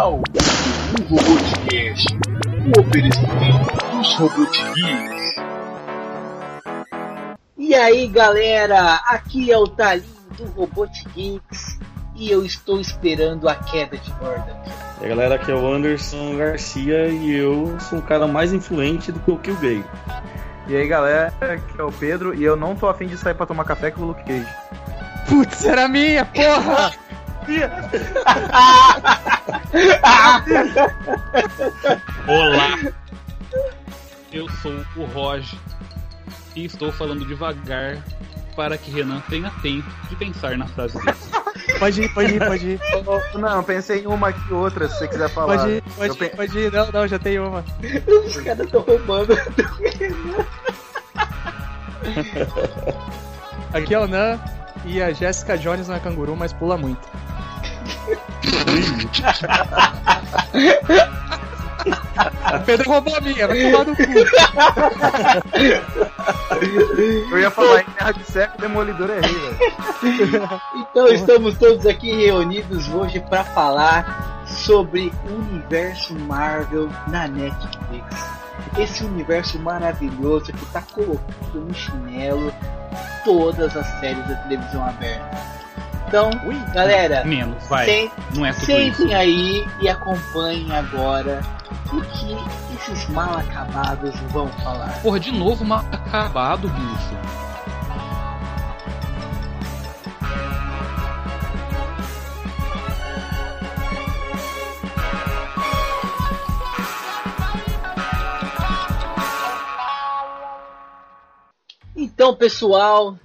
o Robotcast, o oferecimento dos Robotgeeks. E aí galera, aqui é o Talinho do Robot Geeks e eu estou esperando a queda de Gordon. E aí galera, aqui é o Anderson Garcia e eu sou um cara mais influente do que o Kill Gay. E aí galera, aqui é o Pedro e eu não tô afim de sair pra tomar café com o Luke Cage. Putz, era minha, porra! Olá, eu sou o Roger e estou falando devagar para que Renan tenha tempo de pensar na frase dele. Pode ir, pode ir, pode ir. Não, pensei em uma aqui outra, se você quiser falar. Pode ir, pode ir, pe- pode ir. Não, não, já tem uma. Os caras estão roubando. Aqui é o Nan e a Jessica Jones na canguru, mas pula muito. O Pedro roubou a minha, vai pular no cu. Eu ia falar em Terra de Seco, Demolidor é rei, velho. Então estamos todos aqui reunidos hoje para falar sobre o universo Marvel na Netflix. Esse universo maravilhoso que está colocando no chinelo todas as séries da televisão aberta. Então, galera, Menos, vai. sen- Não é sentem aí e acompanhem agora o que esses mal acabados vão falar. Porra, de novo mal acabado, bicho. Então, pessoal,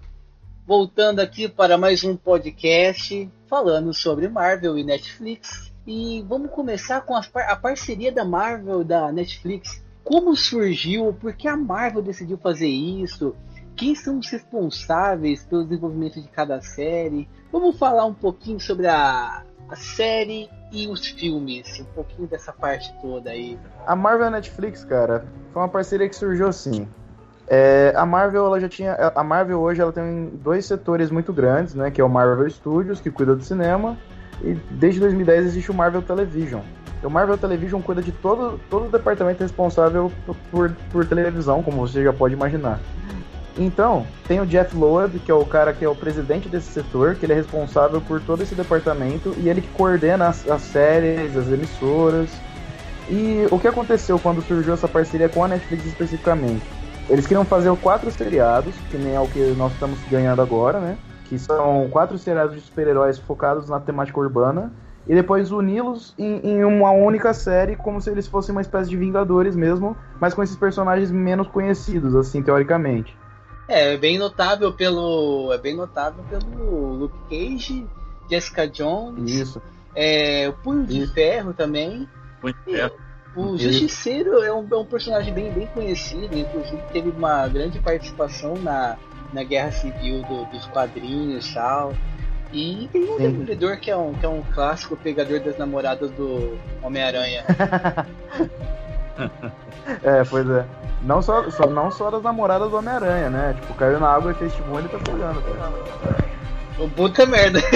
voltando aqui para mais um podcast falando sobre Marvel e Netflix. E vamos começar com par- a parceria da Marvel da Netflix. Como surgiu? Por que a Marvel decidiu fazer isso? Quem são os responsáveis pelo desenvolvimento de cada série? Vamos falar um pouquinho sobre a, a série e os filmes. Um pouquinho dessa parte toda aí. A Marvel e a Netflix, cara, foi uma parceria que surgiu assim. É, a Marvel, ela já tinha. A Marvel hoje ela tem dois setores muito grandes, né? Que é o Marvel Studios, que cuida do cinema, e desde 2010 existe o Marvel Television. O Marvel Television cuida de todo, todo o departamento responsável por, por televisão, como você já pode imaginar. Então, tem o Jeff Loeb, que é o cara que é o presidente desse setor, que ele é responsável por todo esse departamento e ele que coordena as, as séries, as emissoras. E o que aconteceu quando surgiu essa parceria com a Netflix especificamente? Eles queriam fazer quatro seriados, que nem é o que nós estamos ganhando agora, né? Que são quatro seriados de super-heróis focados na temática urbana. E depois uni-los em, em uma única série, como se eles fossem uma espécie de Vingadores mesmo, mas com esses personagens menos conhecidos, assim, teoricamente. É, é bem notável pelo. É bem notável pelo Luke Cage, Jessica Jones, Isso. é, o Punho de Isso. Ferro também. Muito E certo. O. Justiceiro é um, é um personagem bem, bem conhecido, inclusive teve uma grande participação na, na Guerra Civil do- dos quadrinhos e tal. E tem o. Demolidor, que é, um, que é um clássico pegador das namoradas do Homem-Aranha. É, pois é. Não só, só, não só das namoradas do Homem-Aranha, né? Tipo, caiu na água e fez tibum, ele tá pegando. O puta merda.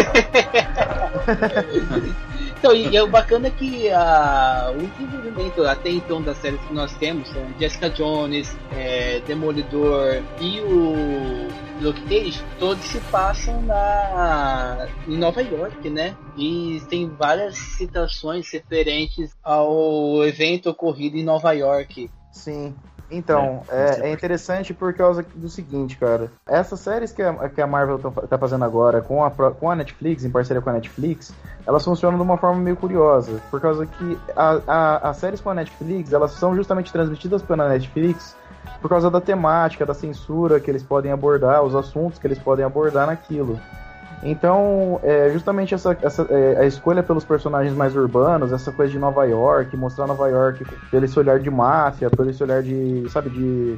então, e, e o bacana é que a, o desenvolvimento até então das séries que nós temos, são Jessica Jones, é, Demolidor e o Luke Cage, todos se passam na, em Nova York, né? E tem várias citações referentes ao evento ocorrido em Nova York. Sim. Então, É, é, é interessante por causa do seguinte, cara. Essas séries que a, que a Marvel tá, tá fazendo agora com a, com a Netflix, em parceria com a Netflix, elas funcionam de uma forma meio curiosa. Por causa que a, a- as séries com a Netflix, elas são justamente transmitidas pela Netflix por causa da temática, da censura que eles podem abordar, os assuntos que eles podem abordar naquilo. Então, é, justamente essa, essa é, a escolha pelos personagens mais urbanos, essa coisa de Nova York, mostrar Nova York pelo esse olhar de máfia, pelo esse olhar de, sabe, de,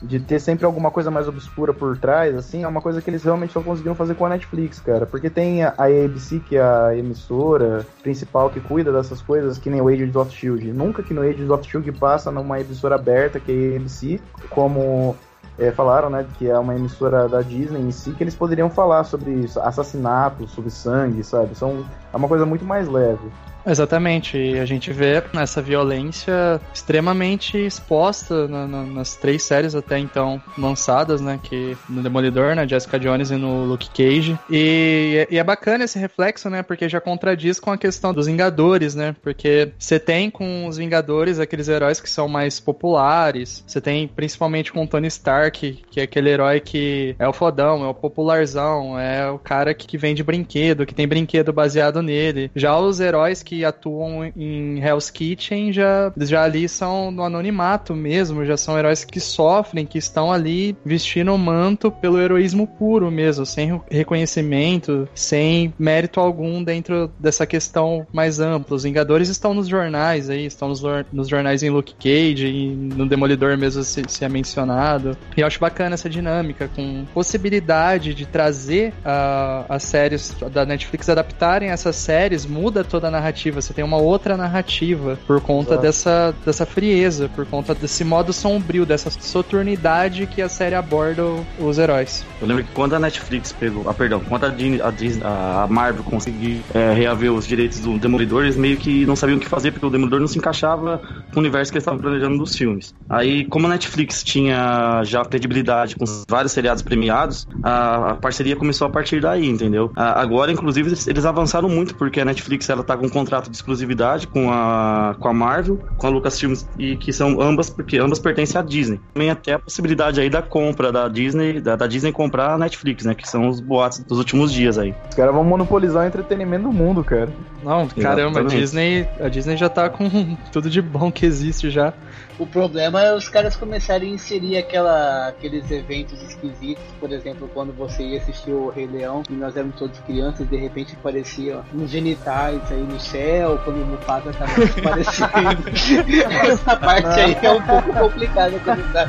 de ter sempre alguma coisa mais obscura por trás, assim, é uma coisa que eles realmente só conseguiram fazer com a Netflix, cara. Porque tem a ABC, que é a emissora principal que cuida dessas coisas, que nem o Agents of S.H.I.E.L.D. Nunca que no Agents of S.H.I.E.L.D. passa numa emissora aberta, que é a ABC, como é, falaram, né, que é uma emissora da Disney em si, que eles poderiam falar sobre assassinatos, sobre sangue, sabe? São, é uma coisa muito mais leve. Exatamente, e a gente vê essa violência extremamente exposta na, na, nas três séries até então lançadas, né, que no Demolidor, né, Jessica Jones e no Luke Cage, e, e, é bacana esse reflexo, né, porque já contradiz com a questão dos Vingadores, né, porque você tem com os Vingadores aqueles heróis que são mais populares, você tem principalmente com o Tony Stark, que é aquele herói que é o fodão, é o popularzão, é o cara que, que vende brinquedo, que tem brinquedo baseado nele, já os heróis que atuam em Hell's Kitchen já, já ali são no anonimato mesmo, já são heróis que sofrem, que estão ali vestindo o manto pelo heroísmo puro mesmo, sem reconhecimento, sem mérito algum dentro dessa questão mais ampla. Os Vingadores estão nos jornais aí, estão nos, nos jornais em Luke Cage e no Demolidor mesmo se, se é mencionado. E eu acho bacana essa dinâmica, com possibilidade de trazer uh, as séries da Netflix adaptarem essas séries, muda toda a narrativa você tem uma outra narrativa por conta dessa, dessa frieza, por conta desse modo sombrio, dessa soturnidade que a série aborda os heróis. Eu lembro que quando a Netflix pegou, ah, perdão, quando a, Disney, a, Disney, a Marvel conseguiu é, reaver os direitos do Demolidor, eles meio que não sabiam o que fazer, porque o Demolidor não se encaixava com o universo que eles estavam planejando dos filmes. Aí, como a Netflix tinha já credibilidade com vários seriados premiados, a, a parceria começou a partir daí, entendeu? A, agora, inclusive, eles, eles avançaram muito, porque a Netflix ela tá com um contrato de exclusividade com a, com a Marvel, com a Lucasfilm, e que são ambas, porque ambas pertencem à Disney. Também até a possibilidade aí da compra da Disney, da, da Disney comprar a Netflix, né? Que são os boatos dos últimos dias aí. Os caras vão monopolizar o entretenimento do mundo, cara. Não, caramba, a Disney, a Disney já tá com tudo de bom que existe já. O problema é os caras começarem a inserir aquela, aqueles eventos esquisitos, por exemplo, quando você ia assistir o Rei Leão e nós éramos todos crianças, de repente aparecia uns genitais aí no céu, quando o Mufasa tava aparecendo. Essa parte aí é um pouco complicada quando tá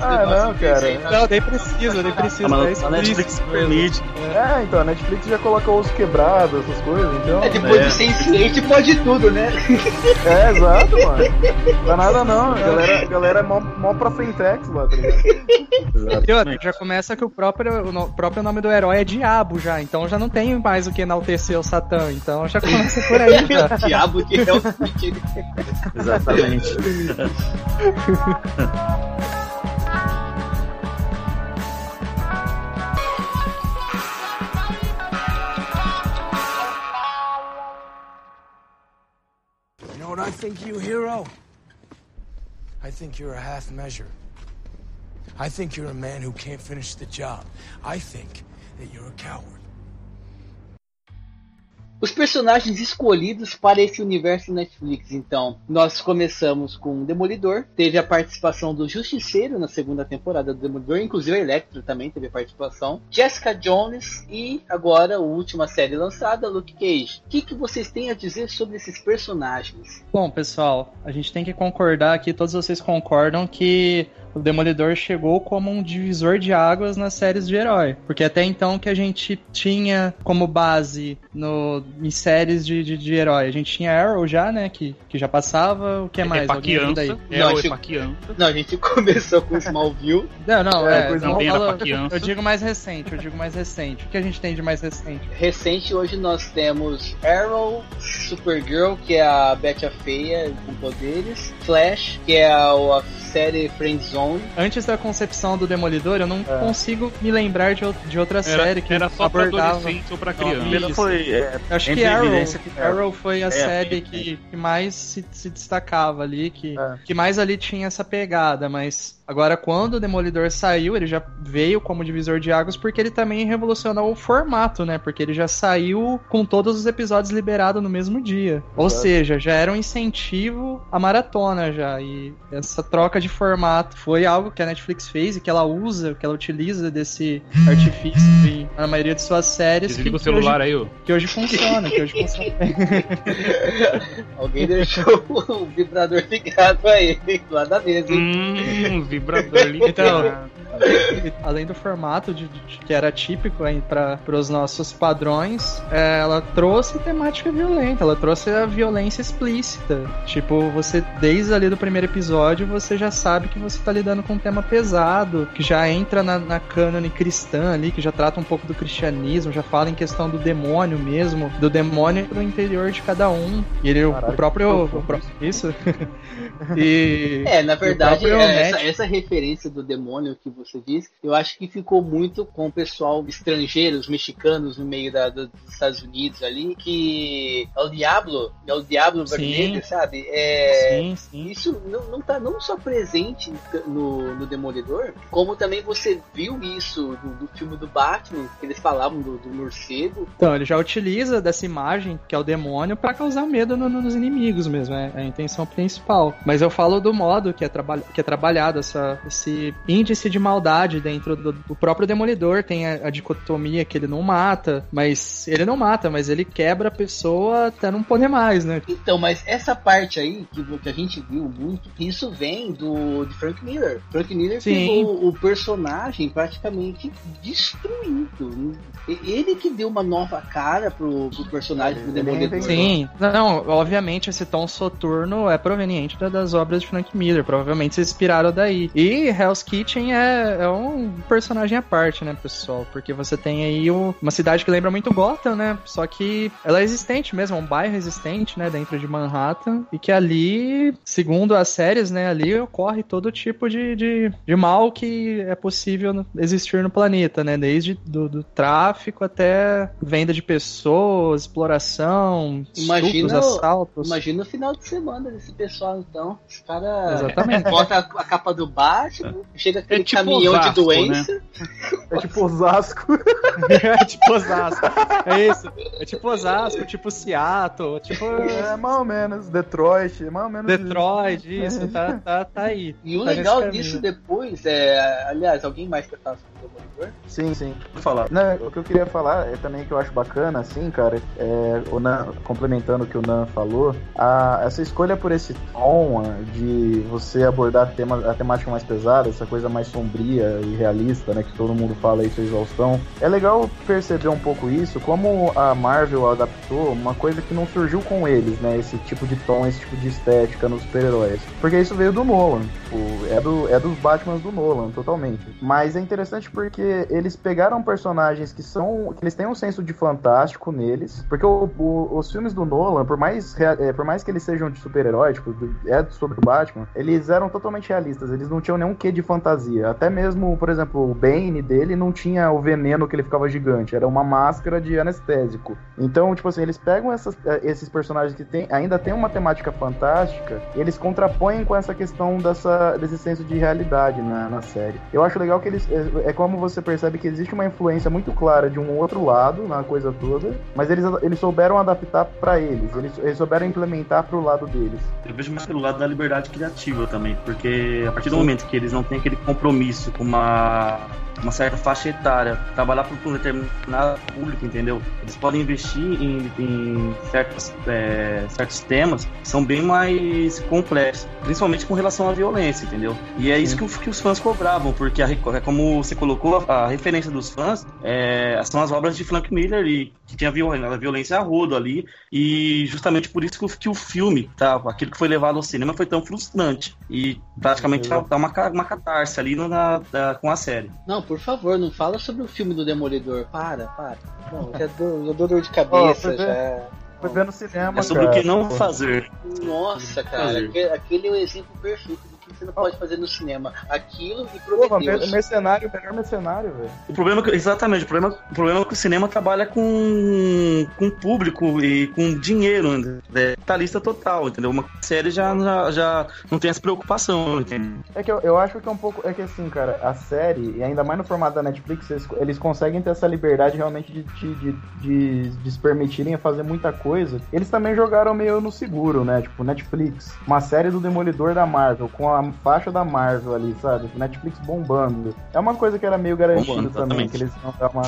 ah, não, cara. Não, nem precisa, nem precisa. Ah, mas é a Netflix permite. É, então, a Netflix já colocou os quebrados, essas coisas, então... É, depois é. de ser ciente pode tudo, né? É, exato, mano. Não dá nada não, a galera, a galera é mó, mó pra frentex lá, tá ligado? já começa que o próprio, o próprio nome do herói é Diabo já, então já não tem mais o que enaltecer o Satã, então já começa por aí já. Diabo que é o Exatamente. I think you, hero? I think you're a half measure. I think you're a man who can't finish the job. I think that you're a coward. Os personagens escolhidos para esse universo Netflix, então, nós começamos com Demolidor, teve a participação do Justiceiro na segunda temporada do Demolidor, inclusive a Electra também teve participação, Jessica Jones e agora a última série lançada, Luke Cage. O que, que vocês têm a dizer sobre esses personagens? Bom, pessoal, a gente tem que concordar aqui, todos vocês concordam que o Demolidor chegou como um divisor de águas nas séries de herói. Porque até então que a gente tinha como base no, em séries de, de, de herói, a gente tinha Arrow já, né? Que, que já passava. O que é mais? É criança. Daí? Não, a gente, não, a gente começou com Smallville. Não, não, é. é não, falo, eu digo mais recente, eu digo mais recente. O que a gente tem de mais recente? Recente, hoje nós temos Arrow, Supergirl, que é a Betty a Feia com poderes, Flash, que é a, a série Friendzone. Antes da concepção do Demolidor, eu não é. consigo me lembrar de, de outra era, série que era só abordava... pra adolescente ou pra criança. foi, é, Acho que Arrow, que Arrow foi a é, série que, que mais se, se, destacava ali, que, é. que mais ali tinha essa pegada, mas Agora, quando o Demolidor saiu, ele já veio como divisor de águas porque ele também revolucionou o formato, né? Porque ele já saiu com todos os episódios liberados no mesmo dia. Ou seja, já era um incentivo à maratona já. E essa troca de formato foi algo que a Netflix fez e que ela usa, que ela utiliza desse artifício na maioria de suas séries. Desliga o celular hoje, aí, ó. Que hoje funciona, que hoje funciona. Alguém deixou o vibrador ligado aí, lá da mesa, hein? Hum, vibrador ligado. Então, Além do formato de, de- que era típico para os nossos padrões, é, ela trouxe temática violenta, ela trouxe a violência explícita. Tipo, você, desde ali do primeiro episódio, você já sabe que você tá lidando com um tema pesado, que já entra na, na cânone cristã ali, que já trata um pouco do cristianismo, já fala em questão do demônio mesmo, do demônio pro interior de cada um. E ele, o- Caraca, o próprio. o isso? e. É, na verdade, é, essa, Matt- essa referência do demônio que você disse, eu acho que ficou muito com o pessoal estrangeiro, os mexicanos no meio da- do- dos Estados Unidos ali, que é o Diablo, é o Diablo Sim. vermelho, sabe? É, Sim, sim. Isso não, não tá não só presente no, no Demolidor, como também você viu isso do, do filme do Batman, que eles falavam do, do morcego. Então, ele já utiliza dessa imagem, que é o demônio, pra causar medo no- no- nos inimigos mesmo, é a intenção principal. Mas eu falo do modo que é, traba que é trabalhado, essa, esse índice de maldade dentro do, do próprio Demolidor. Tem a, a dicotomia que ele não mata, mas ele não mata, mas ele quebra a pessoa até não poder mais, né? Então, mas essa parte aí que, que a gente viu muito, isso vem do de Frank Miller. Frank Miller Sim. pegou o personagem praticamente destruído. E- Ele que deu uma nova cara pro, pro personagem do Ele Demolidor. reinventou. Sim, não, obviamente esse tom soturno é proveniente da- das obras de Frank Miller, provavelmente se inspiraram daí. E Hell's Kitchen é, é um personagem à parte, né, pessoal? Porque você tem aí o- uma cidade que lembra muito Gotham, né? Só que ela é existente mesmo, é um bairro existente, né, dentro de Manhattan, e que ali, segundo as séries, né, ali ocorre todo tipo de, de, de mal que é possível existir no planeta, né? Desde do, do tráfico até venda de pessoas, exploração, Imagina estupros, assaltos. Imagina o final de semana desse pessoal, então. Os caras Exatamente. bota a a capa do Batman, chega aquele É tipo caminhão Osasco, de doença. É tipo Osasco. é tipo Osasco. É isso. É tipo Osasco, tipo Seattle, tipo É, mais ou menos. Detroit, mais ou menos. Detroit, isso, tá, tá, tá aí. E o Tá legal disso depois é. Aliás, alguém mais quer falar? Sim, sim. Vou falar. Não, o que eu queria falar é também que eu acho bacana, assim, cara, é, o Nan, complementando o que o Nan falou, a- essa escolha por esse tom de você abordar tema, a temática mais pesada, essa coisa mais sombria e realista, né, que todo mundo fala isso, exaustão, é legal perceber um pouco isso, como a Marvel adaptou uma coisa que não surgiu com eles, né, esse tipo de tom, esse tipo de estética nos super-heróis. Porque isso veio do Nolan, tipo, é, do, é dos Batmans do Nolan, totalmente. Mas é interessante porque eles pegaram personagens que são. que eles têm um senso de fantástico neles. Porque o- o- os filmes do Nolan, por mais, é, por mais que eles sejam de super-herói, tipo, é sobre o Batman, eles eram totalmente realistas. Eles não tinham nenhum quê de fantasia. Até mesmo, por exemplo, o Bane dele não tinha o veneno que ele ficava gigante. Era uma máscara de anestésico. Então, tipo assim, eles pegam essas- eh, esses personagens que tem, ainda tem uma temática fantástica e eles contrapõem com essa questão dessa, desse senso de realidade na, na série. Eu acho legal que eles. É, é como você percebe que existe uma influência muito clara de um outro lado na coisa toda, mas eles, eles souberam adaptar pra eles. Eles, eles souberam implementar pro lado deles. Eu vejo mais pelo lado da liberdade criativa também, porque a partir do momento que eles não têm aquele compromisso com uma, uma certa faixa etária, trabalhar para um determinado público, entendeu? Eles podem investir em, em certos, é, certos temas que são bem mais complexos, principalmente com relação à violência, entendeu? E é isso que, que os fãs cobravam, porque a, é como você colocou, a, a referência dos fãs é, são as obras de Frank Miller e que tinha viol- a violência a rodo ali, e justamente por isso que o, que o filme, tá, aquilo que foi levado ao cinema foi tão frustrante. E praticamente dá uma, ca- uma catarse ali na, da- com a série. Não, por favor, não fala sobre o filme do Demolidor. Para, para. Não, já dou, já dou dor de cabeça, foi já. Foi ver no cinema, É sobre o cara. que não fazer. Nossa, cara, Fazer. aquele, é o exemplo perfeito você não pode fazer no cinema. Aquilo e Pô, Prometheus. mercenário, melhor mercenário, velho. O problema é que, exatamente, o problema, o problema é que o cinema trabalha com, com público e com dinheiro, né? é capitalista total, entendeu? Uma série já, já, já não tem essa preocupação, entendeu? É que eu, eu acho que é um pouco. É que assim, cara, a série, e ainda mais no formato da Netflix, eles, eles conseguem ter essa liberdade realmente de, de, de, de, de se permitirem fazer muita coisa. Eles também jogaram meio no seguro, né? Tipo, Netflix, uma série do Demolidor da Marvel, com a faixa da Marvel ali, sabe? Netflix bombando. É uma coisa que era meio garantido Bombando, também, que eles iam, dar uma-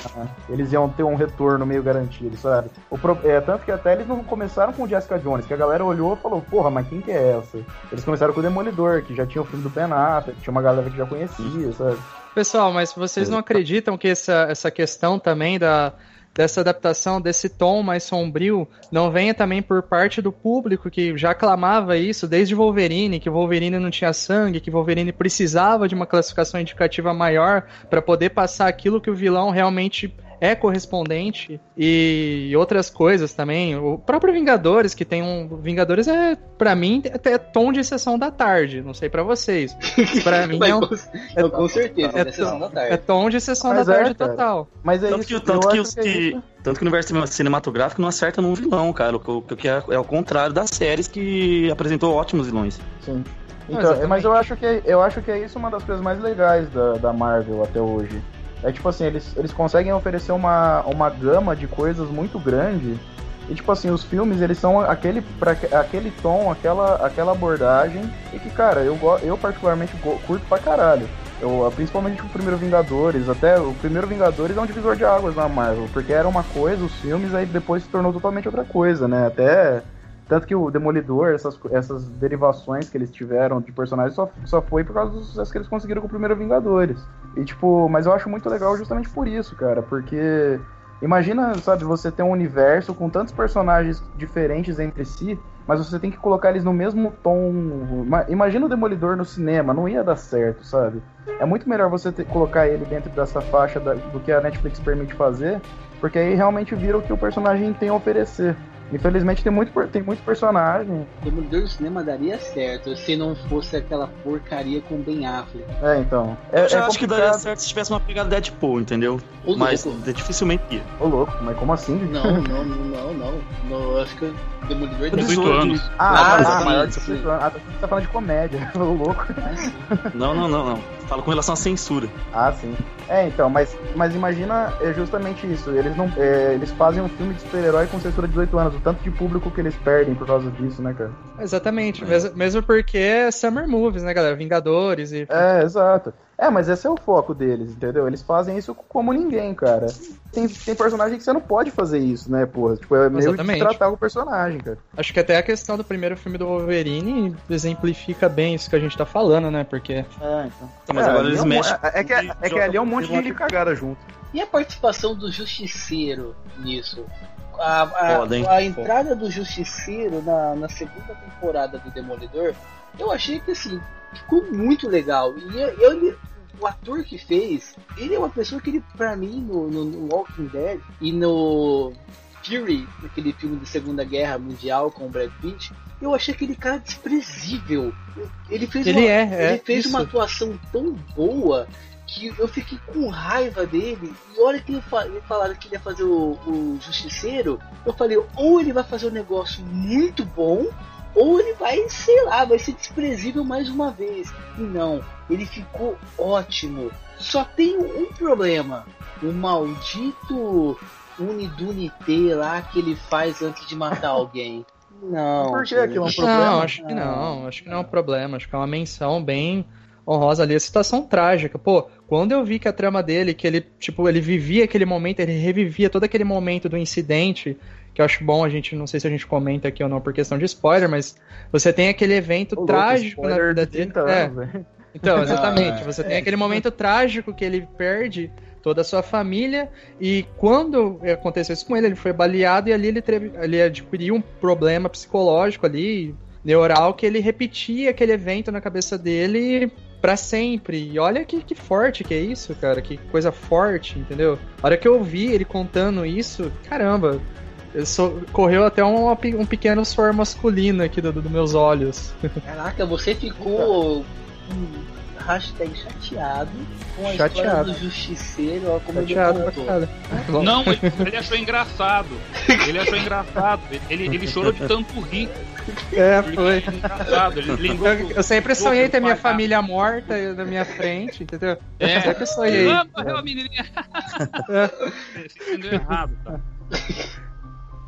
eles iam ter um retorno meio garantido, sabe? O pro- é, tanto que até eles não começaram com Jessica Jones, que a galera olhou e falou, porra, mas quem que é essa? Eles começaram com o Demolidor, que já tinha o filme do Ben Affleck, tinha uma galera que já conhecia, sabe? Pessoal, mas vocês não acreditam que essa, essa questão também da, dessa adaptação, desse tom mais sombrio, não venha também por parte do público que já clamava isso desde Wolverine, que Wolverine não tinha sangue, que Wolverine precisava de uma classificação indicativa maior para poder passar aquilo que o vilão realmente é correspondente e outras coisas também. O próprio Vingadores, que tem um Vingadores é para mim até tom de sessão da tarde, não sei para vocês. Para mim é um, com, eu, com certeza, é é sessão da é tarde. tom de sessão Mas da é, tarde cara. total. Mas é Tanto isso, que, eu tanto que, os que é tanto que o universo cinematográfico não acerta num vilão, cara. O que, o que é, é o contrário das séries que apresentou ótimos vilões. Sim. Então, mas eu acho que eu acho que é isso uma das coisas mais legais da, da Marvel até hoje. É tipo assim, eles, eles conseguem oferecer uma, uma gama de coisas muito grande. E tipo assim, os filmes eles são aquele, pra, aquele tom, aquela, aquela abordagem. E que, cara, eu, eu particularmente curto pra caralho. Eu, principalmente o primeiro Vingadores, até o primeiro Vingadores é um divisor de águas na Marvel, porque era uma coisa, os filmes, aí depois se tornou totalmente outra coisa, né? Até tanto que o Demolidor, essas, essas derivações que eles tiveram de personagens só, só foi por causa do sucesso que eles conseguiram com o primeiro Vingadores. E tipo, mas eu acho muito legal justamente por isso, cara, porque imagina, sabe, você ter um universo com tantos personagens diferentes entre si, mas você tem que colocar eles no mesmo tom. Ma- Imagina o Demolidor no cinema, não ia dar certo, sabe? É muito melhor você ter- colocar ele dentro dessa faixa da- do que a Netflix permite fazer, porque aí realmente vira o que o personagem tem a oferecer. Infelizmente tem muito, tem muito personagem. Demolidor do cinema daria certo se não fosse aquela porcaria com Ben Affleck. É, então. É, Eu já é acho que daria certo se tivesse uma pegada Deadpool, entendeu? Ô, Mas louco. dificilmente ia. Ô louco, mas como assim? Não, não, não, não. não eu acho que Demolidor tem 18 18 anos. Ah, Ah, sim, maior de sim. 18 anos. Ah, você tá falando de comédia. Ô louco. Não, não, não, não. Falo com relação à censura. Ah, sim. É, então, mas, mas imagina é justamente isso. Eles não. é, eles fazem um filme de super-herói com censura de 18 anos. O tanto de público que eles perdem por causa disso, né, cara? Exatamente, mesmo, mesmo porque é Summer Movies, né, galera? Vingadores e. É, exato. É, mas esse é o foco deles, entendeu? Eles fazem isso como ninguém, cara. Tem, tem personagem que você não pode fazer isso, né, porra? Tipo, é meio Exatamente. tratar o personagem, cara. Acho que até a questão do primeiro filme do Wolverine exemplifica bem isso que a gente tá falando, né? Porque. É, então. Tá, mas É, agora eles é mexem. É, é que, é que ali é um monte de gente cagada junto. E a participação do Justiceiro nisso? A, a- Foda, a entrada do Justiceiro na, na segunda temporada do Demolidor, eu achei que assim, ficou muito legal. E eu, eu- o ator que fez, ele é uma pessoa que ele, pra mim, no, no- no Walking Dead e no Fury, naquele filme de Segunda Guerra Mundial com o Brad Pitt, eu achei aquele cara desprezível. Ele fez Ele uma, é, é, ele fez uma atuação tão boa que eu fiquei com raiva dele. E a hora que ele falaram que ele ia fazer o, o Justiceiro, eu falei, ou ele vai fazer um negócio muito bom, ou ele vai, sei lá, vai ser desprezível mais uma vez. E não, ele ficou ótimo. Só tem um problema. O maldito Unidunité lá que ele faz antes de matar alguém. Não. Por que aquilo é um gente. problema? Não, acho que não. Acho que não é um problema. Acho que é uma menção bem honrosa ali. A situação trágica. Pô, quando eu vi que a trama dele, que ele, tipo, ele vivia aquele momento, ele revivia todo aquele momento do incidente, que eu acho bom a gente, não sei se a gente comenta aqui ou não por questão de spoiler, mas você tem aquele evento Ô, louco, trágico na vida de dele. 30 É, então, exatamente. Ah, Você tem aquele momento trágico que ele perde toda a sua família e quando aconteceu isso com ele, ele foi baleado e ali ele, teve, ele adquiriu um problema psicológico ali, neural, que ele repetia aquele evento na cabeça dele pra sempre. E olha que, que forte que é isso, cara, que coisa forte, entendeu? A hora que eu vi ele contando isso, caramba, sou- correu até um, um pequeno suor masculino aqui dos do, dos meus olhos. Caraca, você ficou hashtag chateado com a história Chateado. do Justiceiro, ó, como Chateado ele contou. Não, ele, ele achou engraçado. Ele achou engraçado. Ele, ele chorou de tanto rir. É, foi. achou engraçado. Ele lembrou. Eu, eu sempre sonhei ter minha família morta na minha frente, entendeu? Eu É. sempre sonhei. Ah, morreu a menininha. É. Você entendeu errado, tá?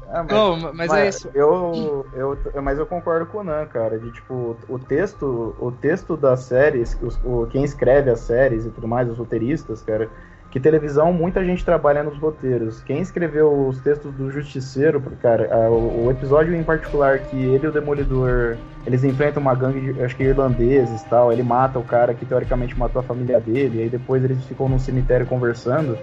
Ah, mas, Não, mas é isso. Eu, eu, mas eu concordo com o Nan, cara. De tipo, o texto, o texto das séries, os, o, quem escreve as séries e tudo mais, os roteiristas, cara, que televisão muita gente trabalha nos roteiros. Quem escreveu os textos do Justiceiro, cara, a, o, o, episódio em particular que ele e o Demolidor eles enfrentam uma gangue de, acho que irlandeses tal, ele mata o cara que teoricamente matou a família dele, e aí depois eles ficam num cemitério conversando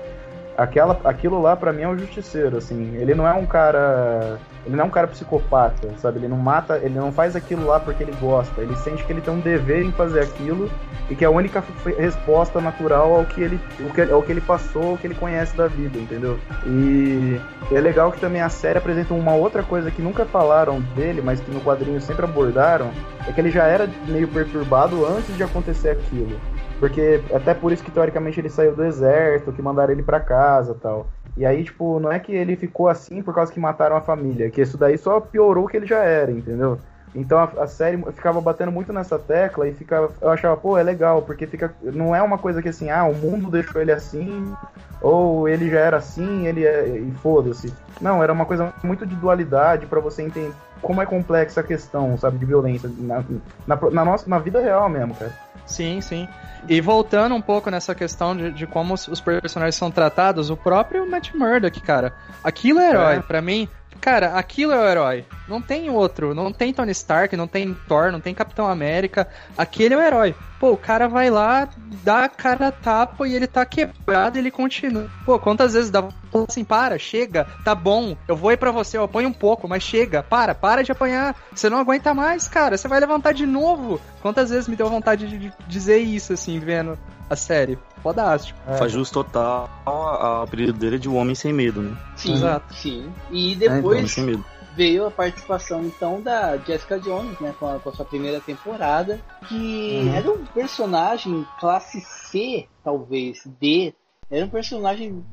aquela, aquilo lá para mim é um justiceiro, assim. Ele não é um cara, ele não é um cara psicopata, sabe? Ele não mata, ele não faz aquilo lá porque ele gosta. Ele sente que ele tem um dever em fazer aquilo e que é a única resposta natural ao que ele, ao que, ao que ele passou, ao que ele conhece da vida, entendeu? E é legal que também a série apresenta uma outra coisa que nunca falaram dele, mas que no quadrinho sempre abordaram, é que ele já era meio perturbado antes de acontecer aquilo. Porque até por isso que teoricamente ele saiu do exército, que mandaram ele para casa tal. E aí, tipo, não é que ele ficou assim por causa que mataram a família, que isso daí só piorou o que ele já era, entendeu? Então a, a, série ficava batendo muito nessa tecla e ficava, eu achava, pô, é legal, porque fica, não é uma coisa que assim, ah, o mundo deixou ele assim, ou ele já era assim, ele é, e foda-se. Não, era uma coisa muito de dualidade para você entender como é complexa a questão, sabe, de violência na, na, na, nossa, na vida real mesmo, cara. Sim, sim. E voltando um pouco nessa questão de, de como os, os, personagens são tratados, o próprio Matt Murdock, cara, aquilo é herói. É. para mim, Cara, aquilo é o herói. Não tem outro. Não tem Tony Stark, não tem Thor, não tem Capitão América. Aquele é o herói. Pô, o cara vai lá, dá a cara a tapa e ele tá quebrado ele continua. Pô, quantas vezes dá assim, para, chega, tá bom, eu vou ir pra você, eu apanho um pouco, mas chega, para, para de apanhar. Você não aguenta mais, cara, você vai levantar de novo. Quantas vezes me deu vontade de dizer isso, assim, vendo a série? Fodástico. É. Faz jus total ao apelido dele de O Homem Sem Medo, né? Sim, Exato. sim. E depois é, então, veio a participação então da Jessica Jones, né, com a, com a sua primeira temporada, que uhum. era um personagem classe C, talvez D, era um personagem,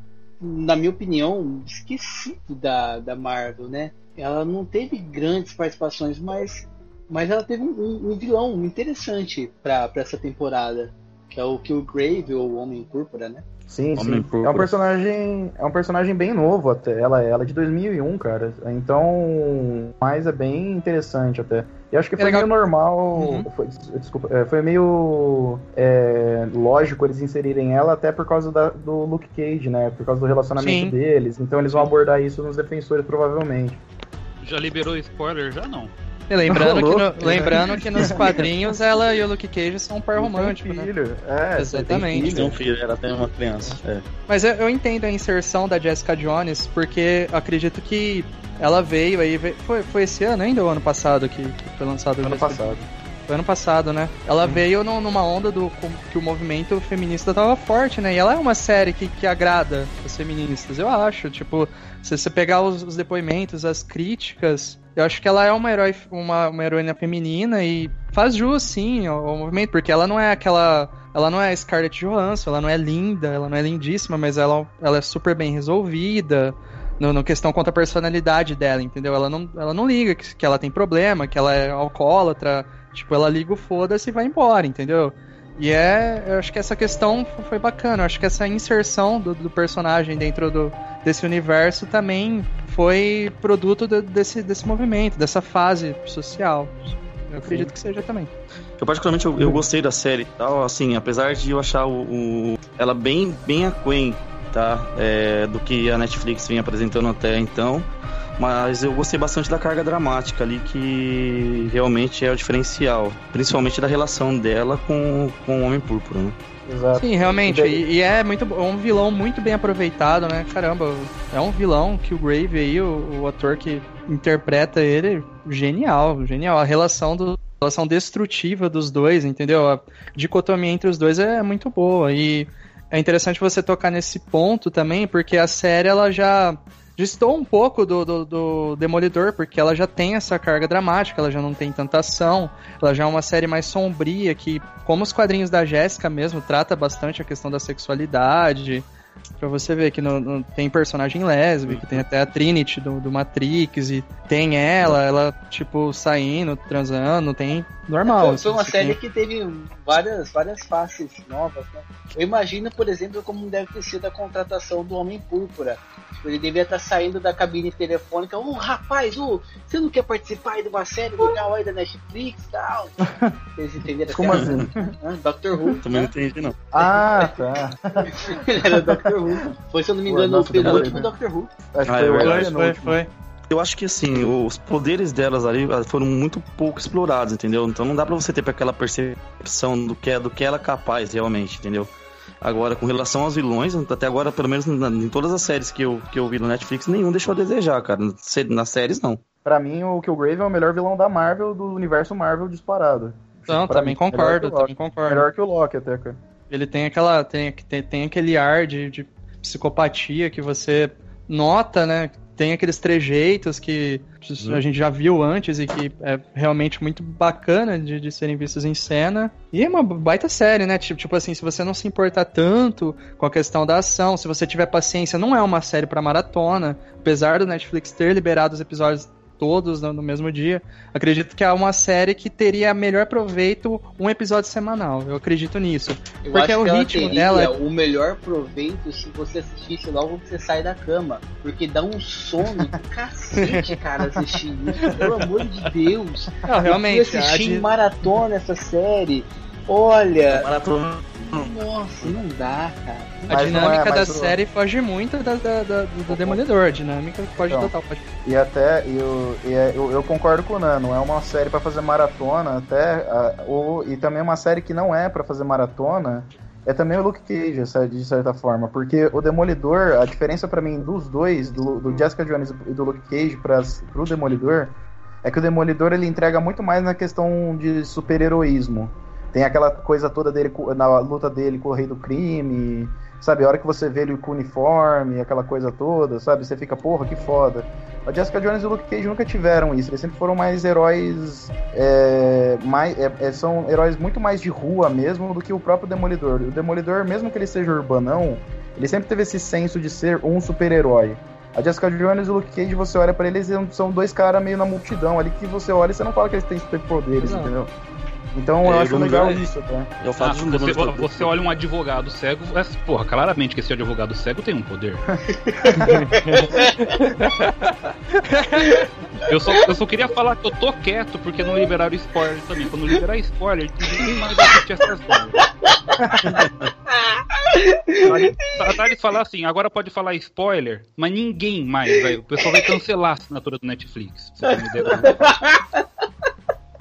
na minha opinião, esquecido da, da Marvel, né? Ela não teve grandes participações, mas, mas ela teve um, um vilão interessante para essa temporada que é o Killgrave, ou Homem Púrpura, né? Sim, Homem sim. Púrpura. É um personagem, é um personagem bem novo até. Ela, ela é de 2001, cara. Então, mas é bem interessante até. E acho que foi é meio normal. Uhum. Foi, desculpa, é, foi meio é, lógico eles inserirem ela até por causa da, do Luke Cage, né? Por causa do relacionamento Sim. deles. Então eles vão abordar isso nos defensores, provavelmente. Já liberou spoiler? Já não. E lembrando, que no, lembrando que nos quadrinhos ela e o Luke Cage são um par romântico, né? filho. né? É, Exatamente. Tem um filho, ela tem uma criança. É. Mas eu, eu, entendo a inserção da Jessica Jones, porque acredito que ela veio aí. Veio, foi, foi esse ano ainda ou ano passado que, que foi lançado? Ano passado. Foi ano passado, né? Ela hum. veio no, numa onda do que o movimento feminista tava forte, né? E ela é uma série que, que agrada as feministas, eu acho. Tipo, se você pegar os, os depoimentos, as críticas, eu acho que ela é uma, herói, uma, uma heroína feminina e faz jus, sim, ao, movimento, porque ela não é aquela. Ela não é Scarlett Johansson, ela não é linda, ela não é lindíssima, mas ela, ela é super bem resolvida. No, no questão contra a personalidade dela, entendeu? Ela não, ela não liga que, que ela tem problema, que ela é alcoólatra. Tipo, ela liga o foda-se e vai embora, entendeu? E é, eu acho que essa questão foi bacana. Eu acho que essa inserção do, do personagem dentro do, desse universo também foi produto de, desse, desse movimento, dessa fase social. Eu acredito Sim. que seja também. Eu particularmente eu, eu, gostei da série tal, assim, apesar de eu achar o, o ela bem bem aquém, tá, é, do que a Netflix vinha apresentando até então. Mas eu gostei bastante da carga dramática ali, que realmente é o diferencial. Principalmente da relação dela com, com o Homem Púrpura, né? Exato. Sim, realmente. E, e, é muito um vilão muito bem aproveitado, né? Caramba, é um vilão que o Grave aí, o, o ator que interpreta ele, genial, genial. A relação do a relação destrutiva dos dois, entendeu? A dicotomia entre os dois é muito boa. E é interessante você tocar nesse ponto também, porque a série ela já distou um pouco do, do, do, Demolidor, porque ela já tem essa carga dramática, ela já não tem tanta ação, ela já é uma série mais sombria, que, como os quadrinhos da Jéssica mesmo, trata bastante a questão da sexualidade, Pra você ver que no, no- tem personagem lésbica, tem até a Trinity do, do Matrix, e tem ela, ela, tipo, saindo, transando, tem normal. Foi, foi uma assim, série tem- que teve várias, várias faces novas, né? Eu imagino, por exemplo, como deve ter sido a contratação do Homem Púrpura. Tipo, Ele devia estar saindo da cabine telefônica. Ô, rapaz, ô, você não quer participar aí de uma série legal aí da Netflix e tal? Vocês entenderam? Como assim? Dr. Who. Também não entendi, não. Ah, tá. Ele era o Who. Foi, se eu não me engano, nossa, o penúltimo verdade, Dr. Who. Acho que Ah, foi. Foi, foi, foi. Eu acho que assim, os poderes delas ali foram muito pouco explorados, entendeu? Então não dá pra você ter aquela percepção do que, é, do que ela é capaz realmente, entendeu? Agora, com relação aos vilões, até agora, pelo menos na- em todas as séries que eu, que eu vi no Netflix, nenhum deixou a desejar, cara. Nas séries, não. Pra mim, o Killgrave é o melhor vilão da Marvel, do universo Marvel disparado. Não, Pra também mim, concordo, também concordo. Melhor que o Loki até, cara. Ele tem aquela. Tem, tem, tem aquele ar de, de psicopatia que você nota, né? Tem aqueles trejeitos que a gente já viu antes e que é realmente muito bacana de, de serem vistos em cena. E é uma baita série, né? Tipo, tipo assim, se você não se importar tanto com a questão da ação, se você tiver paciência, não é uma série pra maratona. Apesar do Netflix ter liberado os episódios todos no, no mesmo dia, acredito que é uma série que teria melhor proveito um episódio semanal. Eu acredito nisso. Eu Porque acho o ritmo dela é- o melhor proveito se você assistisse logo que você sai da cama. Porque dá um sono do cacete, cara, assistir isso. Pelo amor de Deus. Não, realmente, eu fui a assistir di- em maratona essa série. Olha, Maratona. nossa, não dá, cara. A Mas não dinâmica é, da série foge muito da, da- da- do, do Demolidor. A dinâmica foge Então. total. Pode... E até, eu, é- eu, eu concordo com o Nano, é uma série pra fazer maratona, até, ah, o, e também uma série que não é pra fazer maratona, é também o Luke Cage, de certa forma, porque o Demolidor, a diferença pra mim dos dois, do, do Jessica Jones e do Luke Cage para pro Demolidor, é que o Demolidor ele entrega muito mais na questão de super-heroísmo. Tem aquela coisa toda dele na luta dele com o rei do crime, sabe? A hora que você vê ele com o uniforme, aquela coisa toda, sabe? Você fica, porra, que foda. A Jessica Jones e o Luke Cage nunca tiveram isso. Eles sempre foram mais heróis. é, mais, é, é, são heróis muito mais de rua mesmo do que o próprio Demolidor. O Demolidor, mesmo que ele seja urbanão, ele sempre teve esse senso de ser um super-herói. A Jessica Jones e o Luke Cage, você olha pra eles, eles são dois caras meio na multidão ali que você olha e você não fala que eles têm superpoderes, Não. entendeu? Então eu É, acho o legal isso, tá? É o Ah, um você, você olha um advogado cego, é, porra, claramente que esse advogado cego tem um poder. eu, só, eu só queria falar que eu tô quieto porque não liberaram spoiler também. Quando liberar spoiler, ninguém mais vai assistir essas coisas. A Thales falar assim, agora pode falar spoiler, mas ninguém mais. O pessoal vai cancelar a assinatura do Netflix. pra Você tem uma ideia?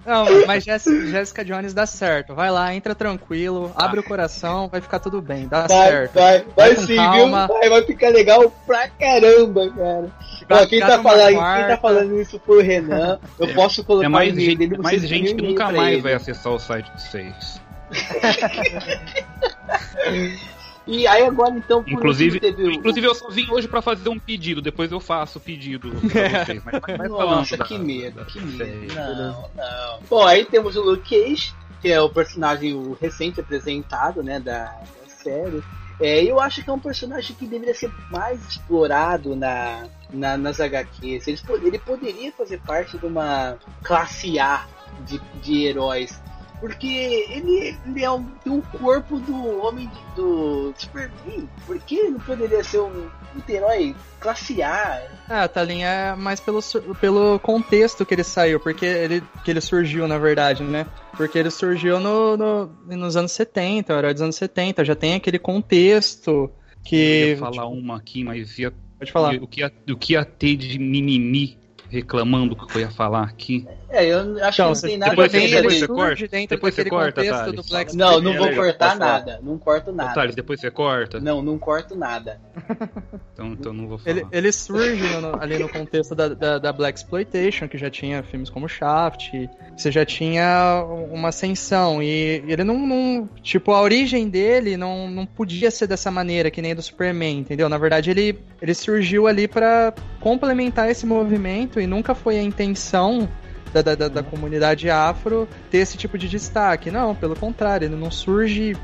Não, mas Jessica, Jones dá certo. Vai lá, entra tranquilo, abre o coração, vai ficar tudo bem, dá Vai, certo. vai, vai Vai sim, calma. viu? Vai, vai ficar legal pra caramba, cara. Vai Ó, quem, tá falando, quem tá falando isso foi o Renan. Eu posso colocar É mais o gente, dele, mais gente que nunca pra mais ele. vai acessar o site de vocês. E aí agora então, por Inclusive, teve o- inclusive eu só vim hoje pra fazer um pedido, depois eu faço o pedido pra vocês. Mas, mas falando Nossa, da- que medo, da que medo. Não, não. Bom, aí temos o Luke Cage, que é o personagem o recente apresentado, né, da, da série. É, eu acho que é um personagem que deveria ser mais explorado na, na- nas HQs. Ele, ele poderia fazer parte de uma classe A de, de heróis. Porque ele, ele é um, tem um corpo do homem de- do Superman. Por que ele não poderia ser um, um herói classe A? É, Talinha é mais pelo, pelo contexto que ele saiu, porque ele, que ele surgiu, na verdade, né? Porque ele surgiu no, no- nos anos 70, o herói dos anos 70, já tem aquele contexto Eu que. ia falar uma aqui, mas ia, Pode falar. o, que ia, o que ia ter de mimimi reclamando que eu ia falar aqui. É, eu acho Então, que não tem nada depois a ver depois você corta? dentro Depois você daquele corta, contexto Thales. do Black Não, não vou cortar nada. Não corto nada. Thales, depois você corta. Não, não corto nada. Então, então não vou falar. Ele, ele surge no- ali no contexto da, da, da Black Exploitation, que já tinha filmes como Shaft, você já tinha uma ascensão, e ele não, não- Tipo, a origem dele não, não podia ser dessa maneira, que nem do Superman, entendeu? Na verdade, ele, ele surgiu ali pra complementar esse movimento, e nunca foi a intenção. Da, da, da- da comunidade afro ter esse tipo de destaque. Não, pelo contrário, ele não surge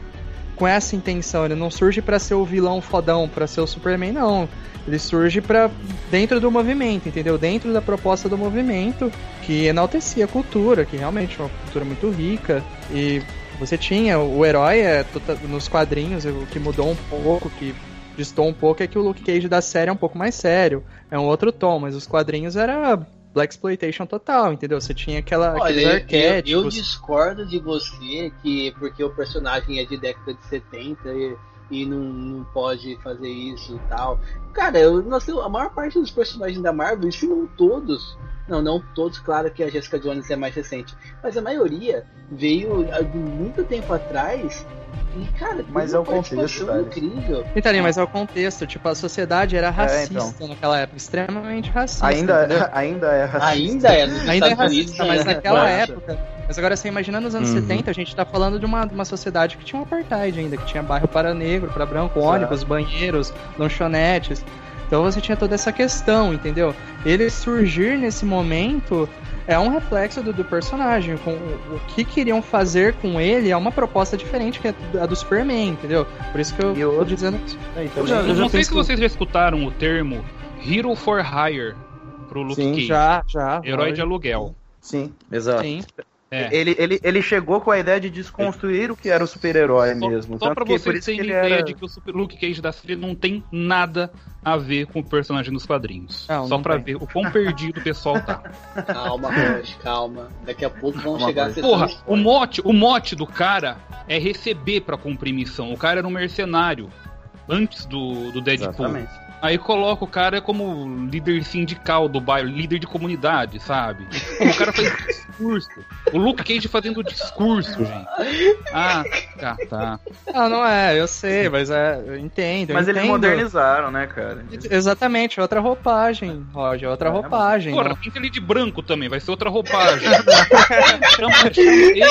com essa intenção. Ele não surge para ser o vilão fodão, para ser o Superman, não. Ele surge para dentro do movimento, entendeu? Dentro da proposta do movimento que enaltecia a cultura, que realmente é uma cultura muito rica e você tinha o herói é, tota, nos quadrinhos, o que mudou um pouco, que distou um pouco é que o Luke Cage da série é um pouco mais sério, é um outro tom, mas os quadrinhos era Black Exploitation total, entendeu? Você tinha aquela, Olha, aqueles eu, arquétipos. eu discordo de você que porque o personagem é de década de 70 e, e não, não pode fazer isso e tal. Cara, eu, nós a maior parte dos personagens da Marvel, se não todos, não, não todos, claro que a Jessica Jones é mais recente, mas a maioria veio há de muito tempo atrás e, cara, Mas é o contexto, participação velho. incrível. Então, mas é o contexto, tipo, a sociedade era racista então. naquela época, extremamente racista. Ainda, entendeu? ainda é racista. Ainda é Ainda é Estados Unidos, racista, mas né? naquela época. Mas agora você imagina nos anos Uhum. 70, a gente tá falando de uma, de uma sociedade que tinha um apartheid ainda, que tinha bairro para negro, para branco, Exato. ônibus, banheiros, lanchonetes. Então você tinha toda essa questão, entendeu? Ele surgir nesse momento é um reflexo do, do personagem. Com, o que queriam fazer com ele é uma proposta diferente que é a do Superman, entendeu? Por isso que eu E tô dizendo isso aí Eu já- Eu não sei se vocês já escutaram o termo Hero for Hire pro Luke Sim, Cage. Já, já. Herói de aluguel. Sim. Exato. Sim. É. Ele, ele, ele chegou com a ideia de desconstruir o que era o super-herói mesmo. só Tanto pra vocês terem ideia era... de que o Super Luke Cage da série não tem nada a ver com o personagem dos quadrinhos. Não, só não pra tem. ver o quão perdido o pessoal tá. Calma, Roche, calma. Daqui a pouco vão Calma, chegar a sessão Porra, o mote, o mote do cara é receber pra cumprir missão. O cara era um mercenário antes do, do Deadpool. Exatamente. Aí coloca o cara como líder sindical do bairro, líder de comunidade, sabe? O cara faz discurso. O Luke Cage fazendo discurso, gente. Ah, tá, tá. Ah, não é, eu sei, mas é, eu entendo. eu Mas eles entendo. modernizaram, né, cara? Exatamente, outra roupagem, Roger, outra É, roupagem. Porra, não- pinta ele de branco também, vai ser outra roupagem. chama, chama ele,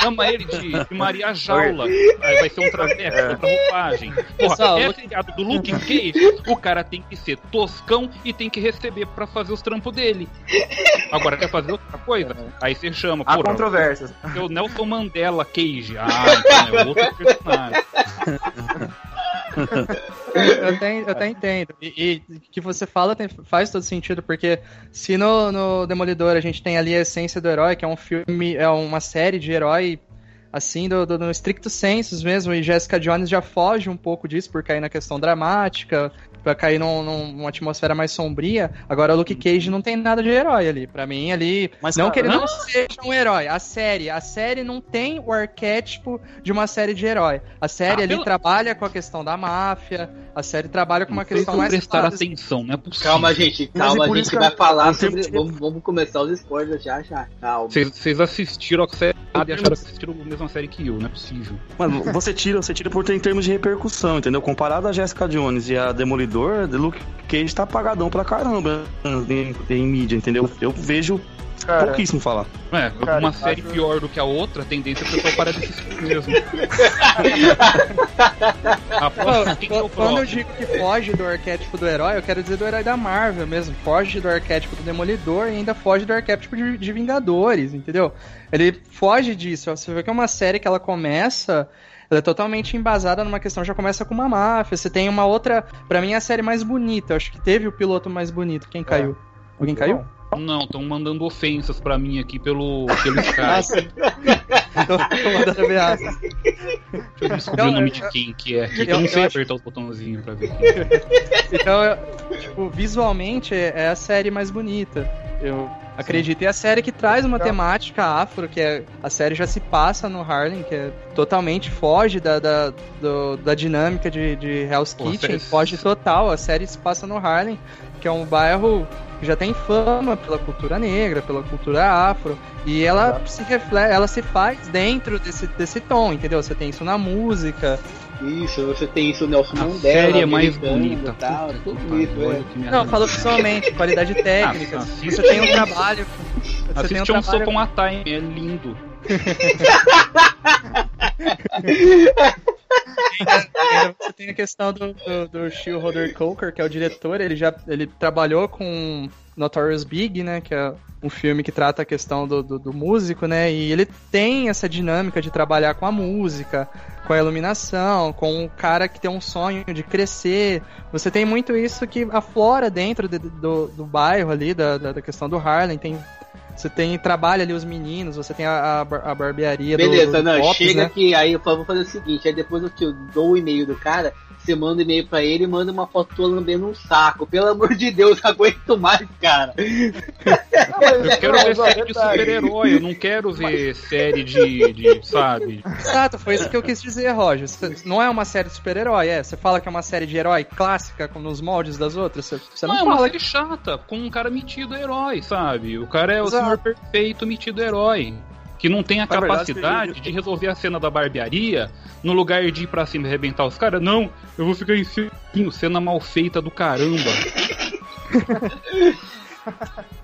chama ele de, de Maria Jaula, aí vai ser um traveco, outra roupagem. Porra, Pessoal, é Luke- do Luke Cage, o cara tem que ser toscão e tem que receber pra fazer os trampos dele. Agora, quer fazer outra coisa? Aí você chama, Há controvérsias. o Nelson Mandela Cage. Ah, então é outro personagem. Eu até, eu até entendo. E, e que você fala tem- faz todo sentido, porque se no, no Demolidor a gente tem ali a essência do herói, que é um filme, é uma série de herói assim, do, do, no estricto sensus mesmo, e Jessica Jones já foge um pouco disso por cair na questão dramática, pra cair num- num- numa atmosfera mais sombria. Agora o Luke Cage não tem nada de herói ali. Pra mim, ali. Mas, não cara, que ele não? não seja um herói. A série. A série não tem o arquétipo de uma série de herói. A série Ah, ali pelo- trabalha com a questão da máfia. A série trabalha com uma Vocês questão mais prestar clara. atenção, não é possível. Calma, gente, Mas calma, é por a gente que vai falar sobre. sempre- Vamos, vamos começar os spoilers já já, calma. Vocês, vocês assistiram a série e acharam que assistiram a mesma série que eu, não é possível. Mano, você tira, você tira por ter em termos de repercussão, entendeu? Comparado a Jessica Jones e a Demolidor, The Luke Cage tá apagadão pra caramba em, em mídia, entendeu? Eu vejo Cara, pouquíssimo falar. É, Cara, uma série acho- pior do que a outra, a tendência é o pessoal parar de assistir mesmo. Quem que é o Quando eu digo que foge do arquétipo do herói, eu quero dizer do herói da Marvel mesmo. Foge do arquétipo do Demolidor e ainda foge do arquétipo de, de Vingadores, entendeu? Ele foge disso. Você vê que é uma série que ela começa. Ela é totalmente embasada numa questão, já começa com uma máfia. Você tem uma outra. Pra mim, é a série mais bonita. Eu acho que teve o piloto mais bonito. Quem caiu? Alguém caiu? Não, estão mandando ofensas pra mim aqui pelo, pelo Ah, Skype. sim. Tô mandando ameaças. Deixa eu descobrir Então, o nome eu- de quem que é aqui. eu- Eu não eu sei acho- apertar os botãozinhos pra ver. Então, eu- tipo, visualmente é é a série mais bonita. Eu acredito. E a série que traz uma temática afro, que é a série já se passa no Harlem, que é totalmente foge da, da, do- da dinâmica de, de Hell's Pô, Kitchen, série- foge total. A série se passa no Harlem, que é um bairro que já tem fama pela cultura negra, pela cultura afro, e ela se reflete, ela se faz dentro desse, desse tom, entendeu? Você tem isso na música, Isso, você tem isso, Nelson A Mandela. série é mais bonita. e Tal, Puta tudo isso, é. Não, falou visualmente, qualidade técnica. Ah, assiste- você tem um trabalho. Você tem um um trabalho. Socon a Time, é lindo. Você tem a questão do, do, do Shio Roder Coker, que é o diretor, ele já ele trabalhou com Notorious Big, né, que é um filme que trata a questão do, do, do, músico, né, e ele tem essa dinâmica de trabalhar com a música, com a iluminação, com o cara que tem um sonho de crescer. Você tem muito isso que aflora dentro de, do, do bairro ali, da, da questão do Harlem, tem você tem trabalha ali os meninos, você tem a, a, a barbearia Beleza, do, do não, Pops, chega né? aqui, aí eu vou fazer o seguinte, aí depois eu te dou o e-mail do cara, você manda um e-mail pra ele e manda uma foto tua lambendo um saco. Pelo amor de Deus, não aguento mais, cara. Eu quero ver série de super-herói, eu não quero ver série de, de, sabe? Exato, foi isso que eu quis dizer, Roger. Não é uma série de super-herói, é. Você fala que é uma série de herói clássica, nos moldes das outras. Você, não, Não, é uma fala série chata, com um cara metido herói, sabe? O cara é o Senhor perfeito metido herói. Que não tem a Na verdade, capacidade de resolver a cena da barbearia no lugar de ir pra cima e arrebentar os caras. Não, eu vou ficar em cima, cena mal feita do caramba.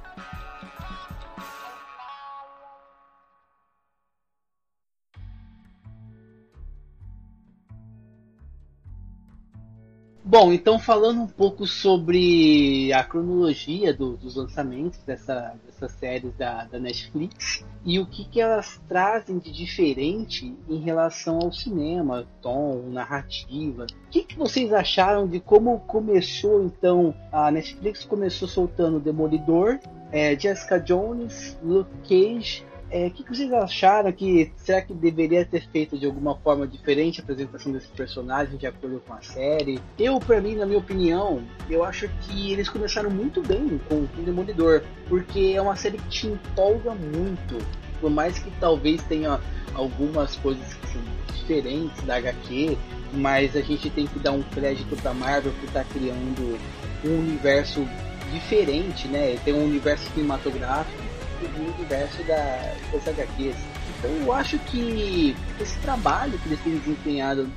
Bom, então falando um pouco sobre a cronologia do- dos lançamentos dessa, dessas séries da, da Netflix e o que, que elas trazem de diferente em relação ao cinema, tom, narrativa. O que, que vocês acharam de como começou então? A Netflix começou soltando Demolidor, é, Jessica Jones, Luke Cage. É, O que, que vocês acharam que será que deveria ter feito de alguma forma diferente a apresentação desse personagem de acordo com a série? Eu, pra mim, na minha opinião, eu acho que eles começaram muito bem com o Demolidor, porque é uma série que te empolga muito, por mais que talvez tenha algumas coisas que são diferentes da HQ, mas a gente tem que dar um crédito pra Marvel por estar criando um universo diferente, né? Tem um universo cinematográfico um universo da, das HQs. Então eu acho que esse trabalho que eles têm desempenhado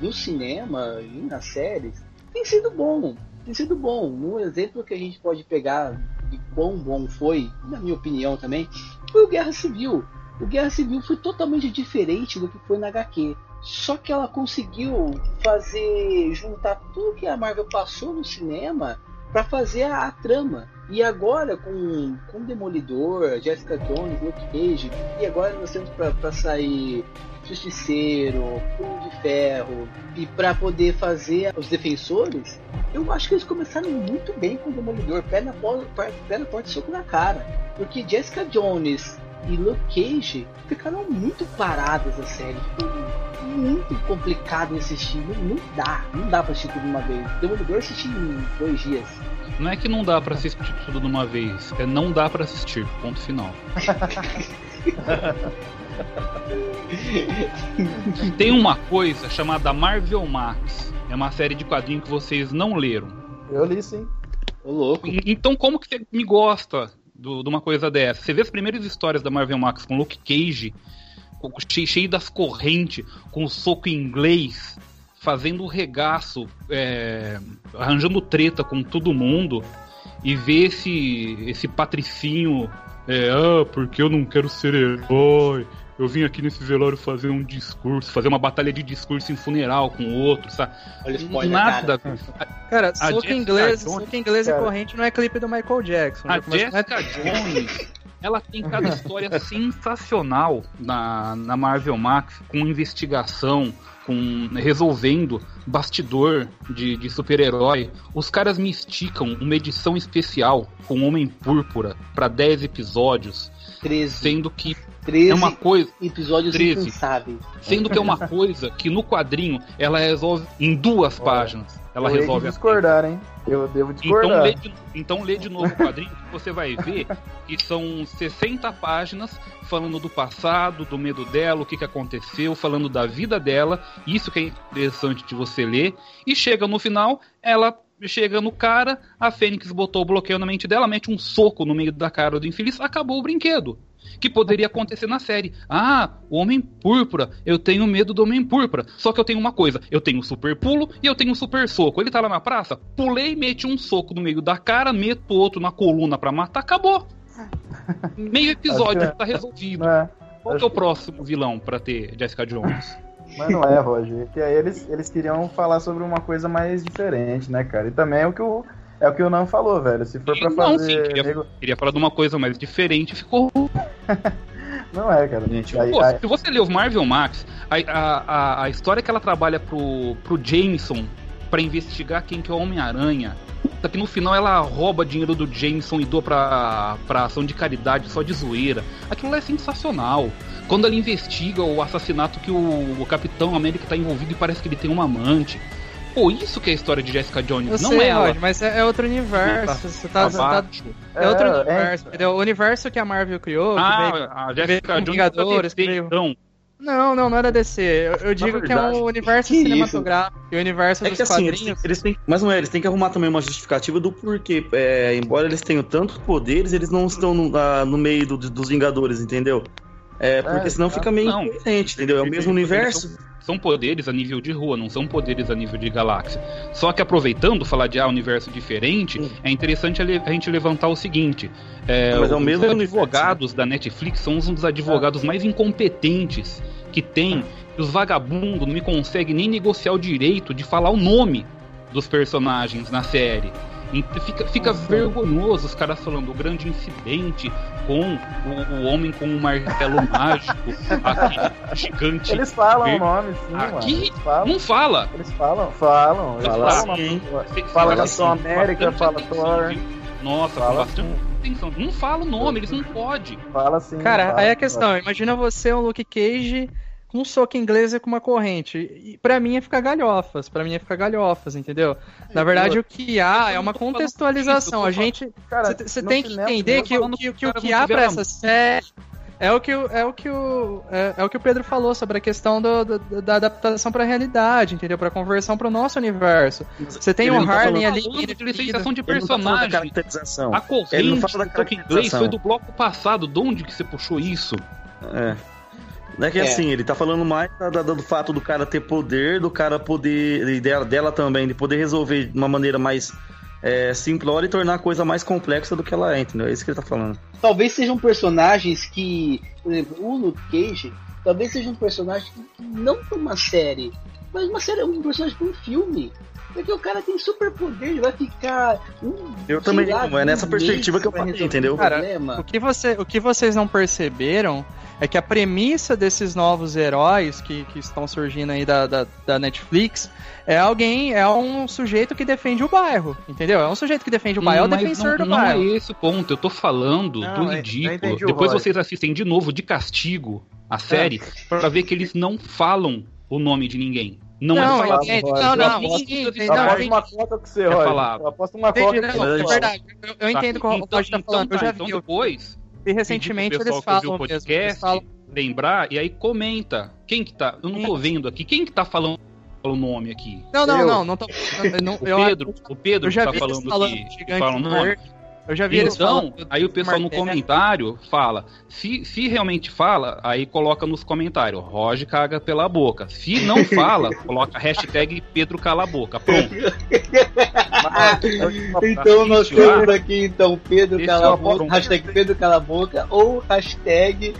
no cinema e nas séries tem sido bom. Tem sido bom. Um exemplo que a gente pode pegar de quão bom foi, na minha opinião também, foi o Guerra Civil. O Guerra Civil foi totalmente diferente do que foi na HQ. Só que ela conseguiu fazer juntar tudo que a Marvel passou no cinema para fazer a, a trama. E agora com, com Demolidor, Jessica Jones, Luke Cage, e agora nós temos para sair Justiceiro, Punho de Ferro, e para poder fazer os defensores, eu acho que eles começaram muito bem com o Demolidor, pé na, pé na porta e soco na cara. Porque Jessica Jones e Luke Cage ficaram muito paradas a série. Ficou muito complicado de assistir. Não, não dá, não dá pra assistir tudo de uma vez. Demolidor assisti em dois dias. Não é que não dá pra assistir tudo de uma vez, é não dá pra assistir, ponto final. Tem uma coisa chamada Marvel Max. É uma série de quadrinhos que vocês não leram. Eu li sim. Ô louco. Então, como que você me gosta do- de uma coisa dessa? Você vê as primeiras histórias da Marvel Max com Luke Cage, com- cheio, cheio das correntes, com soco inglês, fazendo regaço, é, arranjando treta com todo mundo, e ver esse, esse patricinho, é, ah, porque eu não quero ser herói. Eu vim aqui nesse velório fazer um discurso, fazer uma batalha de discurso em funeral com o outro, sabe? Olha spoiler, Nada. cara. Cara, A soco inglês, soco inglês e Cara. corrente não é clipe do Michael Jackson. A Já começa- Jessica Jones, ela tem cada história sensacional na, na Marvel Max, com investigação, com resolvendo bastidor de, de super-herói. Os caras me esticam uma edição especial com Homem Púrpura para 10 episódios, 13, sendo que 13 é uma coisa, episódios 13. incansáveis. sendo que é uma coisa que no quadrinho ela resolve em duas Olha, páginas. Ela eu resolve a discordar, hein? Eu devo Então discordar. lê, de, então lê de novo o quadrinho que você vai ver que são 60 páginas falando do passado, do medo dela, o que, que aconteceu, falando da vida dela, isso que é interessante de você ler, e chega no final, ela chega no cara, a Fênix botou o bloqueio na mente dela, mete um soco no meio da cara do infeliz, acabou o brinquedo. Que poderia acontecer na série. Ah, o Homem Púrpura. Eu tenho medo do Homem Púrpura. Só que eu tenho uma coisa: eu tenho super pulo e eu tenho super soco. Ele tá lá na praça, pulei, meti um soco no meio da cara, meto outro na coluna pra matar, acabou. Meio episódio, que tá resolvido. É. Qual que é o próximo vilão pra ter Jessica Jones? Mas não é, Roger. Que aí eles, eles queriam falar sobre uma coisa mais diferente, né, cara? E também é o que o, é o, que o Nan falou, velho. Se for pra Não, fazer. sim, queria, nego- queria falar de uma coisa mais diferente, ficou Não é, cara. Gente, Aí- Pô, aí- se você ler o Marvel Max, a, a, a, história que ela trabalha pro, pro Jameson pra investigar quem que é o Homem-Aranha. Só que no final ela rouba dinheiro do Jameson e doa pra, pra ação de caridade só de zoeira. Aquilo lá é sensacional. Quando ela investiga o assassinato que o, o Capitão América tá envolvido e parece que ele tem uma amante. Pô, isso que é a história de Jessica Jones, Eu não sei, ela. Roger, mas é, é outro universo. Você tá, você tá- Abaixo. é outro É, universo, é. entendeu? O universo que a Marvel criou. que veio- Ah, a Jessica Jones Vingadores, tá veio- então. Não, não, não era DC. Eu, eu digo que é verdade, um universo que cinematográfico e o universo É dos que assim, eles, quadrinhos. eles têm. Mas não é, eles têm que arrumar também uma justificativa do porquê. É, embora eles tenham tantos poderes, eles não estão no, ah, no meio do- dos Vingadores, entendeu? É, porque É, senão fica meio incoerente, entendeu? É o mesmo universo. São poderes a nível de rua, não são poderes a nível de galáxia. Só que aproveitando falar de ah, universo diferente, Sim. é interessante a, gente levantar o seguinte: é, Mas é o os mesmo universo, advogados da Netflix são um dos advogados mais incompetentes que tem. E os vagabundos não me conseguem nem negociar o direito de falar o nome dos personagens na série. Então fica, fica vergonhoso os caras falando o grande incidente com o, o homem com o martelo mágico, aquele gigante. Eles falam Ver- o nome, sim, mano. Aqui? Eles falam. Não fala. Eles falam, falam. Eles Fala falam sim. Fala Capitão América, fala Thor. Nossa, Fala bastante atenção. Não fala o nome, eles não podem. Fala assim. Cara, fala, aí é a questão, imagina você, um Luke Cage, com um soco inglês e com uma corrente. E pra mim é ficar galhofas, pra mim é ficar galhofas, entendeu? Na verdade, o que há é uma contextualização. A gente. Você tem que entender que, o que, que que o que há tiveram- essa série. É o que o, é o que o, é, é o que o Pedro falou sobre a questão do, do- da adaptação pra realidade, entendeu? Pra conversão pro nosso universo. Você tem Ele o não tá Harley ali. De licenciação de Ele não tá falando da personagem. caracterização. A Ele corrente não fala da do toque inglês caracterização. foi do bloco passado. De onde que você puxou isso? É. Não é que É. assim, ele tá falando mais da- da- do fato do cara ter poder, do cara poder. e dela, dela também, de poder resolver de uma maneira mais é, simplória e tornar a coisa mais complexa do que ela é, entendeu? É isso que ele tá falando. Talvez sejam personagens que, por exemplo, o Luke Cage, talvez seja um personagem que, não pra uma série, mas uma série, um personagem pra um filme. Porque o cara tem super poder, ele vai ficar. Um, Eu também, lá, é nessa um perspectiva que eu falei, entendeu? o Cara, problema. O que, você, o que vocês não perceberam é que a premissa desses novos heróis que, que estão surgindo aí da, da, da Netflix é alguém, é um sujeito que defende o bairro, entendeu? É um sujeito que defende o bairro, é o Mas defensor não, do não bairro. é esse o ponto. Eu tô falando Não, do eu- eu ridículo. entendi o Depois vocês assistem de novo, de castigo, a série, pra ver que eles não falam o nome de ninguém. Não, Não, é falado. entende? Roy. Não, Eu não, aposto- entendi, eu entendi, aposto não, entendi. uma coca com você, É falar. Eu aposto uma Entendi, coca não, com é verdade. Eu, eu entendo o que o então, Roger tá então falando. Eu tá, já então vi, eu depois, vi recentemente eles falam o mesmo. podcast, Eles falam, lembrar, e aí comenta. Quem que tá? Eu não tô vendo aqui. Quem que tá falando o nome aqui? não, não, Eu. não, não tô. Eu, não, O eu, Pedro, o Pedro eu já tá falando falando que, que gigante fala o nome. Eu já vi eles Então, aí o pessoal no comentário fala. Se, se realmente fala, aí coloca nos comentários. Roger caga pela boca. Se não fala, coloca hashtag Pedro cala a boca. Pronto. Então nós temos aqui então Pedro Cala é a o Boca, hashtag Pedro Cala a Boca ou hashtag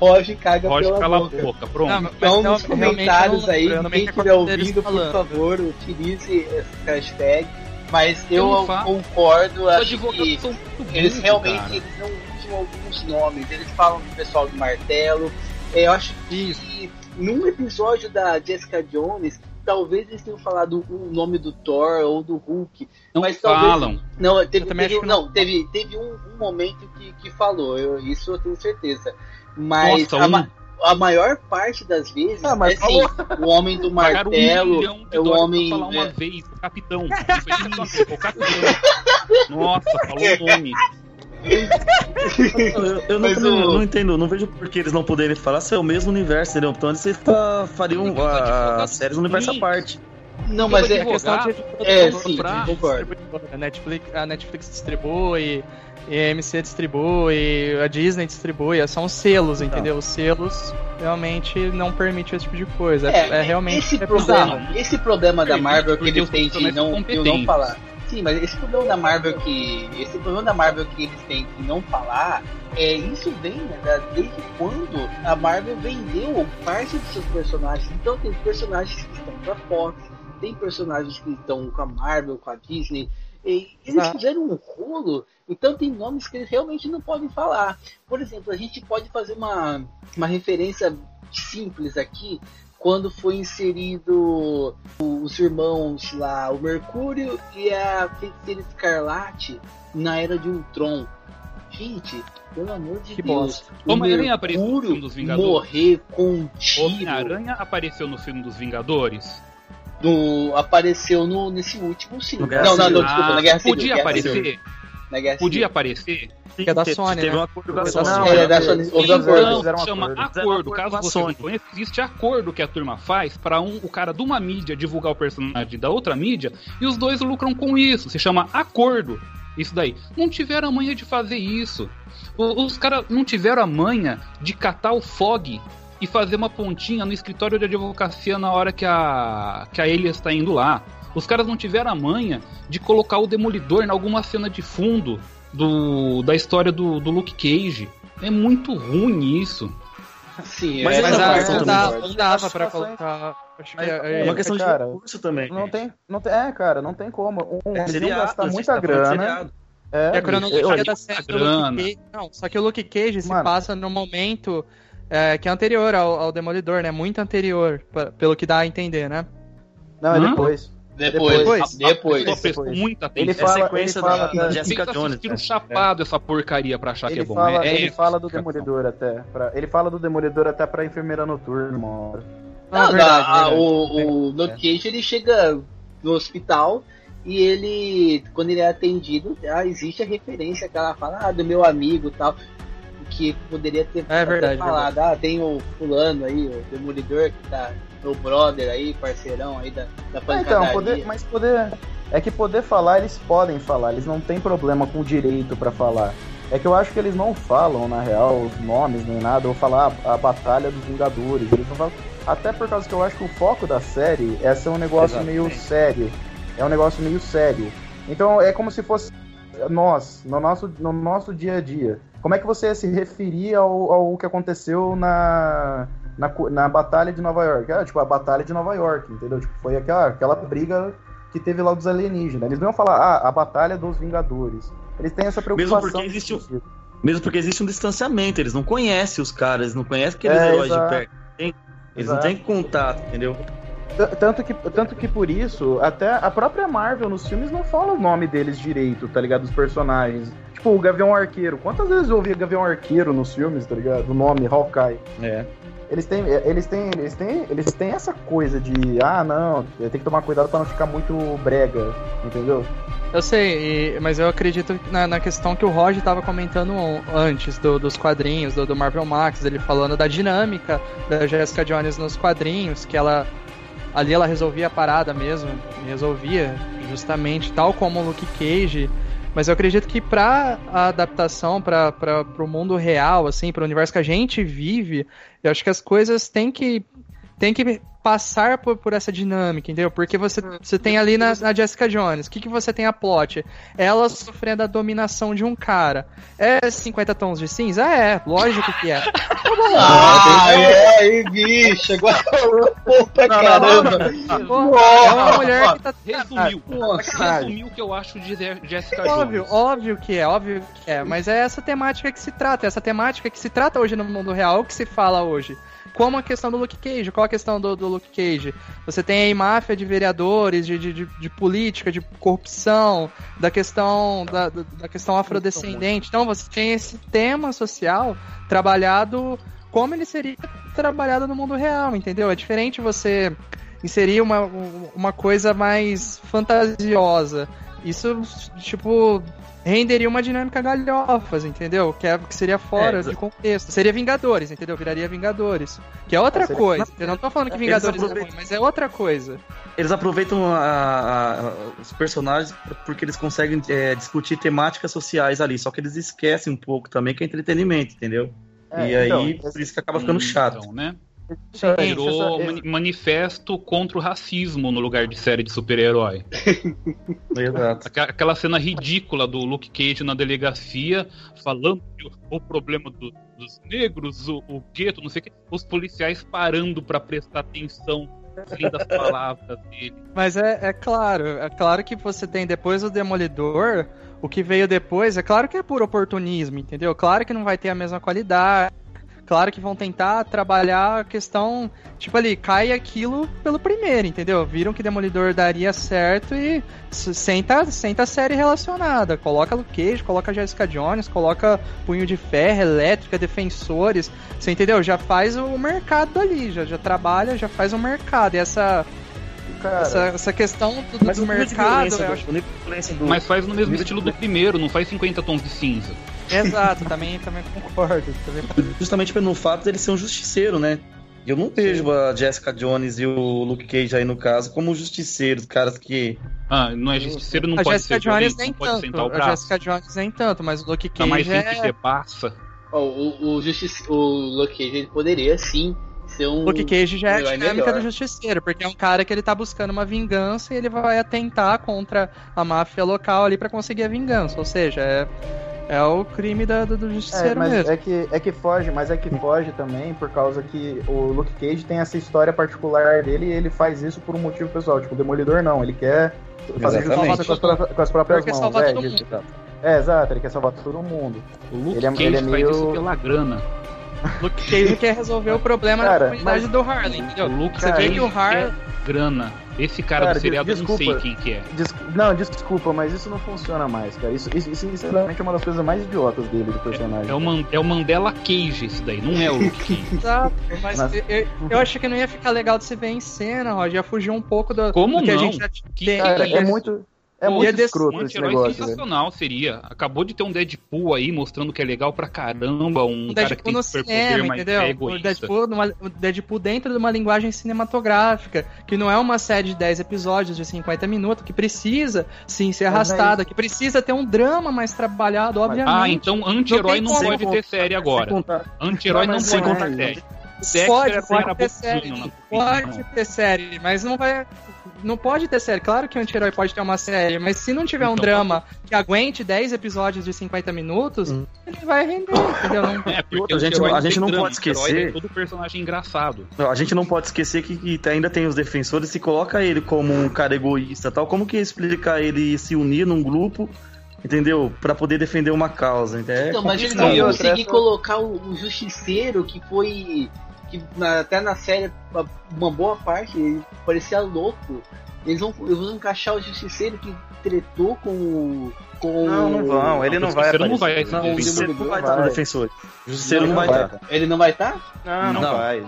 Roger Caga Roger pela cala boca. a boca. Pronto. Não, Então nos comentários não aí, quem estiver ouvindo, por favor, utilize essa hashtag. Mas eu, Eu falo. concordo, acho que muito eles burros, realmente cara. eles não usam alguns nomes, eles falam do pessoal do martelo. É, eu acho que num episódio da Jessica Jones, talvez eles tenham falado o nome do Thor ou do Hulk. Não mas talvez- falam. Não, teve, teve- não, não. teve, teve um, um momento que, que falou, eu- isso eu tenho certeza. Mas Nossa, a, um. A maior parte das vezes Ah, mas é sim, o homem do um martelo, de é o homem. pra falar uma é, vez, o capitão. Foi o capitão. Nossa, falou o nome. Eu, eu não, o- não entendo, não vejo por que eles não poderem falar se é o mesmo universo, entendeu? Então eles fa- fariam a, a série no universo à parte. não, mas é, vou questão de É, sim, concordo. A Netflix, a Netflix distribui, e a MC distribui, a Disney distribui, são selos, entendeu? Os selos realmente não permitem esse tipo de coisa. É, é realmente esse é problema, bizarro. esse problema da Permite, Marvel que porque ele os tem de não, de não falar. Sim, mas esse problema da Marvel que. Esse problema da Marvel que eles têm de não falar, é, isso vem né, desde quando a Marvel vendeu parte dos seus personagens. Então tem personagens que estão com a Fox, tem personagens que estão com a Marvel, com a Disney. E eles Exato. fizeram um rolo, então tem nomes que eles realmente não podem falar. Por exemplo, a gente pode fazer uma, uma referência simples aqui quando foi inserido os irmãos lá, o Mercúrio e a Feiticeira Escarlate na Era de Ultron. Gente, pelo amor de Que Deus. bosta. O Homem-Aranha apareceu no filme dos Vingadores. morrer com um tiro Homem-Aranha apareceu no filme dos Vingadores? no, apareceu no, nesse último sim. Não, não, não, desculpa, Ah, na Guerra Civil. Podia Guerra aparecer? Civil. Na Guerra Podia Civil. aparecer? Que é da Te- Sony, teve né? um acordo com a Sony. Sony. É, da Sony. Os Então, acordos. fizeram um chama acordo. Acordo. acordo Caso você Sony. não conheça, existe acordo que a turma faz para um, o cara de uma mídia divulgar o personagem da outra mídia e os dois lucram com isso. Se chama acordo. Isso daí. Não tiveram a manha de fazer isso. O- Os caras não tiveram a manha de catar o Fog e fazer uma pontinha no escritório de advocacia na hora que a, que a Elias está indo lá. Os caras não tiveram a manha de colocar o Demolidor em alguma cena de fundo do, da história do, do Luke Cage. É muito ruim isso. Sim, Mas é, Mas a, não, dá, dava pra colocar. Acho que Mas é, É uma é, questão cara, de recurso também. Não tem, não tem, é, cara, não tem como. Um, É seriado, gastar muita tá grana. É, É a cronologia da série do grana. Luke Cage. Não, só que o Luke Cage se Mano. passa no momento é, que é anterior ao, ao Demolidor, né? Muito anterior, pa- pelo que dá a entender, né? Não, é Hã? depois. Depois, Depois? depois. Só prestou depois. muita atenção. Ele É fala, sequência ele fala, da- da- Jessica Jones. assistiram né? chapado essa porcaria pra achar que ele é bom. fala, é, ele é fala do. Demolidor até. pra- ele fala do Demolidor até pra enfermeira noturna, uma hora. Ah, Não, verdade, não, a- verdade. o, o Luke Cage ele chega no hospital e ele, quando ele é atendido, ah, existe a referência que ela fala, ah, do meu amigo e tal, que poderia ter É até verdade, falado, ah, tem o fulano aí, o Demolidor, que tá, meu brother aí, parceirão aí da, da É, pancadaria. então, poder, mas poder. É que poder falar, eles podem falar, eles não têm problema com o direito pra falar. É que eu acho que eles não falam, na real, os nomes nem nada, ou falar a, a Batalha dos Vingadores. Eles não falam. Até por causa que eu acho que o foco da série é ser um negócio meio Exatamente. sério. É um negócio meio sério. Então é como se fosse nós, no nosso, no nosso dia a dia. Como é que você se referir ao, ao que aconteceu na, na, na Batalha de Nova York? Ah, tipo, a Batalha de Nova York, entendeu? Tipo, foi aquela, aquela briga que teve lá dos alienígenas. Eles não iam falar, ah, a Batalha dos Vingadores. Eles têm essa preocupação. porque existe sentido. Mesmo porque existe um distanciamento, eles não conhecem os caras, eles não conhecem aqueles É, heróis exato. de perto. Tem- Eles não Exato. têm contato, entendeu? Tanto que, tanto que por isso, até a própria Marvel nos filmes não fala o nome deles direito, tá ligado? Dos personagens. Tipo, o Gavião Arqueiro. Quantas vezes eu ouvi Gavião Arqueiro nos filmes, tá ligado? O nome, Hawkeye. É. Eles têm, eles têm, eles têm, eles têm essa coisa de, ah, não, tem que tomar cuidado pra não ficar muito brega, entendeu? Eu sei, e- mas eu acredito na, na questão que o Roger estava comentando antes do- dos quadrinhos, do, do Marvel Max, ele falando da dinâmica da Jessica Jones nos quadrinhos, que ela ali ela resolvia a parada mesmo, resolvia justamente tal como o Luke Cage. Mas eu acredito que pra a adaptação para o mundo real, assim, para o universo que a gente vive, eu acho que as coisas têm que tem que passar por, por essa dinâmica, entendeu? Porque você, você tem ali na, na Jessica Jones, o que, que você tem a plot? Ela sofrendo a dominação de um cara. É 50 tons de cinza? É, lógico que é. Ah, é, aí, bicho, agora pra caramba. É uma mulher que tá. Resumiu. Nossa. Resumiu o que eu acho de Je- Jessica Óbvio, Jones. óbvio que é, óbvio que é, mas é essa temática que se trata, é essa temática que se trata hoje no mundo real, o que se fala hoje. Como a questão do Luke Cage, qual a questão do, do Luke Cage? Você tem aí máfia de vereadores, de, de, de, política, de corrupção, da questão da da questão afrodescendente. Então você tem esse tema social trabalhado como ele seria trabalhado no mundo real, entendeu? É diferente você inserir uma, uma coisa mais fantasiosa. Isso, tipo, renderia uma dinâmica galhofas, entendeu? Que, é, que seria fora É, de contexto. Seria Vingadores, entendeu? Viraria Vingadores. Que é outra É, seria- coisa. Eu não tô falando que Vingadores é aproveitam- ruim, mas é outra coisa. Eles aproveitam a- a- os personagens porque eles conseguem é, discutir temáticas sociais ali, só que eles esquecem um pouco também que é entretenimento, entendeu? É, e então, aí, por isso que acaba ficando chato. Então, né? Só- Virou manifesto contra o racismo no lugar de série de super-herói. Exato. Aquela- Aquela cena ridícula do Luke Cage na delegacia, falando que o, o problema do- dos negros, o, o gueto, não sei o que, os policiais parando pra prestar atenção nas lindas palavras dele. Mas é, é claro, é claro que você tem depois o Demolidor, o que veio depois, é claro que é por oportunismo, entendeu? Claro que não vai ter a mesma qualidade. Claro que vão tentar trabalhar a questão, tipo ali, cai aquilo pelo primeiro, entendeu? Viram que Demolidor daria certo e senta, senta a série relacionada. Coloca Luke Cage, coloca Jessica Jones, coloca Punho de Ferro, Elétrica, Defensores. Você entendeu? Já faz o mercado ali, já, já trabalha, já faz o mercado. E essa, Cara, essa, essa questão do, do de mercado, do- violência do- Mas faz no mesmo estilo do primeiro, não faz 50 tons de cinza. Exato, também, também concordo. Também... Justamente pelo fato dele ser um justiceiro, né? Eu não vejo a Jessica Jones e o Luke Cage aí no caso como justiceiros, caras que. Ah, não é justiceiro, não a pode Jessica ser Jones violento, nem não pode sentar o tanto. A braço. Jessica Jones nem tanto, mas o Luke Tá mais Cage gente que é... repassa. Ó, o, o, justice, o Luke Cage ele poderia sim ser um. Luke Cage já é a dinâmica melhor. do justiceiro, porque é um cara que ele tá buscando uma vingança e ele vai atentar contra a máfia local ali pra conseguir a vingança. Ou seja, é, é o crime da- do, do É, justiceiro mas mesmo. é que, é que foge, mas é que foge também por causa que o Luke Cage tem essa história particular dele e ele faz isso por um motivo pessoal. Tipo, o Demolidor não, ele quer fazer justiça com as, com as próprias Ele quer mãos. salvar É, mundo. é, exato, ele quer salvar todo mundo. O Luke Ele é- Cage ele é faz meio- isso pela grana. Luke Cage quer resolver o problema Cara, da comunidade mas- do Harlem, entendeu? O Luke Você Cara, vê que o Harlem... quer grana. Esse cara, Cara, do seriado eu não sei desculpa. quem que é. Des- Não, desculpa, mas isso não funciona mais, cara. Isso, isso, isso sinceramente é uma das coisas mais idiotas dele, do personagem. É o, Man- é o Mandela Cage esse daí, não é o Luke Cage. Exato, mas Mas- eu, eu, eu acho que não ia ficar legal de se ver em cena, Roger. Ia fugir um pouco do, Como do que a não? gente já tem. Cara, é isso? muito. É muito ia des- escroto Um esse anti-herói negócio, velho. sensacional seria. Acabou de ter um Deadpool aí mostrando que é legal pra caramba, um o cara que Deadpool tem no superpoder, mas entendeu? é O egoísta. Deadpool, numa- o Deadpool dentro de uma linguagem cinematográfica, que não é uma série de 10 episódios de 50 minutos, que precisa, sim, ser Mas arrastada, que precisa ter um drama mais trabalhado, obviamente. Ah, então anti-herói Não não, pode ter série agora. Anti-herói Não, não, pode ter série. Dexter pode, era pode ter série, na pode ter série, mas não vai... Não pode ter série. Claro que o anti-herói pode ter uma série, mas se não tiver um Então, drama que aguente 10 episódios de 50 minutos, Hum. ele vai render, entendeu? Não- É, porque A gente não- a gente não drama, pode esquecer- é todo personagem engraçado. a gente não pode esquecer que, que ainda tem os defensores se coloca ele como um cara egoísta tal. Como que explica ele se unir num grupo, entendeu? Pra poder defender uma causa. Então, é Então, mas eles complicado. não conseguir colocar o, o Justiceiro, que foi. Que na- até na série, uma, boa parte, ele parecia louco. Eles vão, eles vão encaixar o Justiceiro que tretou com o. Com Não, não vão. Ele Não, não o vai Justiceiro não vai, Não, o Justiceiro não vai estar no defensor. O Justiceiro não, Não vai estar. Ele não vai estar? Não, não, Não. vai.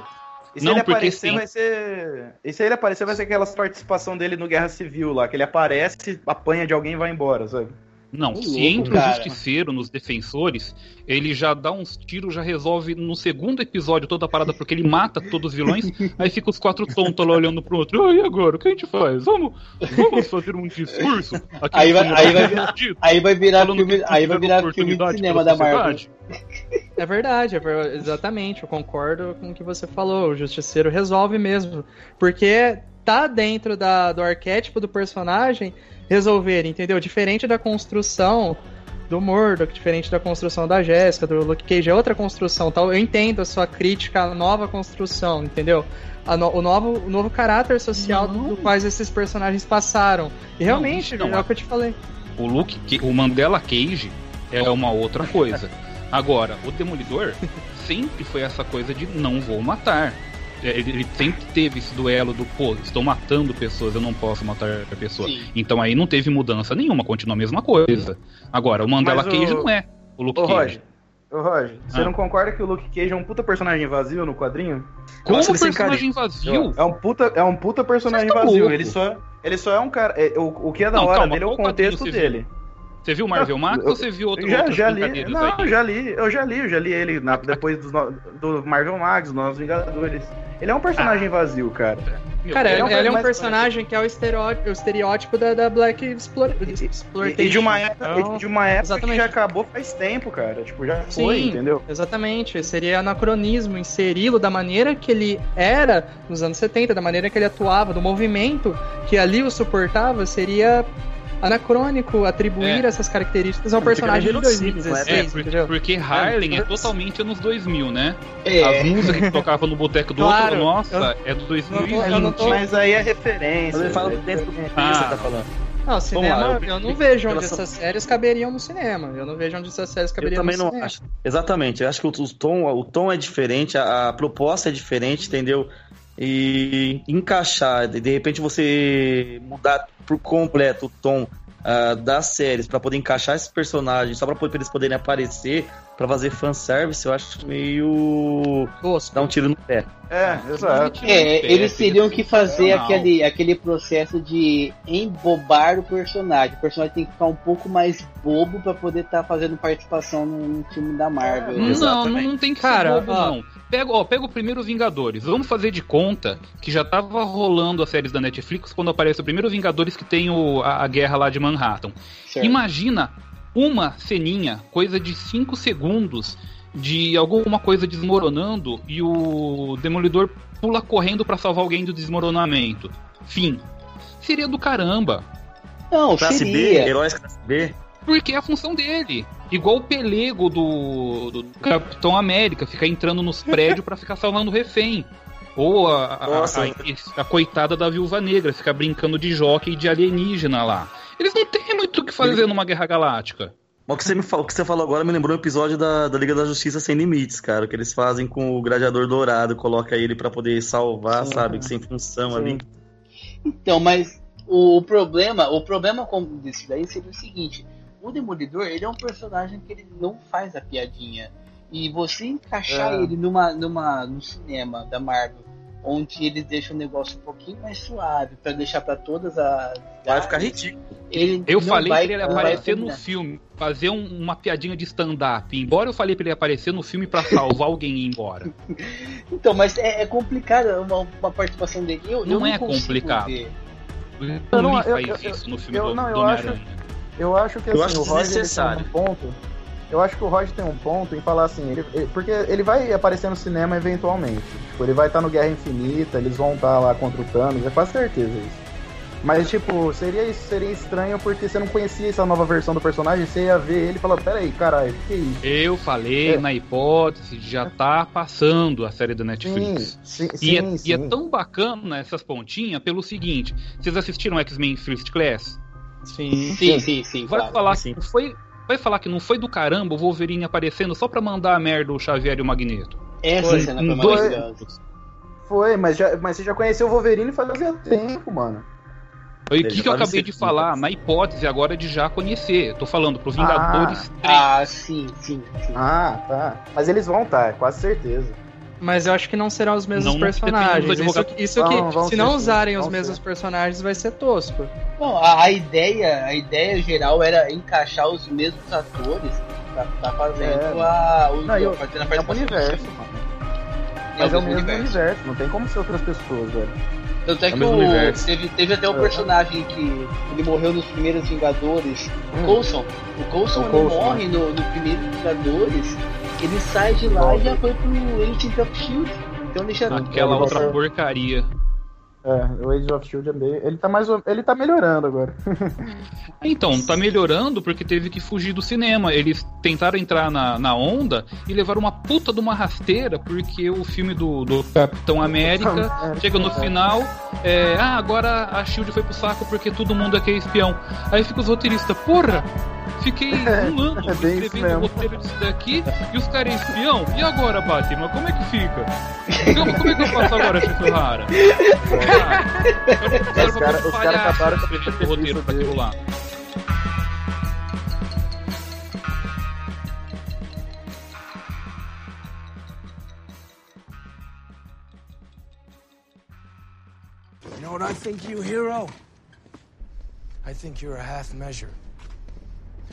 E se Não, ele aparecer, sim. vai ser. E se ele aparecer, vai ser aquela participação dele no Guerra Civil lá, que ele aparece, apanha de alguém e vai embora, sabe? Não, se louco, entra cara. o Justiceiro nos defensores, ele já dá uns tiros, já resolve no segundo episódio toda a parada, porque ele mata todos os vilões, aí fica os quatro tontos lá olhando pro outro. Ah, e agora? O que a gente faz? Vamos, vamos fazer um discurso? Aqui Aí no vai- aí vai- bandido, Aí vai virar filme, aí vai virar filme de cinema da Marvel. É verdade, é ver- exatamente. Eu concordo com o que você falou. O Justiceiro resolve mesmo. Porque tá dentro da, do arquétipo do personagem resolver, entendeu? Diferente da construção do Murdoch, diferente da construção da Jéssica, do Luke Cage, é outra construção. Tal. Eu entendo a sua crítica à nova construção, entendeu? A no- o, novo, o novo caráter social Não. do quais esses personagens passaram. E realmente, isso não. é o que eu te falei. O Luke, o Mandela Cage é uma outra coisa. Agora, o Demolidor sempre foi essa coisa de não vou matar. É, Ele, ele sempre teve esse duelo do, pô, estou matando pessoas, eu não posso matar a pessoa. Sim. Então aí não teve mudança nenhuma, continua a mesma coisa. Agora, o Mandela o- Cage não é o Luke Ô, Cage. Roger. Ô, Roger, você Ah. não concorda que o Luke Cage é um puta personagem vazio no quadrinho? Como sem personagem vazio? É um puta, é um puta personagem Vocês tão vazio. louco. Ele só, ele só é um cara. é, o, o que é da Não, hora calma, dele é o contexto você dele. Você viu o Marvel Max eu- ou você viu outro, já, já li. Não, aí? já li. Eu já li, eu já li ele na- depois no- do Marvel Max, dos Novos Vingadores. Ele é um personagem vazio, cara. Meu, Cara, Ele é um é, ele é um personagem que é o estereótipo, o estereótipo da, da Black Explor- E, Exploitation. e de uma época, Então, e de uma época que exatamente. já acabou faz tempo, cara. Tipo, já foi, Sim, entendeu? Exatamente, seria anacronismo inseri-lo da maneira que ele era nos anos 70, da maneira que ele atuava, do movimento que ali o suportava, seria anacrônico atribuir É. essas características a um Fica personagem de meio genocídio, 2016, É, porque, entendeu? porque Harlem é totalmente anos 2000, né? É, As músicas que tocava no boteco do Claro, outro, nossa, eu- é do eu 2020. não tô- Mas aí é referência. Ele fala é dentro do diferente. contexto que Ah. você tá falando. Não, cinema, lá, eu, eu- não vejo onde relação- essas séries caberiam no cinema. Eu não vejo onde essas séries Eu caberiam também no não cinema. acho. Exatamente. Eu acho que o, o tom, o tom é diferente, a, a proposta é diferente, entendeu? E encaixar, de, de repente você mudar por completo o tom ah, das séries pra poder encaixar esses personagens, só pra poder- eles poderem aparecer, pra fazer fanservice, eu acho meio. Tosco. dar um tiro no pé. É, exato. É, eles teriam que fazer Não. aquele, aquele processo de embobar o personagem. O personagem tem que ficar um pouco mais bobo pra poder estar fazendo participação num filme da Marvel. Não, Exatamente. não, não tem que Cara, ser bobo, não. Pega, ó, pega o primeiro Vingadores. Vamos fazer de conta que já tava rolando as séries da Netflix quando aparece o primeiro Vingadores que tem o, a, a guerra lá de Manhattan. Certo. Imagina uma ceninha, coisa de 5 segundos, de alguma coisa desmoronando e o Demolidor pula correndo pra salvar alguém do desmoronamento. Fim. Seria do caramba. Não, Classe B, seria. heróis classe B. Porque é a função dele. Igual o pelego do, do Capitão América, ficar entrando nos prédios pra ficar salvando o refém. Ou a, a- a- a coitada da viúva negra, ficar brincando de jockey e de alienígena lá. Eles não têm muito o que fazer numa guerra galáctica. Mas o que você, me falou, o que você falou agora me lembrou um episódio da, da Liga da Justiça Sem Limites, cara. Que eles fazem com o Gladiador Dourado, coloca ele pra poder salvar, Sim. sabe? Sem função Sim. ali. Então, mas o, o problema, o problema com desse daí seria o seguinte: o Demolidor, ele é um personagem que ele não faz a piadinha. E você encaixar É. ele numa, numa, no cinema da Marvel, onde eles deixam o negócio um pouquinho mais suave, pra deixar pra todas as. Vai ficar ridículo. Ele Eu não falei vai- que ele não aparecer no filme, fazer um- uma piadinha de stand-up. Embora eu falei pra ele aparecer no filme pra salvar alguém e ir embora. Então, mas é, é complicado uma, uma participação dele. Eu, Não eu é consigo complicado. ver. Eu não- eu- faz eu- isso no filme eu- do, não, eu do acho-. Eu acho que Eu assim, acho o Roger tem um ponto. Eu acho que o Roger tem um ponto em falar assim, ele- ele- porque ele vai aparecer no cinema eventualmente. Tipo, ele vai estar no Guerra Infinita, eles vão estar lá contra o Thanos, é quase certeza isso. Mas, tipo, seria, seria estranho porque você não conhecia essa nova versão do personagem, você ia ver ele e falar, peraí, caralho, o que é isso? Eu falei É. na hipótese de já tá passando a série da Netflix. Sim, sim, E, é, sim, e é sim. tão bacana essas pontinhas pelo seguinte: vocês assistiram X-Men First Class? Sim. Sim, sim, sim. Vai claro. falar sim. que não foi. Vai falar que não foi do caramba o Wolverine aparecendo só pra mandar a merda o Xavier e o Magneto. Essa Foi. cena foi dois- maravilhosa. Foi, mas, já, mas você já conheceu o Wolverine fazia tempo, mano. O que, que eu tava acabei de falar, né? na hipótese agora de já conhecer. Tô falando pro Vingadores 3. Ah, sim, sim, sim. Ah, tá. Mas eles vão estar, quase certeza. Mas eu acho que não serão os mesmos Não, não, personagens. Isso, que- isso que, vão se ser, não usarem os mesmos ser. personagens, vai ser tosco. Não, a, a ideia, a ideia geral era encaixar os mesmos atores pra tá fazendo É. a, o, Não, e o- fazendo a É o universo, mano. É Mas é o mesmo universo. universo, não tem como ser outras pessoas, velho. Tanto é É o que o, universo. teve, teve até um É. personagem que ele morreu nos primeiros Vingadores, o Hum. Coulson. O Coulson O ele Coulson, morre no, no primeiro Vingadores, ele sai de lá e já foi pro Agent of Shield. Então ele já Aquela outra porcaria. É, o Age of Shield é meio. Ele tá mais. Ele tá melhorando agora. Então, tá melhorando porque teve que fugir do cinema. Eles tentaram entrar na, na onda e levaram uma puta de uma rasteira porque o filme do, do Capitão América chega no final. é, ah, agora a Shield foi pro saco porque todo mundo aqui é espião. Aí fica os roteiristas, porra! Fiquei um ano é escrevendo o roteiro disso daqui e os caras é espião. E agora, Batman? Como é que fica? Como, como é que eu faço agora, Chico Rara? Eu Os cara- os cara acabaram com o o roteiro pra aquilo You know what I think you, hero? I think you're a half measure.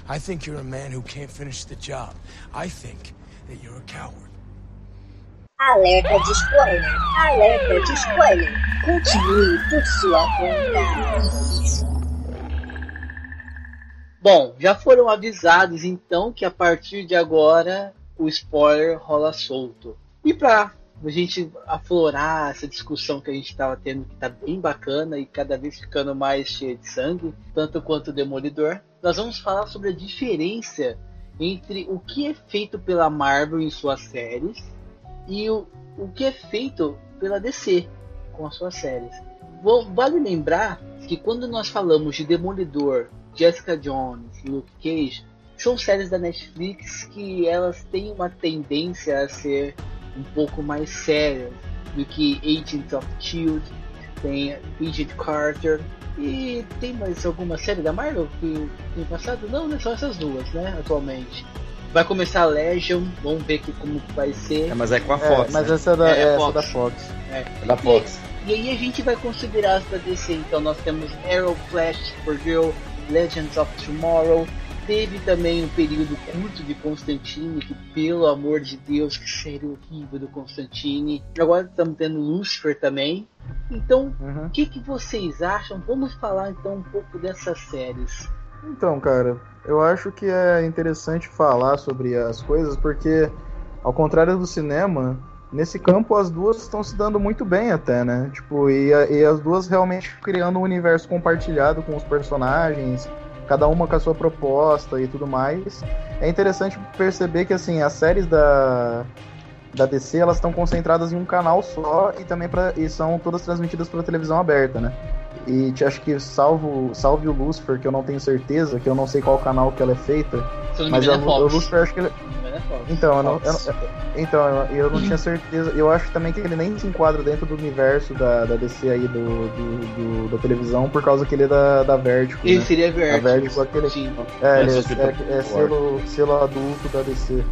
I think you're a man who can't finish the job. I think that you're a coward. Alerta de spoiler! Alerta de spoiler! Continue por sua conta. Bom, já foram avisados então que a partir de agora o spoiler rola solto. E pra a gente aflorar essa discussão que a gente estava tendo, que tá bem bacana e cada vez ficando mais cheia de sangue, tanto quanto o Demolidor, nós vamos falar sobre a diferença entre o que é feito pela Marvel em suas séries e o, o que é feito pela DC com as suas séries. Vou, vale lembrar que quando nós falamos de Demolidor, Jessica Jones, Luke Cage, são séries da Netflix que elas têm uma tendência a ser um pouco mais sérias do que Agents of Shield, tem Agent Carter e tem mais alguma série da Marvel que tem passado? Não, né? Só essas duas, né? Atualmente. Vai começar a Legion, vamos ver que, como vai ser. É, mas é com a É, Fox. mas né? essa é da, É, é, essa Fox. da Fox. É. É da Fox. E aí a gente vai considerar as da DC. Então nós temos Arrow, Flash, Supergirl, Legends of Tomorrow. Teve também um período curto de Constantine, que pelo amor de Deus, que série horrível do Constantine. Agora estamos tendo Lucifer também. Então, Uhum. o que, que vocês acham? Vamos falar então um pouco dessas séries. Então, cara, eu acho que é interessante falar sobre as coisas porque, ao contrário do cinema, nesse campo as duas estão se dando muito bem até, né? Tipo, e, e as duas realmente criando um universo compartilhado com os personagens, cada uma com a sua proposta e tudo mais. É interessante perceber que, assim, as séries da, da DC, elas estão concentradas em um canal só e também pra, e são todas transmitidas pela televisão aberta, né? E te acho que salvo, salve o Lucifer, que eu não tenho certeza, que eu não sei qual canal que ela é feita, Se eu não me mas engano, a, é o. Lucifer acho que ele, é então, eu não, eu não- então, eu, não tinha certeza. Eu acho também que ele nem se enquadra dentro do universo da, da DC aí do, do- do- da televisão, por causa que ele é da, da Vertigo. Ele Né? seria A Vertigo. Vertigo, aquele. Sim. É, ele É, é, é- é selo, selo adulto da DC.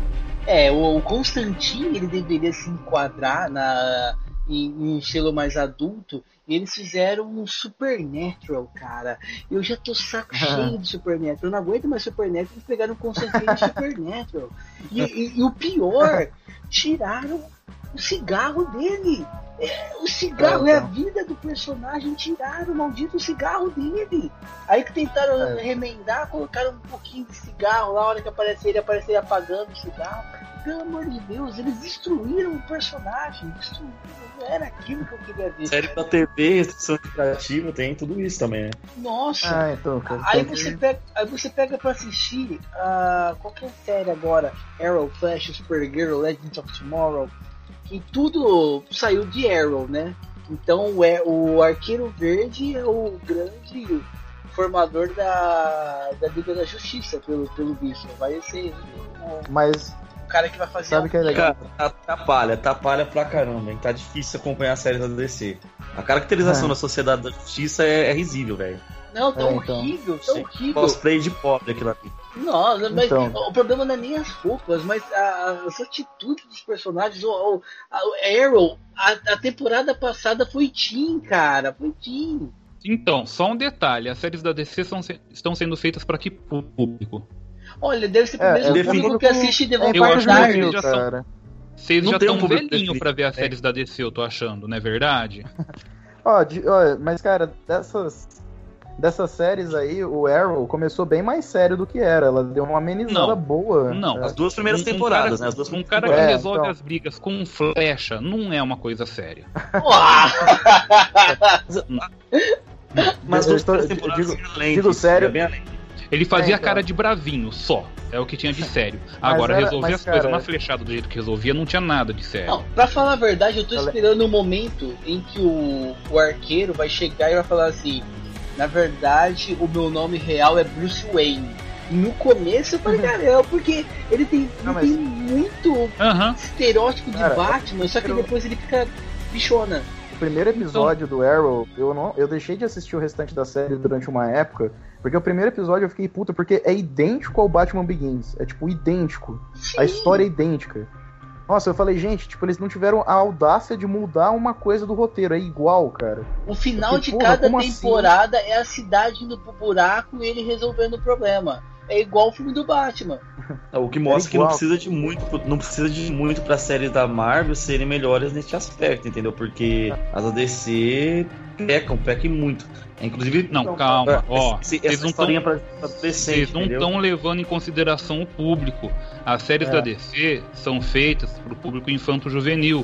É, o, o Constantine ele deveria se enquadrar na, em, em um estilo mais adulto. E eles fizeram um Supernatural, cara. Eu já tô saco cheio de Supernatural. Eu não aguento mais Supernatural. Eles pegaram o Constantine de Supernatural. E, e- e o pior, tiraram o cigarro dele. É, o cigarro É, é, a vida do personagem. Tiraram o maldito cigarro dele. Aí que tentaram É. remendar, colocaram um pouquinho de cigarro lá, a hora que aparecer ele aparecer apagando o cigarro. Pelo amor de Deus, eles destruíram o personagem, destruíram. Não era aquilo que eu queria ver. Série da TV, restrição criativa, tem tudo isso também, né? Nossa! Ah, então, cara. Aí você, que- pega, aí você pega pra assistir ah, qualquer série agora, Arrow, Flash, Supergirl, Legends of Tomorrow, que tudo saiu de Arrow, né? Então é, o Arqueiro Verde é o grande formador da, da Liga da Justiça, pelo, pelo visto. Vai ser Mas cara que vai fazer Sabe que é legal? Cara, tá- atrapalha, atrapalha pra caramba, hein? Tá difícil acompanhar a série da DC. A caracterização É. da Sociedade da Justiça é, é risível, velho. Não, tá É, então. horrível, tá Sim. horrível. Cosplay de pobre aquilo ali. Nossa, mas Então. o problema não é nem as roupas, mas a- as atitudes dos personagens. O, o, a- o Arrow, a, a temporada passada foi Teen, cara. Foi Teen. Então, só um detalhe: as séries da DC são, estão sendo feitas para que público? Olha, deve ser pro É, mesmo é público que assiste The é Vampire Diaries. cara. Vocês Não já um estão público velhinho definido. pra ver as É. séries da DC, eu tô achando, não é verdade? Ó, de- ó, mas cara, dessas dessas séries aí, o Arrow começou bem mais sério do que era. Ela deu uma amenizada Não. boa. Não. É. As duas primeiras Um- um temporadas, cara- né? As duas Um cara que É, resolve então. as brigas com flecha não é uma coisa séria. Mas Eu duas eu temporadas digo- digo sério. ia bem além. Ele fazia É, então. cara de bravinho, só. É o que tinha de sério. Agora, era- resolver mas, as coisas na flechada do jeito que resolvia, não tinha nada de sério. Não, pra falar a verdade, eu tô esperando o momento em que o, o arqueiro vai chegar e vai falar assim: Na verdade, o meu nome real é Bruce Wayne. E no começo eu falei, cara, é porque ele tem, ele Não, mas- tem muito Aham. estereótipo de Cara, Batman, só que eu- depois ele fica bichona. Primeiro episódio do Arrow, eu não, eu deixei de assistir o restante da série durante uma época, porque o primeiro episódio eu fiquei puta, porque é idêntico ao Batman Begins. É tipo idêntico. A história é idêntica. Nossa, eu falei, gente, tipo, eles não tiveram a audácia de mudar uma coisa do roteiro, é igual, cara. O final Porque, de cada assim? temporada é a cidade indo pro buraco e ele resolvendo o problema. É igual o filme do Batman. O que mostra que não precisa de muito, não precisa de muito para séries da Marvel serem melhores neste aspecto, entendeu? Porque as ADC pecam, pecam muito. Inclusive, Não, calma, ó. esse- Vocês não estão adolescente, Vocês não estão levando em consideração o público. As séries É. da DC são feitas pro público infanto-juvenil.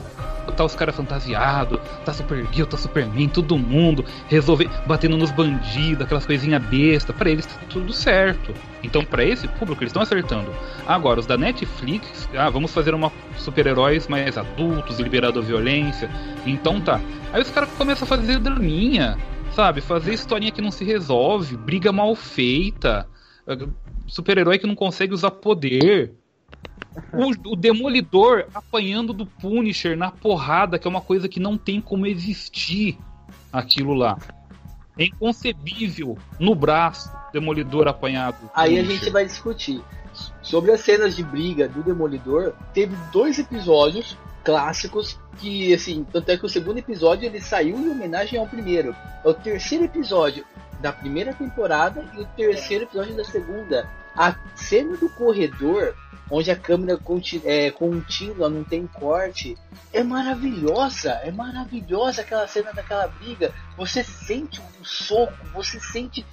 Tá os caras fantasiados, tá Supergirl, tá Superman, todo mundo resolver batendo nos bandidos, aquelas coisinhas bestas. Pra eles tá tudo certo. Então, pra esse público, eles estão acertando. Agora, os da Netflix, ah, vamos fazer uma super-heróis mais adultos, liberado a violência. Então tá. Aí os caras começam a fazer draminha, sabe? Fazer historinha que não se resolve, briga mal feita, eh, super-herói que não consegue usar poder. O, o Demolidor apanhando do Punisher na porrada, que é uma coisa que não tem como existir aquilo lá. É inconcebível no braço, Demolidor apanhado. do Aí a Punisher. gente vai discutir. Sobre as cenas de briga do Demolidor, teve dois episódios clássicos que, assim, tanto é que o segundo episódio ele saiu em homenagem ao primeiro. É o terceiro episódio da primeira temporada e o terceiro episódio da segunda. A cena do corredor, onde a câmera é contínua, não tem corte, é maravilhosa. É maravilhosa aquela cena daquela briga. Você sente o soco, você sente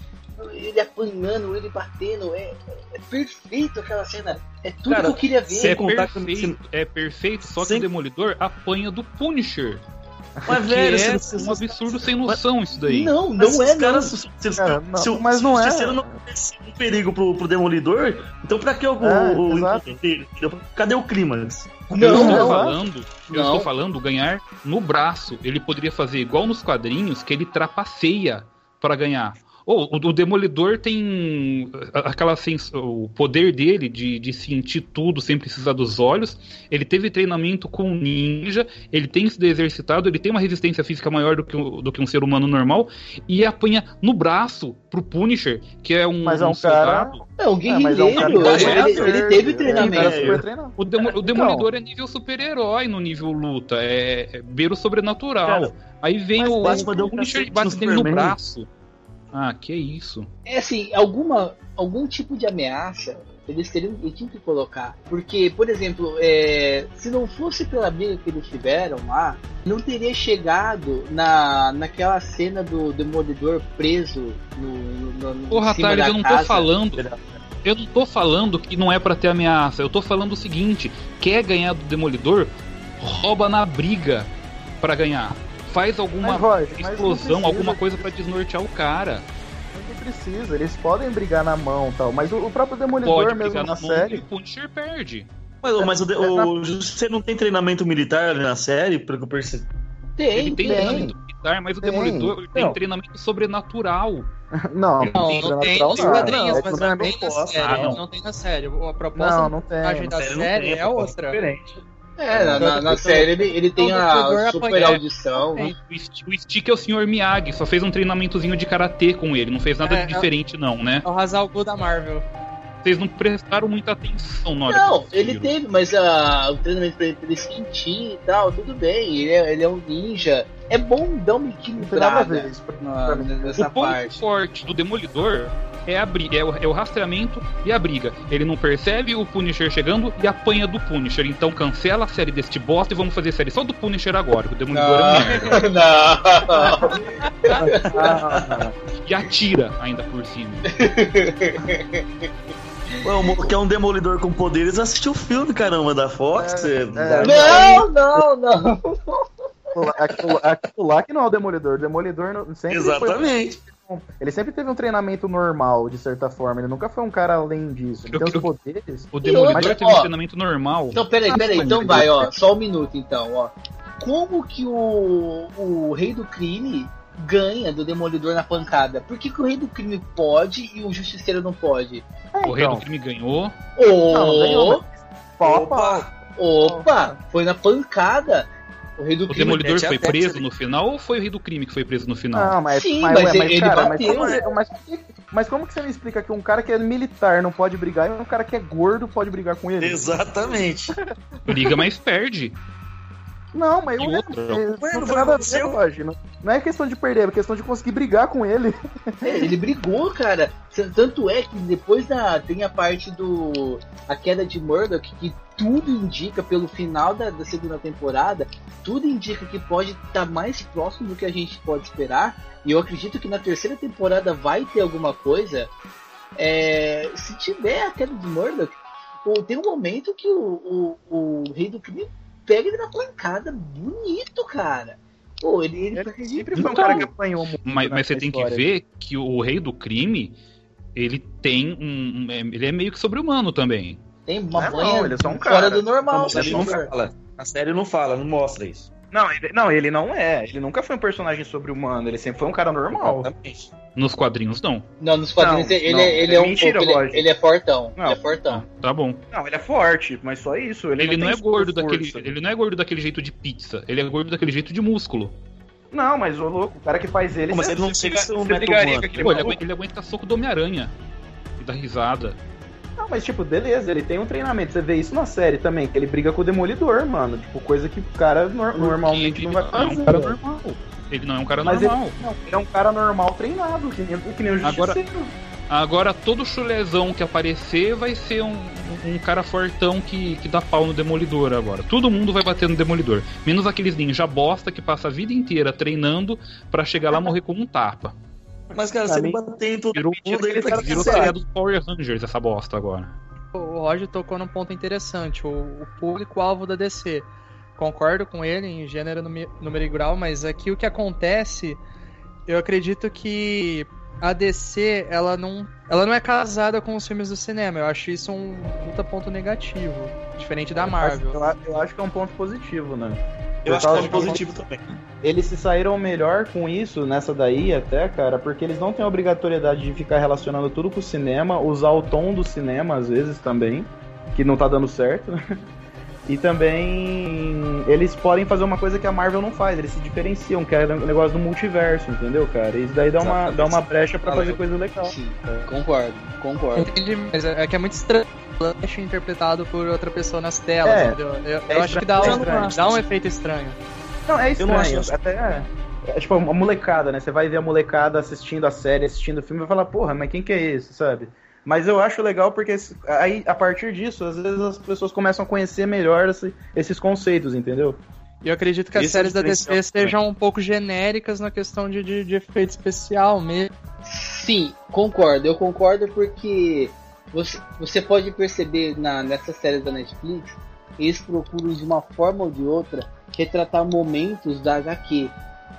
ele apanhando, ele batendo. É, é perfeito aquela cena. É tudo Cara, que eu queria É ver. contar que- perfeito, é perfeito, só que Sem- o Demolidor apanha do Punisher. Mas, que velho, é se- se- um absurdo sem noção isso daí. Não, Mas não os é caras, não. se- se- Cara, se- não, se- mas não se é. o terceiro não fosse um perigo pro, pro Demolidor, então pra que o, É, o? Cadê o clímax? eu Não, estou não. falando, eu Não. estou falando ganhar no braço. Ele poderia fazer igual nos quadrinhos, que ele trapaceia para ganhar. Ou o, o Demolidor tem aquela sens- o poder dele de, de sentir tudo sem precisar dos olhos. Ele teve treinamento com ninja, ele tem se exercitado, ele tem uma resistência física maior do que, o- do que um ser humano normal e apanha no braço pro Punisher, que é um, Mas é um um soldado. É um É, mas é um cara guerrilheiro. ele, tá ele teve É um treinamento. cara treinado. O, Demo- o Então. Demolidor é nível super-herói no nível luta, é, é beira o sobrenatural. Cara, Aí vem o, o um Punisher e bate no nele no Superman. braço. Ah, que isso. É assim, alguma, algum tipo de ameaça eles teriam eles tinham que colocar. Porque, por exemplo, é, se não fosse pela briga que eles tiveram lá, não teria chegado na, naquela cena do Demolidor preso no, no, Porra, da eu não tô casa. falando. Eu não tô falando que não é pra ter ameaça. Eu tô falando o seguinte: quer ganhar do Demolidor, rouba na briga pra ganhar. Faz alguma Mas, Roger, mas explosão, alguma coisa pra desnortear o cara. Não precisa, eles podem brigar na mão e tal, mas o, o próprio Demolidor Pode mesmo na na mão série. o Punisher perde. Mas, mas o, É, é na- o Justiça não tem treinamento militar ali na série, pelo que eu percebi. Tem, Ele tem tem. treinamento militar, mas o Tem. Demolidor tem Não. treinamento sobrenatural. Não, Não, Não, tem não tem nos não, quadrinhos, é mas que não é não tem na série. Ah, não. não tem na série. A proposta Não, não tem. da série não série é proposta outra. diferente. É, na, na, na série ele, ele tem o a super audição. Tem. O Sti- O Stick é o Sr. Miyagi, só fez um treinamentozinho de karatê com ele, não fez nada É, de diferente não, né? É o Hazal Gu da Marvel. Vocês não prestaram muita atenção na hora Não, ele teve, mas ah, o treinamento pra ele, pra ele sentir e tal, tudo bem. Ele é, ele é um ninja. É bom dar uma Não a equilibrada isso. pra- na- nessa O ponto parte. forte do Demolidor é, a bri- é, o, é o rastreamento e a briga. Ele não percebe o Punisher chegando e apanha do Punisher. Então cancela a série deste bosta e vamos fazer série só do Punisher agora. que O Demolidor é um merda. Não. Ah, E atira ainda por cima. O que é um demolidor com poderes, assistiu o filme, caramba, da Fox. É, é- é. Não, não, não. Aquilo, que não é o Demolidor. O Demolidor não- sempre foi- Exatamente. ele sempre teve um treinamento normal, de certa forma. Ele nunca foi um cara além disso. Ele Eu- tem os eu- poderes. O Demolidor outra, teve um ó. treinamento normal. Então, peraí, peraí. Então vai, ó. Só um minuto, então, ó. Como que o, o Rei do Crime ganha do Demolidor na pancada? Por que, que o Rei do Crime pode e o Justiceiro não pode? o Rei então. do Crime ganhou. Ô, Não, ganhou, Pau a pau. opa, foi na pancada. O Rei do O Crime. Demolidor mete a foi preso ali. no final ou foi o Rei do Crime que foi preso no final? Não, mas, Sim, mas, mas ué, mas, ele cara, bateu, mas, como, mas, mas como que você me explica que um cara que é militar não pode brigar e um cara que é gordo pode brigar com ele? Exatamente. Briga, mas perde. Não, mas eu- outra, é, Ué, não nada ver, Roger. Não, não é questão de perder, é questão de conseguir brigar com ele. É, ele brigou, cara. Tanto é que depois da. Tem a parte do. A queda de Murdoch, que tudo indica, pelo final da, da segunda temporada, tudo indica que pode estar mais próximo do que a gente pode esperar. E eu acredito que na terceira temporada vai ter alguma coisa. É, se tiver a queda de Murdoch, tem um momento que o, o, o rei do crime pega ele na pancada bonito, cara. Pô, ele, ele, Ele sempre foi um Então, cara que apanhou muito. Mas, mas você tem que ver que o rei do crime, ele tem um. um- Ele é meio que sobre-humano também. tem uma Não, banha ele é só um fora cara. do normal. Na série não fala. Na série não fala, não mostra isso. Não ele, não, ele não é. Ele nunca foi um personagem sobre-humano. Ele sempre foi um cara normal. Exatamente. Nos quadrinhos, não. Não, nos quadrinhos Não, ele, não, é, ele é é um mentira, pouco, ele, Roger. ele é fortão. Não. Ele é fortão. Tá bom. Não, ele é forte, mas só isso. Ele, Ele, não, é gordo força. daquele. Ele não é gordo daquele jeito de pizza. Ele é gordo daquele jeito de músculo. Não, mas o louco, o cara que faz ele. Mas ele não chega a ser um ele, aguenta, ele aguenta soco do Homem-Aranha. E dá risada. Não, mas tipo, beleza, ele tem um treinamento. Você vê isso na série também, que ele briga com o Demolidor, mano. Tipo, coisa que o cara nor- normalmente não vai não é um fazer. cara velho. normal. Ele não é um cara Mas normal. ele, não, ele é um cara normal treinado, que nem, que nem o Agora-. Agora todo chulezão que aparecer vai ser um, um cara fortão que, que dá pau no Demolidor agora. Todo mundo vai bater no Demolidor. Menos aqueles ninja bosta que passa a vida inteira treinando pra chegar lá e morrer com um tapa. Mas, cara, Pra você mim- bater em todo Virou, mundo, ele tá virou série dos Power Rangers essa bosta agora. O Roger tocou num ponto interessante, o, o público-alvo da DC. Concordo com ele em gênero, número e grau, mas aqui o que acontece, eu acredito que a DC, ela não, ela não é casada com os filmes do cinema. Eu acho isso um puta ponto negativo, diferente da Marvel. Eu, acho- eu acho que é um ponto positivo, né? Eu acho que é positivo também. Eles se saíram melhor com isso nessa daí até, cara, porque eles não têm a obrigatoriedade de ficar relacionando tudo com o cinema, usar o tom do cinema às vezes também, que não tá dando certo. E também eles podem fazer uma coisa que a Marvel não faz, eles se diferenciam, que é o negócio do multiverso, entendeu, cara? Isso daí dá uma, dá uma brecha pra Fala fazer coisa legal. Sim, concordo, concordo. Entendi, mas é é que é muito estranho Flash interpretado por outra pessoa nas telas, É, entendeu? Eu, é eu acho que dá estranho, um, dá um isso. efeito estranho. Não, é Eu não estranho. acho- Até é, é tipo uma molecada, né? Você vai ver a molecada assistindo a série, assistindo o filme e vai falar, porra, mas quem que é esse, sabe? Mas eu acho legal porque aí, a partir disso, às vezes as pessoas começam a conhecer melhor esse- esses conceitos, entendeu? E eu acredito que as Esse é séries da DC diferencial sejam um pouco genéricas na questão de, de, de efeito especial mesmo. Sim, concordo. Eu concordo porque você, você pode perceber na, nessas séries da Netflix, eles procuram de uma forma ou de outra retratar momentos da HQ.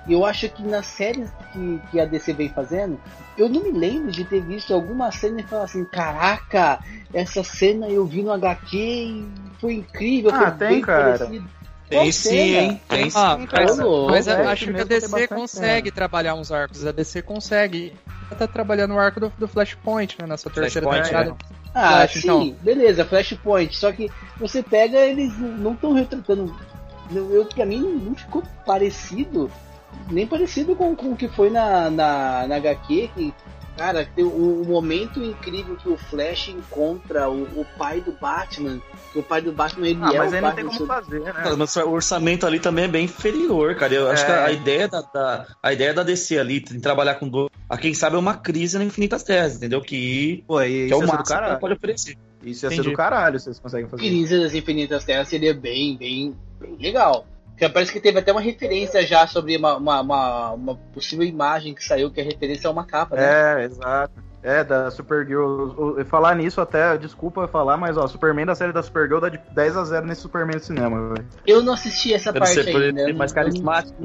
E eu acho que nas séries que, que a DC vem fazendo, eu não me lembro de ter visto alguma cena e falar assim, caraca, essa cena eu vi no HQ e foi incrível, Ah, foi tem, bem cara. parecido. Tem sim, hein? Tem sim. Ah, mas, mas eu louco, acho que a DC consegue trabalhar uns arcos. A DC consegue. Ela tá trabalhando o arco do, do Flashpoint, né? Nessa terceira Flashpoint, temporada. Ah, Flash, sim, então. beleza, Flashpoint. Só que você pega, eles não estão retratando. Eu, pra mim, não ficou parecido, nem parecido com, com o que foi na, na, na HQ. Que, cara, tem um, um momento incrível que o Flash encontra o, o pai do Batman. Que o pai do Batman ele Ah, é mas o aí não pai tem como fazer, né? Cara, mas o orçamento ali também é bem inferior, cara. Eu acho É. que a ideia da, da- a ideia da DC ali, em trabalhar com dois, a quem sabe é uma crise na Infinitas Terras, entendeu? Que, Pô, e que é o ser máximo que caralho. pode oferecer. Isso ia ser Entendi. do caralho vocês conseguem fazer. Crise das Infinitas Terras seria bem, bem, bem legal. Parece que teve até uma referência já sobre uma, uma, uma, uma possível imagem que saiu, que é referência a uma capa, né? É, exato. É, da Supergirl. Falar nisso até, desculpa falar, mas ó, Superman da série da Supergirl dá de 10 a 0 nesse Superman do cinema, velho. Eu não assisti essa Deve parte ainda. eu mais não- carismático.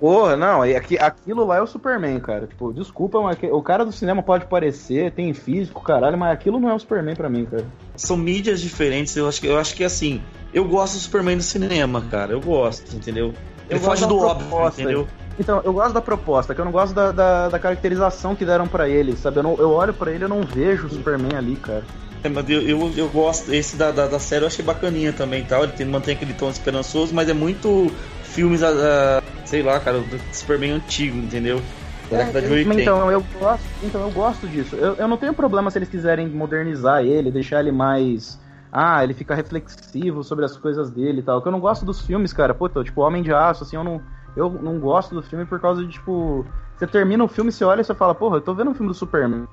Porra, não, aqui, aquilo lá é o Superman, cara. Tipo, desculpa, mas o cara do cinema pode parecer, tem físico, caralho, mas aquilo não é o Superman pra mim, cara. São mídias diferentes, eu acho que, eu acho que assim, eu gosto do Superman do cinema, cara. Eu gosto, entendeu? Ele Eu foge gosto do óbvio, entendeu? Então, eu gosto da proposta, que eu não gosto da, da, da caracterização que deram pra ele, sabe? Eu, não- eu olho pra ele e não vejo o Superman ali, cara. É, mas eu, eu, eu gosto, esse da, da, da série eu achei bacaninha também e tal. Ele tem, mantém aquele tom esperançoso, mas é muito filmes, ah, ah, sei lá, cara, do Superman antigo, entendeu? Da década de É, 80. Então eu gosto, então eu gosto disso. Eu, eu não tenho problema se eles quiserem modernizar ele, deixar ele mais ah, ele fica reflexivo sobre as coisas dele e tal. Que eu não gosto dos filmes, cara. Pô, tipo, Homem de Aço, assim, eu não, eu não gosto do filme por causa de, tipo, você termina o filme, você olha e você fala, porra, eu tô vendo um filme do Superman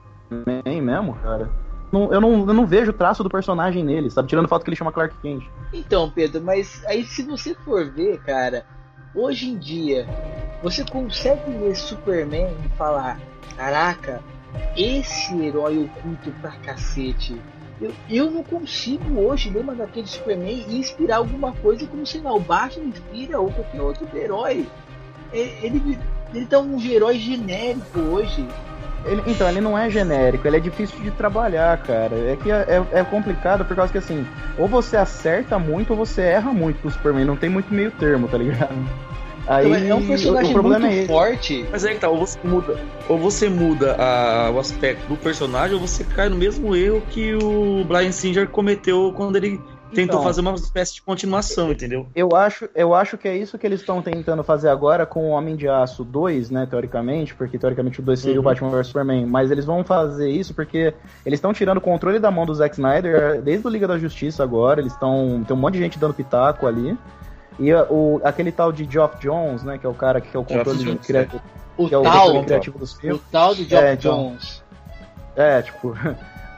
mesmo, cara. Não, eu, não, eu não vejo o traço do personagem nele, sabe? Tirando o fato que ele chama Clark Kent. Então, Pedro, mas aí se você for ver, cara, hoje em dia, você consegue ver Superman e falar, caraca, esse herói oculto pra cacete. Eu, eu não consigo hoje ler uma daquele Superman e inspirar alguma coisa como, sei o Batman inspira ou qualquer outro herói. É, Ele, ele tá um herói genérico hoje. Ele- então, ele não é genérico, ele é difícil de trabalhar, cara. É que é, é- é complicado por causa que, assim, ou você acerta muito ou você erra muito com o Superman. Não tem muito meio termo, tá ligado? Aí, é um personagem o problema muito é forte. Mas aí que tá, ou você muda, ou você muda a- o aspecto do personagem, ou você cai no mesmo erro que o Brian Singer cometeu quando ele tentou Então. fazer uma espécie de continuação, entendeu? Eu acho, eu acho que é isso que eles estão tentando fazer agora com o Homem de Aço 2, né, teoricamente, porque teoricamente o 2 seria o Uhum. Batman vs Superman, mas eles vão fazer isso porque eles estão tirando o controle da mão do Zack Snyder desde o Liga da Justiça agora, eles estão tem um monte de gente dando pitaco ali. E o, aquele tal de Geoff Jones, né, que é o cara que é o controle Jones, criativo, O que é o tal, criativo dos o filmes. tal do Geoff É, então. Jones. É, tipo,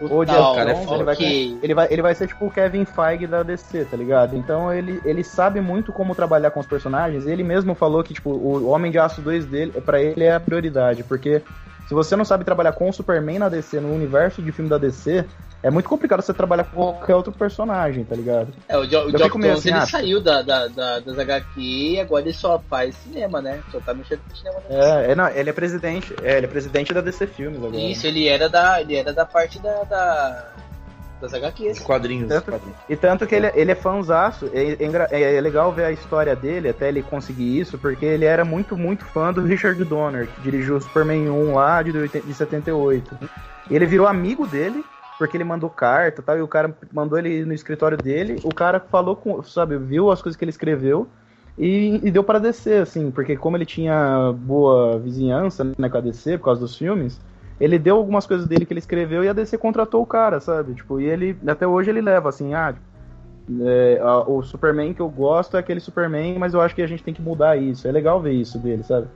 O, o tal, Geoff cara, é Jones, foda. ele vai ele vai, ele vai ser tipo o Kevin Feige da DC, tá ligado? Então ele, ele sabe muito como trabalhar com os personagens. Ele mesmo falou que tipo, o Homem de Aço 2 dele, pra ele é a prioridade, porque se você não sabe trabalhar com o Superman na DC, no universo de filme da DC, é muito complicado você trabalhar com qualquer outro personagem, tá ligado? É, o, jo o meio Jones assim, ele ah, saiu da, da, da- das HQ e agora ele só faz cinema, né? Só tá mexendo com cinema. né? É, é, não, ele é presidente, é, ele é presidente da DC Filmes agora. Isso, ele era da, ele era da parte da, da- das Os HQs. quadrinhos. Tanto- os quadrinhos. E tanto que ele, ele é fãzaço, é, é, é- é legal ver a história dele, até ele conseguir isso, porque ele era muito, muito fã do Richard Donner, que dirigiu o Superman 1 lá de, 80 de 78. Ele virou amigo dele, porque ele mandou carta e tal, e o cara mandou ele no escritório dele, o cara falou com, sabe, viu as coisas que ele escreveu e, e deu para descer, assim, porque como ele tinha boa vizinhança né, com a DC por causa dos filmes, ele deu algumas coisas dele que ele escreveu e a DC contratou o cara, sabe? Tipo, e ele, até hoje ele leva, assim, ah, é, a- o Superman que eu gosto é aquele Superman, mas eu acho que a gente tem que mudar isso. É legal ver isso dele, sabe?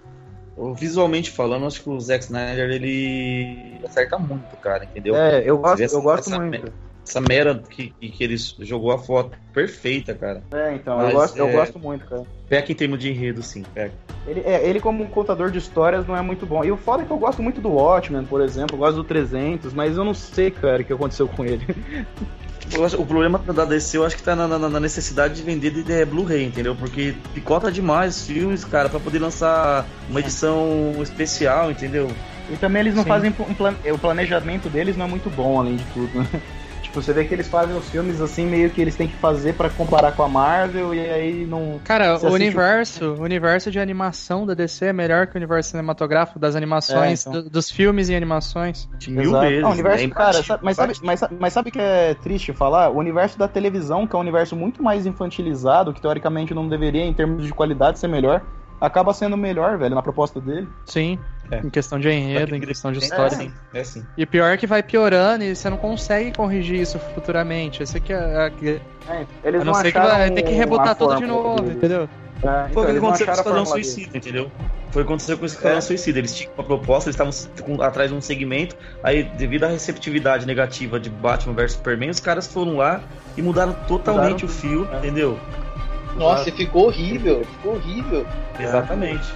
Visualmente falando, acho que o Zack Snyder ele acerta muito, cara, entendeu? É, eu gosto, eu gosto muito. Essa mera que, que, ele jogou a foto perfeita, cara. É, então, Mas, eu, gosto, eu é- gosto muito, cara. Peca em termos de enredo, sim, peca. Ele, é, ele como um contador de histórias não é muito bom. E o foda é que eu gosto muito do Watchmen, por exemplo, eu gosto do 300, mas eu não sei, cara, o que aconteceu com ele. Eu acho- o problema da DC eu acho que tá na, na- na necessidade de vender de, de Blu-ray, entendeu? Porque picota demais os filmes, cara, pra poder lançar uma edição especial, entendeu? E também eles não Sim. fazem um plan... o planejamento deles não é muito bom, além de tudo. né? Tipo, você vê que eles fazem os filmes assim, meio que eles têm que fazer pra comparar com a Marvel e aí não. Cara, o universo, o universo de animação da DC é melhor que o universo cinematográfico das animações, É, então. do- dos filmes e animações. De mil Exato. vezes. Ah, o universo, é cara, sabe- mas, sabe, mas, sabe- mas sabe que é triste falar? O universo da televisão, que é um universo muito mais infantilizado, que teoricamente não deveria, em termos de qualidade, ser melhor, acaba sendo melhor, velho, na proposta dele. Sim, É. em questão de enredo, em questão de É história. sim, é sim. E pior é que vai piorando e você não consegue corrigir isso futuramente. Esse aqui é, é É, eles a não não ser que vai ter que a rebutar tudo de novo, deles. entendeu? É, Foi então, o que eles não aconteceu com o Esquadrão. Suicida, entendeu? Foi o que aconteceu com o Esquadrão É. Suicida. Eles tinham uma proposta, eles estavam atrás de um segmento, aí, devido à receptividade negativa de Batman vs Superman, os caras foram lá e mudaram totalmente Mudaram o fio, é. entendeu? Nossa, ficou horrível, ficou horrível. Exatamente.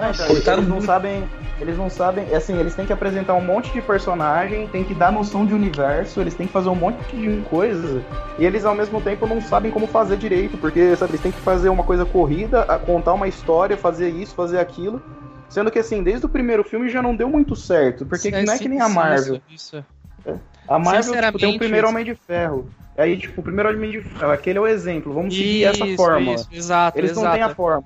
É, então, Cortaram eles não muito. sabem. Eles não sabem. Assim, eles têm que apresentar um monte de personagem, tem que dar noção de universo, eles têm que fazer um monte de coisas. E eles ao mesmo tempo não sabem como fazer direito, porque sabe, eles têm que fazer uma coisa corrida, a- contar uma história, fazer isso, fazer aquilo. Sendo que assim, desde o primeiro filme já não deu muito certo. Porque É, não é sim, que nem a sim, Marvel. Isso, isso. A Marvel tipo, tem o primeiro isso. Homem de Ferro. Aí, tipo, o primeiro Homem de Ferro, aquele é o exemplo. Vamos seguir essa Isso, fórmula. isso, exato, Eles exato. não têm a fórmula.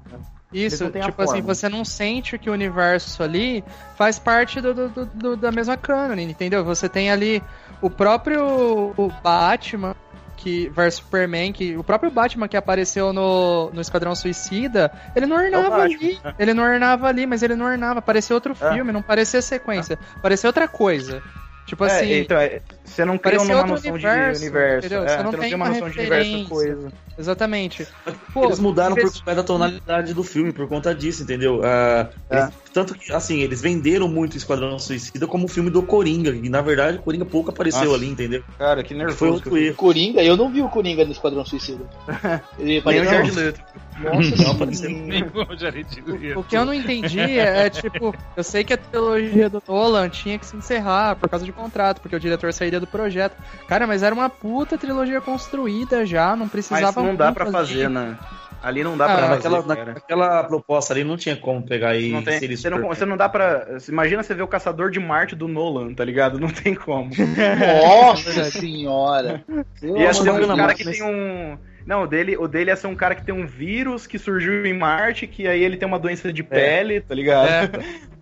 Isso, tipo assim, você não sente que o universo ali faz parte do, do- do- do- da mesma cânone, entendeu? Você tem ali o próprio o Batman que versus Superman, que o próprio Batman que apareceu no, no Esquadrão Suicida, ele não ornava Batman, ali, né? ele não ornava ali, mas ele não ornava, parecia outro É. filme, não parecia sequência, parecia outra coisa. Tipo É, assim, então, é, você não cria uma noção universo, de universo. entendeu? é, Você não tem cria uma uma noção de universo coisa. exatamente. Pô, eles mudaram por investi- conta da tonalidade do filme, por conta disso, entendeu? Ah, É. eles- tanto que, assim, eles venderam muito o Esquadrão Suicida como o filme do Coringa, e na verdade o Coringa pouco apareceu Nossa. ali, entendeu? Cara, que nervoso. Foi outro erro. Coringa, eu não vi o Coringa no Esquadrão Suicida. Ele Nem o Jared Leto. Nossa Não, parecia- Nem o Jared Leto. O que eu não entendi é, é, tipo, eu sei que a trilogia do Nolan tinha que se encerrar por causa de contrato, porque o diretor sairia do projeto. Cara, mas era uma puta trilogia construída já, não Mas precisava não dá pra ali. fazer, né? Ali não dá Ah, pra fazer, naquela, proposta ali não tinha como pegar e Não tem, você, não, você não dá pra. Imagina você ver o Caçador de Marte do Nolan, tá ligado? Não tem como. Nossa senhora. Amor ser de um cara que tem um. Não, o dele, o dele ia ser um cara que tem um vírus que surgiu em Marte, que aí ele tem uma doença de pele, tá ligado? É,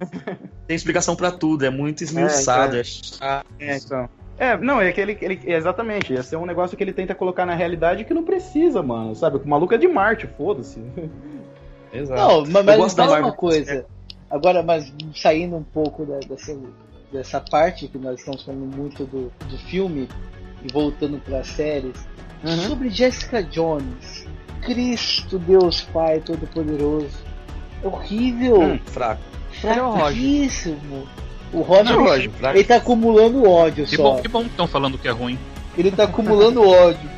Tem explicação pra tudo, é muito esmiuçado. É, É, chato. É, então. É, não, é que ele, ele- exatamente, ia ser um negócio que ele tenta colocar na realidade que não precisa, mano, sabe? O maluco é de Marte, foda-se. Exato. Não, mas, Eu mas fala uma coisa. Agora, mas saindo um pouco da- dessa, dessa parte que nós estamos falando muito do, do filme e voltando para as séries, sobre Jessica Jones. Cristo Deus Pai Todo-Poderoso. Horrível. Hum, fraco. Fraquíssimo. O Roger, Não, Roger, fraco. ele tá acumulando ódio Que só. bom, que bom que estão falando que é ruim. Ele tá acumulando ódio.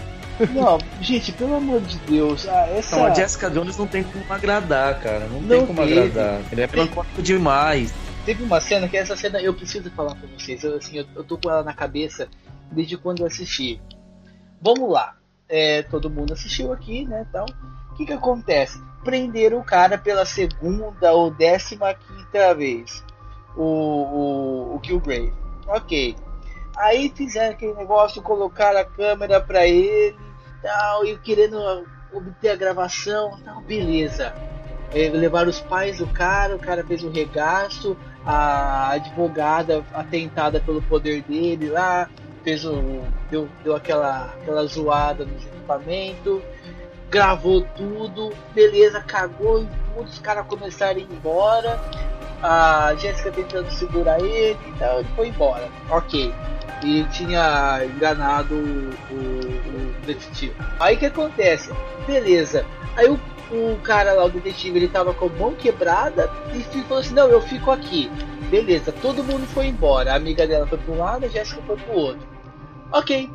Não, gente, pelo amor de Deus. Ah, essa... Não, a Jessica Jones não tem como agradar, cara. Não, Não tem como teve. agradar. Ele é melancólico demais. Teve uma cena que essa cena eu preciso falar pra vocês. Eu, assim, eu, eu tô com ela na cabeça desde quando eu assisti. Vamos lá. É, todo mundo assistiu aqui, né? Então, o que que acontece? Prenderam o cara pela segunda ou décima quinta vez. O, o, o Kilgrave. Ok. Aí fizeram aquele negócio, colocaram a câmera pra ele tal, e querendo obter a gravação tal, beleza. É, levaram os pais do cara, o cara fez o regaço, a advogada atentada pelo poder dele lá, fez um. deu, deu aquela, aquela zoada nos equipamentos, gravou tudo, beleza, cagou em os caras começaram a ir embora, a Jéssica tentando segurar ele e tal, ele foi embora. Ok. E tinha enganado o, o- o detetive. Aí o que acontece? Beleza. Aí o o cara lá, o detetive, ele tava com a mão quebrada e fi- falou assim: Não, eu fico aqui. Beleza, todo mundo foi embora. A amiga dela foi para um lado, a Jéssica foi pro outro. Ok.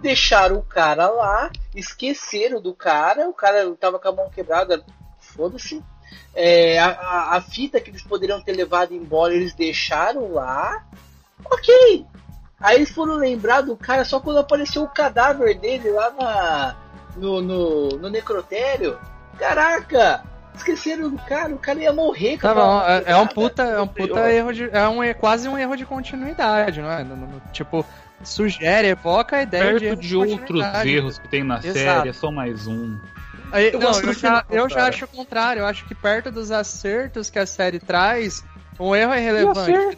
Deixaram o cara lá, esqueceram do cara, o cara tava com a mão quebrada, foda-se. É, a, a- a fita que eles poderiam ter levado embora, eles deixaram lá. Ok. Aí eles foram lembrar do cara só quando apareceu o cadáver dele lá na, no, no, no necrotério. Caraca! Esqueceram do cara, o cara ia morrer. Tá bom, é, é um puta, é um puta erro de. É, um, é quase um erro de continuidade, não é? No- no- tipo, sugere, evoca a ideia de, Perto erro de outros erros que tem na Exato. série, é só mais um. Aí, Eu não, eu, já, eu já acho o contrário. Eu acho que perto dos acertos que a série traz, um erro é relevante.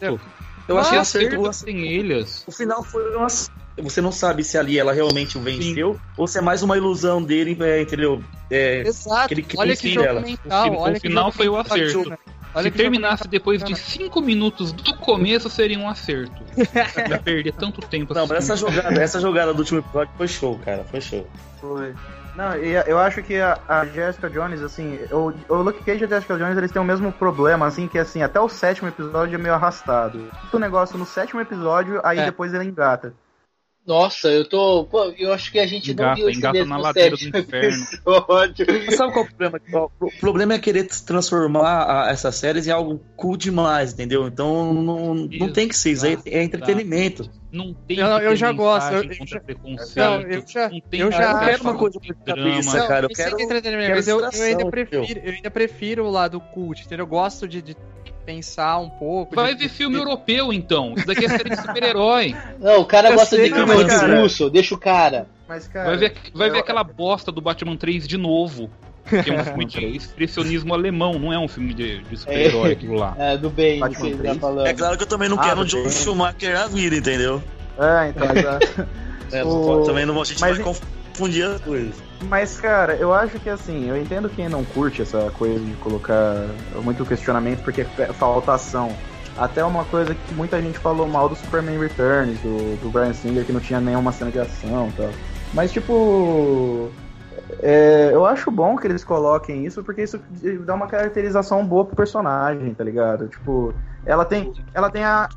Eu achei Ah, acerto. Acerto sem ilhas. O final foi um acerto. Você não sabe se ali ela realmente o venceu ou se é mais uma ilusão dele, é, entendeu? É, Exato. que ele Olha que jogo nela. mental. O olha que final jogo foi o acerto. bacana. Olha Se terminasse depois de bacana. 5 minutos do começo, seria um acerto. Ia perder tanto tempo Não, mas essa jogada, essa jogada do último episódio foi show, cara. Foi show. Foi. Não, e eu acho que a, a Jessica Jones, assim, o, o Luke Cage e a Jessica Jones, eles têm o mesmo problema, assim, que assim, até o sétimo episódio é meio arrastado. O negócio no sétimo episódio, aí É. depois ele engata. Nossa, eu tô. Pô, eu acho que a gente não Engata, viu esse engata mesmo na ladeira do inferno. episódio. Mas sabe qual é o problema? O problema é querer transformar essas séries em algo cool demais, entendeu? Então não, não tem que ser isso aí, é entretenimento. Não tem Eu- eu já gosto, eu- eu já- preconceito. Não, eu já- não tem eu já Eu quero uma coisa pra drama. cabeça, Não, cara. Eu é quero. entretenimento, quero mas eu, eu ainda prefiro, eu ainda prefiro o lado cult, entendeu? Eu gosto de, de pensar um pouco. Vai de, ver filme europeu, então. Isso daqui é série de super-herói. Não, o cara Eu gosta sei, de não, filme mas, cara- russo, deixa o cara. Mas, cara. Vai ver, vai ver eu- aquela bosta do Batman 3 de novo. Que é um filme de expressionismo alemão, não é um filme de, de super-herói aquilo lá. É, do bem, Batman que você tá 3. falando. É claro que eu também não Ah, quero um John. Schumacher na vida, entendeu? É, então, exato. É, O- não pode- também não, a gente mas- vai confundir as coisas. Mas, cara, eu acho que assim, eu entendo quem não curte essa coisa de colocar muito questionamento porque fe- falta ação. Até uma coisa que muita gente falou mal do Superman Returns, do, do Brian Singer, que não tinha nenhuma cena de ação e tal. Mas, tipo. é, eu acho bom que eles coloquem isso, porque isso dá uma caracterização boa pro personagem, tá ligado? Tipo, ela tem. Ela tem a.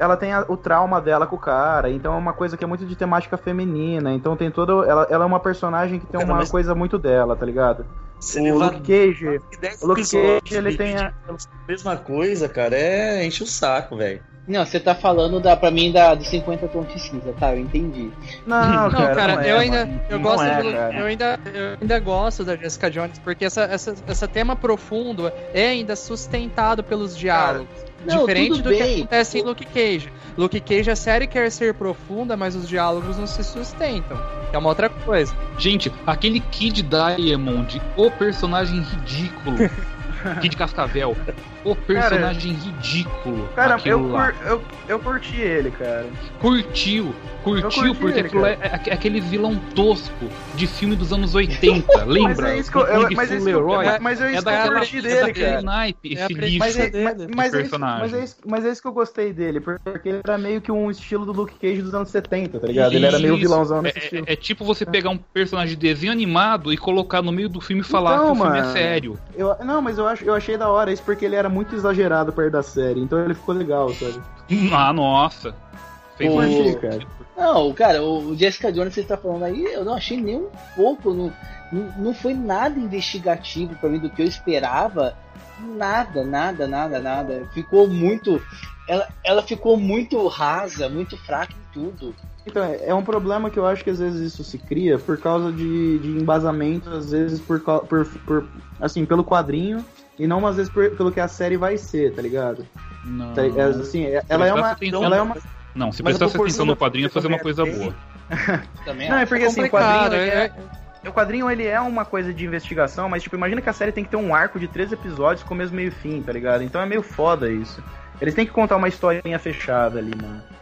Ela tem a- o trauma dela com o cara, então é uma coisa que é muito de temática feminina, então tem todo. Ela, ela é uma personagem que tem Cara, uma mas- coisa muito dela, tá ligado? Você o Luke Cage. 10 o Luke Cage, ele tem a- Mesma coisa, cara, é enche o saco, velho. Não, você tá falando da, pra mim da, dos 50 tons de cinza, tá? Eu entendi. Não, Não, cara, não é, eu ainda mano. eu Não gosto é, do- cara. eu ainda eu ainda gosto da Jessica Jones porque essa essa, essa tema profundo é ainda sustentado pelos diálogos. Não, Diferente do que bem. acontece em Luke Cage. Luke Cage a série quer ser profunda, mas os diálogos não se sustentam. Que é uma outra coisa. Gente, aquele Kid Diamond, o personagem ridículo. Kid Cascavel. O personagem ridículo. Cara, eu, cur- eu, eu curti ele, cara. Curtiu, curtiu, curti porque ele, é, cara. é aquele vilão tosco de filme dos anos 80. Lembra? Mas é isso que eu, eu- mas é isso eu, mas- é É isso que eu curti é dele, daquele cara. naipe, É esse lixo. Mas é, mas, é isso, personagem. mas, é isso, mas é isso que eu gostei dele, porque ele era meio que um estilo do Luke Cage dos anos 70, tá ligado? Ele era meio Isso. vilãozão É, nesse estilo. é- é tipo você pegar um personagem de desenho animado e colocar no meio do filme e falar Então, que o filme é sério. Eu, não, mas eu, acho, eu achei da hora isso porque ele era muito exagerado perto da série, então ele ficou legal, sabe? Ah, nossa. Fez O- um Curti, cara. Não, cara, o Jessica Jones que você tá falando aí, eu não achei nem um pouco, não, não, foi nada investigativo pra mim do que eu esperava. Nada, nada, nada, nada. Ficou muito. Ela, ela ficou muito rasa, muito fraca em tudo. Então, é é um problema que eu acho que às vezes isso se cria por causa de, de embasamento, às vezes por, por, por assim, pelo quadrinho e não às vezes por- pelo que a série vai ser, tá ligado? Não. Tá- é, assim, é- ela é uma, Prestasse atenção- ela é uma Não, se prestasse proporção atenção no quadrinho, ia fazer uma coisa também é boa. Também Não, é porque assim, o quadrinho, ele é, é- o quadrinho ele é uma coisa de investigação, mas tipo, imagina que a série tem que ter um arco de três episódios, começo, meio e fim, tá ligado? Então é meio foda isso. Eles têm que contar uma historinha fechada ali, mano. Tem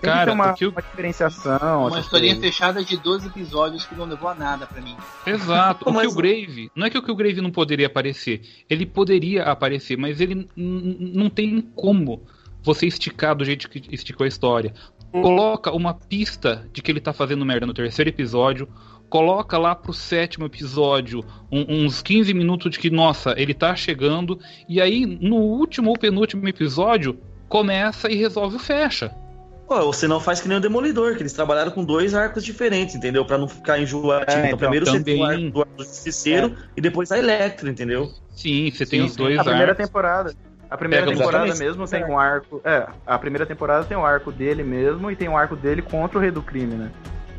Cara, que ter uma, eu- uma diferenciação. Uma historinha coisas. fechada de 12 episódios que não levou a nada pra mim. Exato. O Killgrave, não é que o Killgrave não poderia aparecer. Ele poderia aparecer, mas ele não tem como você esticar do jeito que esticou a história. Coloca uma pista de que ele tá fazendo merda no terceiro episódio. Coloca lá pro sétimo episódio um- uns 15 minutos de que, nossa, ele tá chegando. E aí, no último ou penúltimo episódio, começa e resolve o fecha. Ou você não faz que nem o Demolidor, que eles trabalharam com dois arcos diferentes, entendeu? Pra não ficar enjoativo. É, então, então, primeiro você tem o também. arco do Justiceiro e depois a Electra, entendeu? Sim, você tem Sim, os dois A primeira arcos. temporada. A primeira Pega temporada exatamente. mesmo tem um arco. É, a primeira temporada tem o arco dele mesmo e tem o arco dele contra o Rei do Crime, né?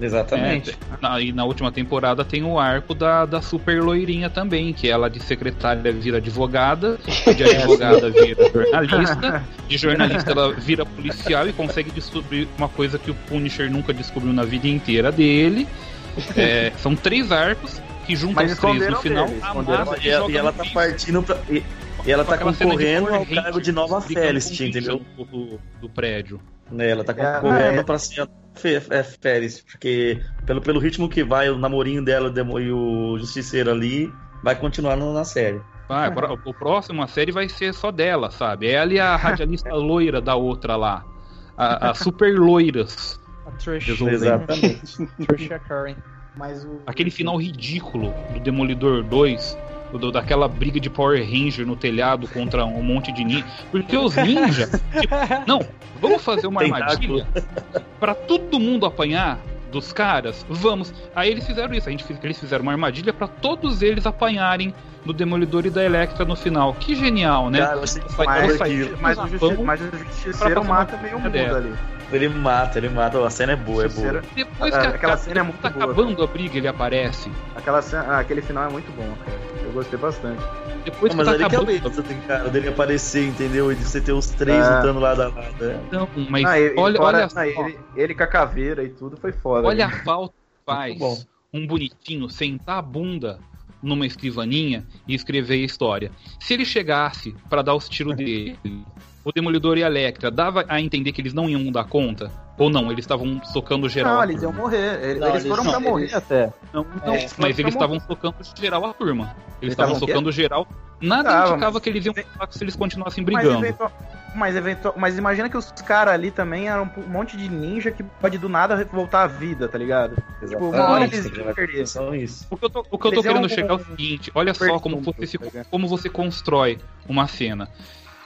Exatamente. É, na, e na última temporada tem o arco da, da super loirinha também, que ela de secretária vira advogada, de advogada vira jornalista, de jornalista ela vira policial e consegue descobrir uma coisa que o Punisher nunca descobriu na vida inteira dele. É, são três arcos que juntam os três no final. dele, E, ela- e ela tá piso. partindo pra. E, e ela tá concorrendo ao cargo de Nova o entendeu? Do, do prédio. Né, ela tá É, concorrendo é. pra ser é, Felicity, porque pelo, pelo ritmo que vai, o namorinho dela e o Justiceiro ali vai continuar na série. Vai, pro- o próximo, a série vai ser só dela, sabe? Ela e a radialista loira da outra lá. A, a super loiras. a Trish. Exatamente. Trisha Curry. Mas o. Aquele final ridículo do Demolidor 2, do- daquela briga de Power Ranger no telhado contra um monte de ninja. Porque os ninjas. tipo, não, vamos fazer uma armadilha pra todo mundo apanhar dos caras? Vamos. Aí eles fizeram isso. A gente, eles fizeram uma armadilha pra todos eles apanharem do Demolidor e da Electra no final. Que genial, né? Cara, achei Vai- Mas, aquilo. mas, o justi mas o pra justiceiro mata meio mundo dela. ali. Ele mata, ele mata. A cena é boa, é boa. Depois Ah, que aquela a, cena é muito tá boa. acabando a briga, ele aparece. Aquela cena, ah, aquele final é muito bom, cara. Eu gostei bastante. Depois Não, mas tá ali que é medo, tem cara dele aparecer, entendeu? E de você ter os três É. lutando lado a lado. é. Não, mas Ah, ele, olha, fora- olha ah, ele, ele com a caveira e tudo foi foda. Olha a né? falta que faz bom. um bonitinho sentar a bunda numa escrivaninha e escrever a história. Se ele chegasse pra dar os tiros dele, o Demolidor e a Electra dava a entender que eles não iam dar conta? Ou não, eles estavam socando geral? Não, eles iam morrer. Eles, Não, eles foram não, pra morrer eles- até. Não, não, É, mas eles estavam socando geral a turma. Eles Eles estavam socando geral. Nada Tava, indicava mas- que eles iam ficar se eles continuassem Mas, brigando. eventual- Mas, eventual... Mas imagina que os caras ali também eram um monte de ninja que pode do nada voltar à vida, tá ligado? Tipo, uma hora eles iam perder. O que eu tô, o que eu tô querendo chegar é o seguinte: olha só como você, se- como você constrói uma cena.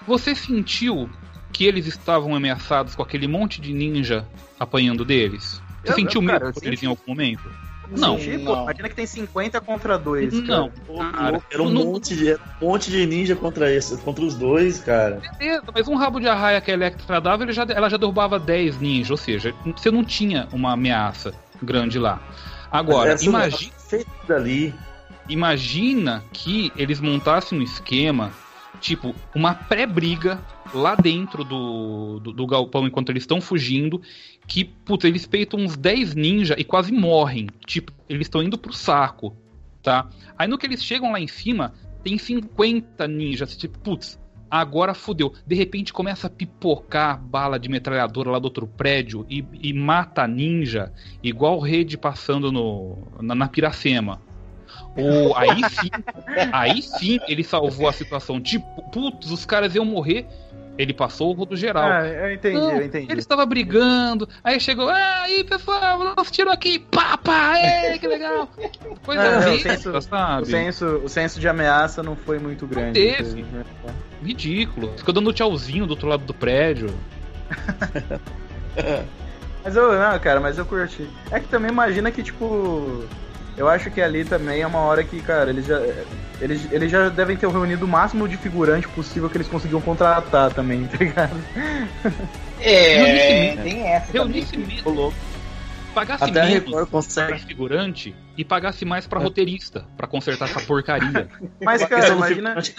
Você sentiu que eles estavam ameaçados com aquele monte de ninja apanhando deles? Você Eu- sentiu eu- medo cara, eu por eles senti. em algum momento? Não. Pô, Não. imagina que tem 50 contra 2. Não, cara. Era um Não- monte de, era um monte de ninja contra, esse, contra os dois, cara. Beleza, mas um rabo de arraia que a Electra dava, ele já, ela já derrubava 10 ninjas, ou seja, você não tinha uma ameaça grande lá. Agora, imagina. Dali. Imagina que eles montassem um esquema, tipo, uma pré-briga lá dentro do, do, do galpão enquanto eles estão fugindo, que, putz, eles peitam uns 10 ninja e quase morrem. Tipo, eles estão indo pro saco, tá? Aí no que eles chegam lá em cima, tem 50 ninjas, tipo, putz, agora fudeu. De repente começa a pipocar bala de metralhadora lá do outro prédio e, e mata ninja, igual rede passando no, na, na Piracema. O, aí sim, aí sim ele salvou a situação. Tipo, putz, os caras iam morrer. Ele passou o rodo geral. Ah, eu entendi, Não, eu entendi. Ele estava brigando, aí chegou, ah, aí pessoal, nós tirou aqui, pá, pá, é, que legal. Coisa Não, não, o senso- sabe? O senso, o senso de ameaça não foi muito grande. teve. Ridículo. Ficou dando tchauzinho do outro lado do prédio. Mas eu, não, cara, mas eu curti. É que também imagina que, tipo. Eu acho que ali também é uma hora que, cara, eles já. Eles, eles já devem ter reunido o máximo de figurante possível que eles conseguiam contratar também, tá ligado? É, Reunisse- tem essa. Reunisse mesmo. Pagasse Até a menos Record pra consegue. figurante e pagasse mais pra roteirista, pra consertar essa porcaria. Mas, A cara, imagina. figurante-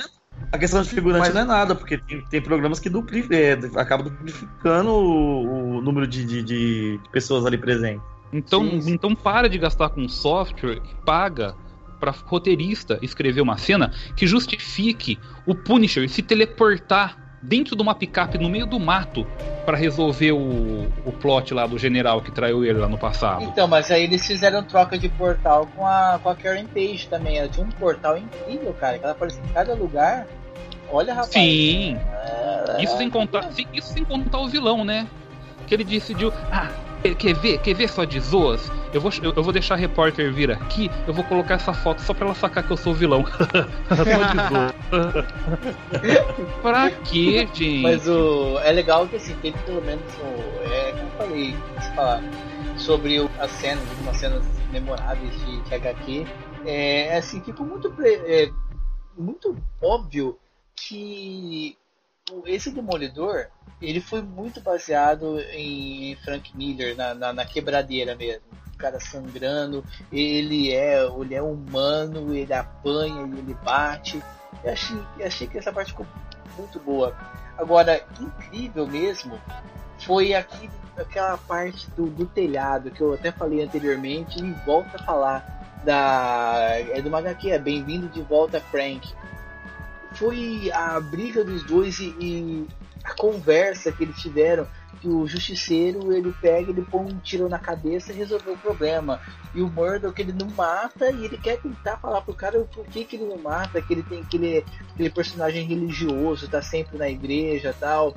A questão de figurante Mas- não é nada, porque tem, tem programas que dupli, é, acabam duplicando o, o número de, de, de pessoas ali presentes. Então, Sim, sim. então para de gastar com software e paga pra roteirista escrever uma cena que justifique o Punisher se teleportar dentro de uma picape no meio do mato pra resolver o, o plot lá do general que traiu ele lá no passado. Então, mas aí eles fizeram troca de portal com a, com a Karen Page também. Ela tinha um portal incrível, cara, que ela aparecia em cada lugar. Olha, rapaz. Sim, É, isso sem contar, isso sem contar o vilão, né? Que ele decidiu, ah, quer ver, quer ver só de zoas? Eu vou, eu, eu vou deixar a repórter vir aqui, eu vou colocar essa foto só pra ela sacar que eu sou o vilão. só de zoa. pra quê, gente? Mas o, é legal que assim, teve pelo menos o, é, como eu falei, se falar sobre o- as cenas, algumas cenas memoráveis de, de HQ. É assim, ficou muito, é, muito óbvio que esse Demolidor ele foi muito baseado em Frank Miller, na, na, na quebradeira mesmo. O cara sangrando, ele é, ele é humano, ele apanha e ele bate. Eu achei, eu achei que essa parte ficou muito boa. Agora, incrível mesmo foi aqui, aquela parte do, do telhado que eu até falei anteriormente e volto a falar da é do HQ, é Bem-vindo de volta Frank. Foi a briga dos dois e, e a conversa que eles tiveram que o justiceiro ele pega, ele põe um tiro na cabeça e resolveu o problema. E o Murdoch ele não mata e ele quer tentar falar pro cara o porquê que ele não mata, que ele tem que ele, aquele personagem religioso, tá sempre na igreja tal.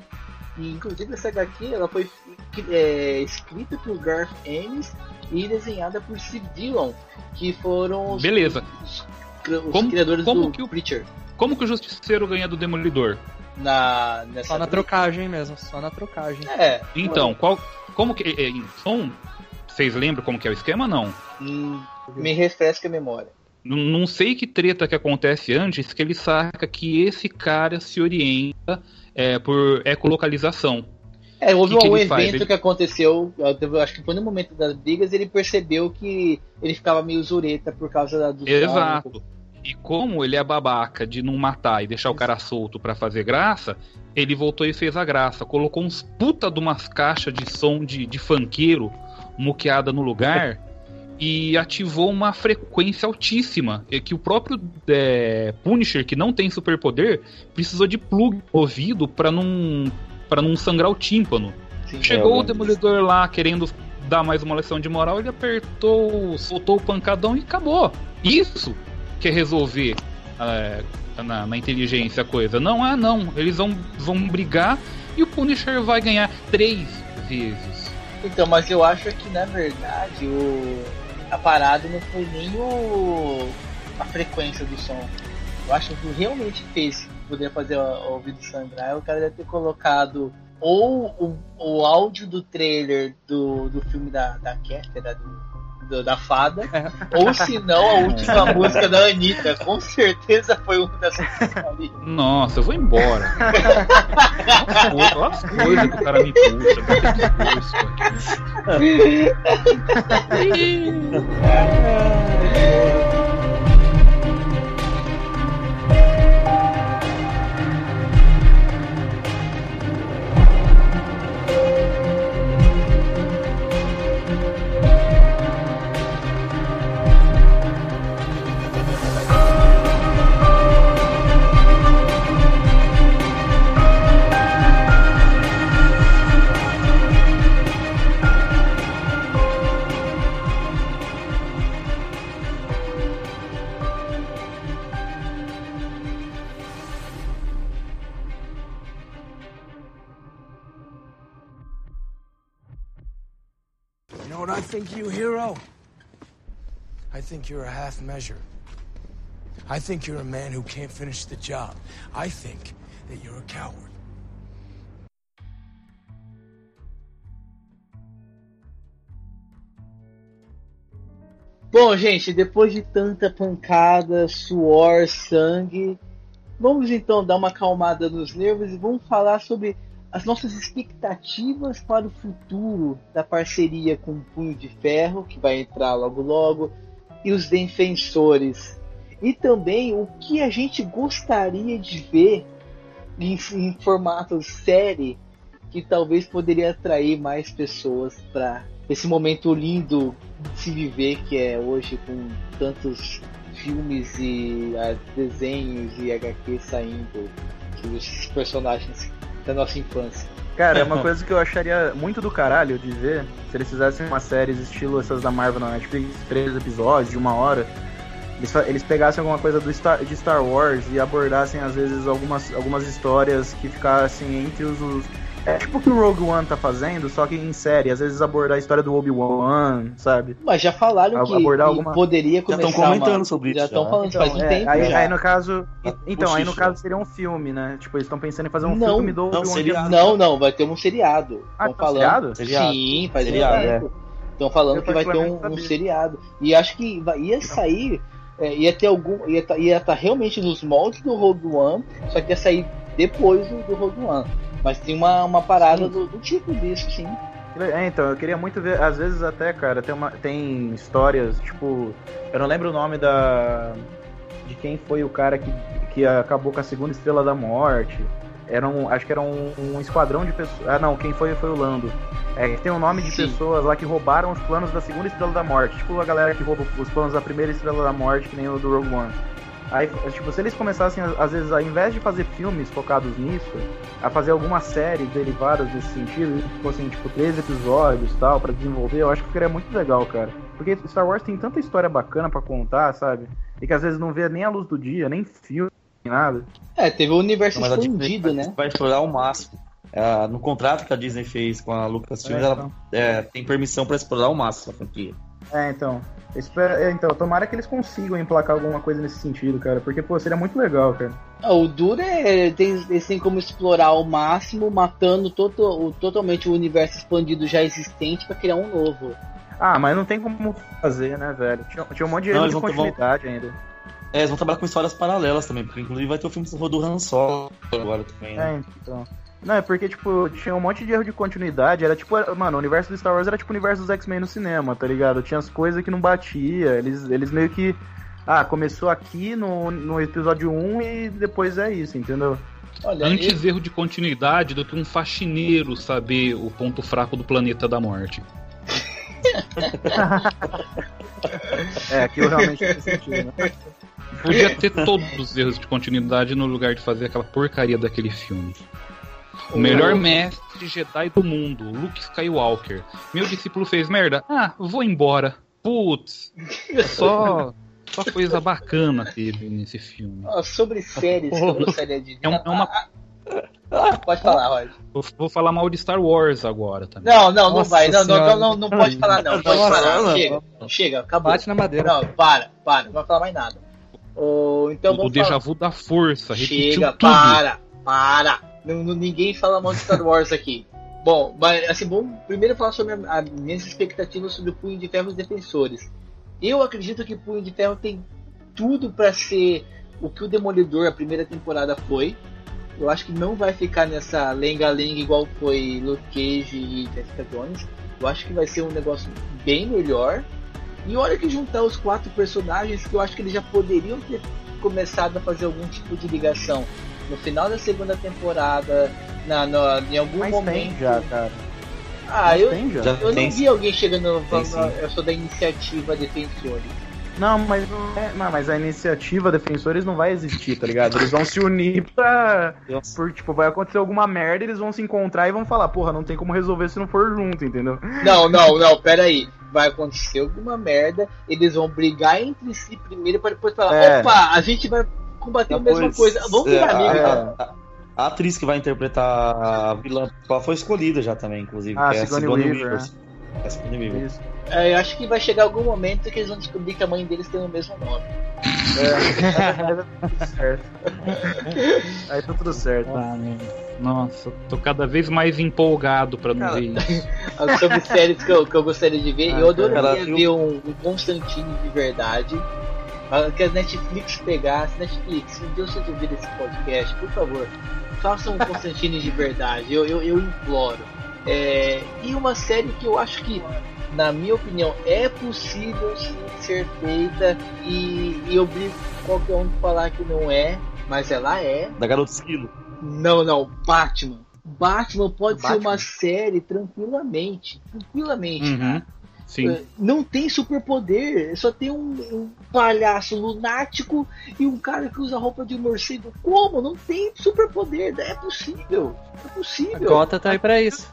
E inclusive essa HQ ela foi é, escrita por Garth Ennis e desenhada por Steve Dillon, que foram os, Beleza. os, os Como- criadores como do que o- Preacher. Como que o Justiceiro ganha do Demolidor? Na, nessa Só na briga. trocagem mesmo, só na trocagem. É. Então, qual, como que. é, Então, vocês lembram como que é o esquema? Não. hum, me refresca a memória. Não, não sei que treta que acontece antes que ele saca que esse cara se orienta é, por ecolocalização. É, houve Que que um ele evento faz? Que aconteceu, acho que foi no momento das brigas, ele percebeu que ele ficava meio zureta por causa da, do Exato. E como ele é babaca de não matar e deixar o cara solto pra fazer graça, ele voltou e fez a graça. Colocou uns puta de umas caixas de som de, de funkeiro muqueada no lugar e ativou uma frequência altíssima. É que o próprio é, Punisher, que não tem superpoder, precisou de plug ouvido pra não, pra não sangrar o tímpano. Sim. Chegou É, o Demolidor lá querendo dar mais uma lição de moral, ele apertou, soltou o pancadão e acabou. Isso que é resolver é, na, na inteligência a coisa. Não, ah não, eles vão, vão brigar E o Punisher vai ganhar três vezes. Então, mas eu acho que na verdade o a parada não foi nem o a frequência do som. Eu acho que realmente fez poder fazer o, ouvido sangrar, o cara deve ter colocado ou o, o áudio do trailer do, do filme da, da da, do, do- da fada, ou se não a última música da Anitta. Com certeza foi uma dessas ali. Nossa, eu vou embora. Olha as coisas que o cara me puxa. muito You I think you, hero? I think you're a half measure. I think you're a man who can't finish the job. I think that you're a coward. Bom, gente, depois de tanta pancada, suor, sangue, vamos então dar uma acalmada nos nervos e vamos falar sobre as nossas expectativas para o futuro da parceria com o Punho de Ferro, que vai entrar logo logo, e os Defensores. E também o que a gente gostaria de ver em, em formato série que talvez poderia atrair mais pessoas para esse momento lindo de se viver que é hoje com tantos filmes e ah, desenhos e HQ saindo sobre esses personagens da nossa infância. Cara, é uma coisa que eu acharia muito do caralho de ver se eles fizessem uma série estilo essas da Marvel na Netflix, três episódios de uma hora. Eles, eles pegassem alguma coisa do Star, de Star Wars e abordassem às vezes algumas, algumas histórias que ficassem entre os, os- É tipo o que o Rogue One tá fazendo, só que em série. Às vezes abordar a história do Obi-Wan, sabe? Mas já falaram Ab- que, abordar que alguma- poderia Já começar estão comentando uma... sobre Já isso. estão falando faz um é, tempo aí, já. aí no caso. Ah, Então, aí no caso seria um filme, né? Tipo, eles estão pensando em fazer um Não. filme do Não, Obi-Wan seriado. Não, não, vai ter um seriado. Ah, Estão tá falando. seriado? Seriado. Sim, faz Seriado, um tempo. Estão falando Eu que vai ter um, um seriado. E acho que vai- ia sair, é, ia ter algum. ia estar ia tá realmente nos moldes do Rogue One, só que ia sair depois do, do Rogue One. Mas tem uma, uma parada do, do tipo disso, sim. É, então, eu queria muito ver, às vezes até, cara, tem, uma, tem histórias, tipo, eu não lembro o nome da. de quem foi o cara que, que acabou com a segunda estrela da morte. Era um, acho que era um, um esquadrão de pessoas. Ah, não, quem foi foi o Lando. É, que tem um nome de Sim. pessoas lá que roubaram os planos da segunda estrela da morte. Tipo a galera que rouba os planos da primeira estrela da morte, que nem o do Rogue One. Aí, tipo, se eles começassem, às vezes, ao invés de fazer filmes focados nisso, a fazer algumas séries derivadas desse sentido, tipo assim, tipo, três episódios e tal, pra desenvolver, eu acho que ficaria muito legal, cara. Porque Star Wars tem tanta história bacana pra contar, sabe? E que às vezes não vê nem a luz do dia, nem filme, nem nada. É, teve o universo Mas a Disney expandido, vai, né? vai explorar ao máximo. É, no contrato que a Disney fez com a Lucasfilm, É, ela então. é, tem permissão pra explorar ao máximo a franquia. É, então. Espero, é, então, tomara que eles consigam emplacar alguma coisa nesse sentido, cara. Porque, pô, seria muito legal, cara. Ah, O duro é tem, eles têm como explorar ao máximo, matando toto, o, totalmente o universo expandido já existente pra criar um novo. Ah, mas não tem como fazer, né, velho? Tinha, tinha um monte de Não, de vão- continuidade ainda. É, eles vão trabalhar com histórias paralelas também, porque inclusive vai ter o filme do Han Solo agora também, né? É, então. Não, é porque, tipo, tinha um monte de erro de continuidade. Era tipo, mano, o universo do Star Wars era tipo o universo dos X-Men no cinema, tá ligado? Tinha as coisas que não batia. Eles, eles meio que. Ah, começou aqui no, no episódio 1 e depois é isso, entendeu? Olha, Antes erro de continuidade do que um faxineiro saber o ponto fraco do planeta da morte. É, aquilo realmente faz sentido, né? Podia ter todos os erros de continuidade no lugar de fazer aquela porcaria daquele filme. O melhor mestre Jedi do mundo, Luke Skywalker. Meu discípulo fez merda? Ah, vou embora. Putz, só, só coisa bacana teve nesse filme. ó, sobre séries, Porra. que eu gostaria de. É, é uma, Pode falar, Roger. Vou, vou falar mal de Star Wars agora também. Não, não, não Nossa vai. Não, não, não, não, não pode falar, não. Pode Nossa, falar. não. Chega, chega, acabou. Bate na madeira. Não, para, para, não vai falar mais nada. Ô, então o vamos déjà falar. vu da força, Chega, tudo. para, para. Não, não- ninguém fala mal de Star Wars aqui. Bom, mas assim, vamos primeiro falar sobre as minhas expectativas sobre o Punho de Ferro e os Defensores. Eu acredito que Punho de Ferro tem tudo pra ser o que o Demolidor a primeira temporada foi. Eu acho que não vai ficar nessa lenga-lenga igual foi Luke Cage e Jessica Jones. Eu acho que vai ser um negócio bem melhor. E olha que juntar os quatro personagens que eu acho que eles já poderiam ter começado a fazer algum tipo de ligação no final da segunda temporada, na, na- em algum Mas momento. tem já, cara. Ah, eu, Tem já. Eu não tem vi alguém chegando Tem falando, eu sou da iniciativa Defensores. Não, mas não é. Não, mas a iniciativa Defensores não vai existir, tá ligado? Eles vão se unir pra. Por, tipo, vai acontecer alguma merda, eles vão se encontrar e vão falar, porra, não tem como resolver se não for junto, entendeu? Não, não, não, pera aí. Vai acontecer alguma merda, eles vão brigar entre si primeiro para depois falar, É. opa, a gente vai combater a mesma coisa. Vamos virar é, amigo, é. a, a atriz que vai interpretar a vilã foi escolhida já também, inclusive. Ah, que é a Sigourney Sigourney Weaver, Weaver. É a Sigourney Weaver. Isso. É, eu acho que vai chegar algum momento que eles vão descobrir que a mãe deles tem o mesmo nome. É, tá tudo certo. Aí tá tudo certo. Ah, meu. Nossa, tô cada vez mais empolgado pra não Cara, ver isso. Ah, Sobre séries que eu, que eu gostaria de ver, Ah, eu adoraria cara, eu- ver um, um Constantine de verdade. Que a Netflix pegasse. Netflix, se um dia vocês ouvirem esse podcast, por favor, façam um Constantine de verdade. Eu, eu, eu imploro. É, e uma série que eu acho que, na minha opinião, é possível sim ser feita. E, e eu brigo com qualquer um de falar que não é, mas ela é. Da Garota Esquilo. Não, não, Batman. Batman pode ser Batman? uma série tranquilamente. Tranquilamente. Uhum. Sim. É, Não tem superpoder, só tem um, um palhaço lunático e um cara que usa roupa de morcego. Como? Não tem superpoder, é possível. É A possível. Gota tá aí pra isso.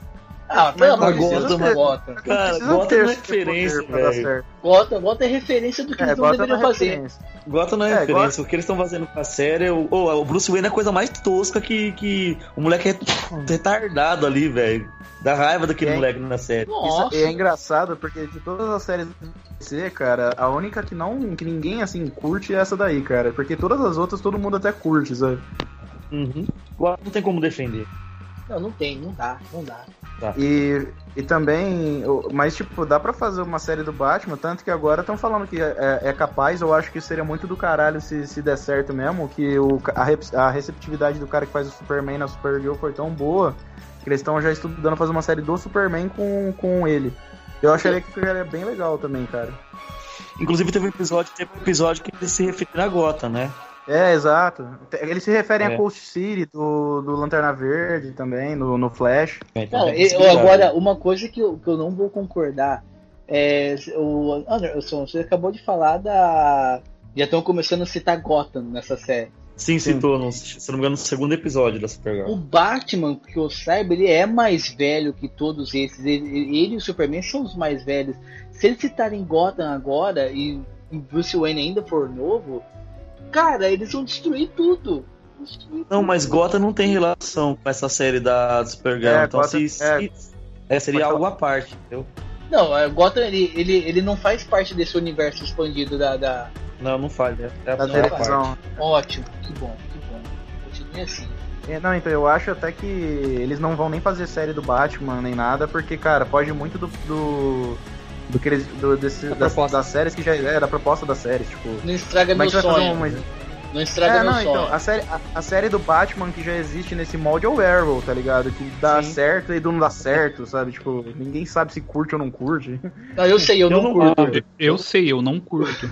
Ah, Mas não precisa ter- Gota. Cara, Gota ter não é referência, velho. Gota, Gota é referência do que É, eles não deveriam não é fazer. referência. Gota não é, É, referência. Gota- O que eles estão fazendo com a série é o, oh, o Bruce Wayne é a coisa mais tosca que, que o moleque é retardado ali, velho. Dá raiva daquele É. moleque na série. Nossa. Isso é engraçado porque de todas as séries do DC, cara, a única que não que ninguém assim curte é essa daí, cara, porque todas as outras todo mundo até curte, sabe? Uhum. Não tem como defender. Não, não tem, não dá, não dá. E, e também, mas tipo, dá pra fazer uma série do Batman, tanto que agora estão falando que é, é capaz, eu acho que seria muito do caralho se, se der certo mesmo, que o, a, a receptividade do cara que faz o Superman na Supergirl foi tão boa, que eles estão já estudando fazer uma série do Superman com, com ele. Eu acharia que ficaria bem legal também, cara. Inclusive teve um episódio, teve um episódio que ele se refere a Gota, né? É, exato. Eles se referem É. a Coast City do, do Lanterna Verde também, no, no Flash. Então, Cara, tem eu- possibilidade. agora, uma coisa que eu, que eu não vou concordar é. O Anderson, você acabou de falar da. Já estão começando a citar Gotham nessa série. Sim, citou, no, se não me engano, no segundo episódio da Supergirl. O Batman, que eu saiba, ele é mais velho que todos esses. Ele, ele e o Superman são os mais velhos. Se eles citarem Gotham agora e, e Bruce Wayne ainda for novo, cara, eles vão destruir tudo. Destruir Não, tudo. mas Gota não tem relação com essa série da Supergirl. É, então, Gotham- se, se- é. é, seria algo à parte, entendeu? Não, é, Gotham ele, ele, ele não faz parte desse universo expandido da. da... Não, não falha. É a Da televisão. parte. Ótimo, que bom, que bom. Continue assim. É, Não, então eu acho até que eles não vão nem fazer série do Batman nem nada, porque, cara, foge muito do. do, do que eles. Do, desse, Da das, proposta. das séries que já é, da proposta da série, tipo. Não estraga Como é meu que você vai fazer sonho. uma. Não estraga É, meu não, sonho. então, a série, a, a série do Batman que já existe nesse molde é o Arrow, tá ligado? Que dá Sim. certo e do não dá certo, sabe? Tipo, ninguém sabe se curte ou não curte. Não, eu sei, eu, Eu não, não curto. Eu sei, eu não curto.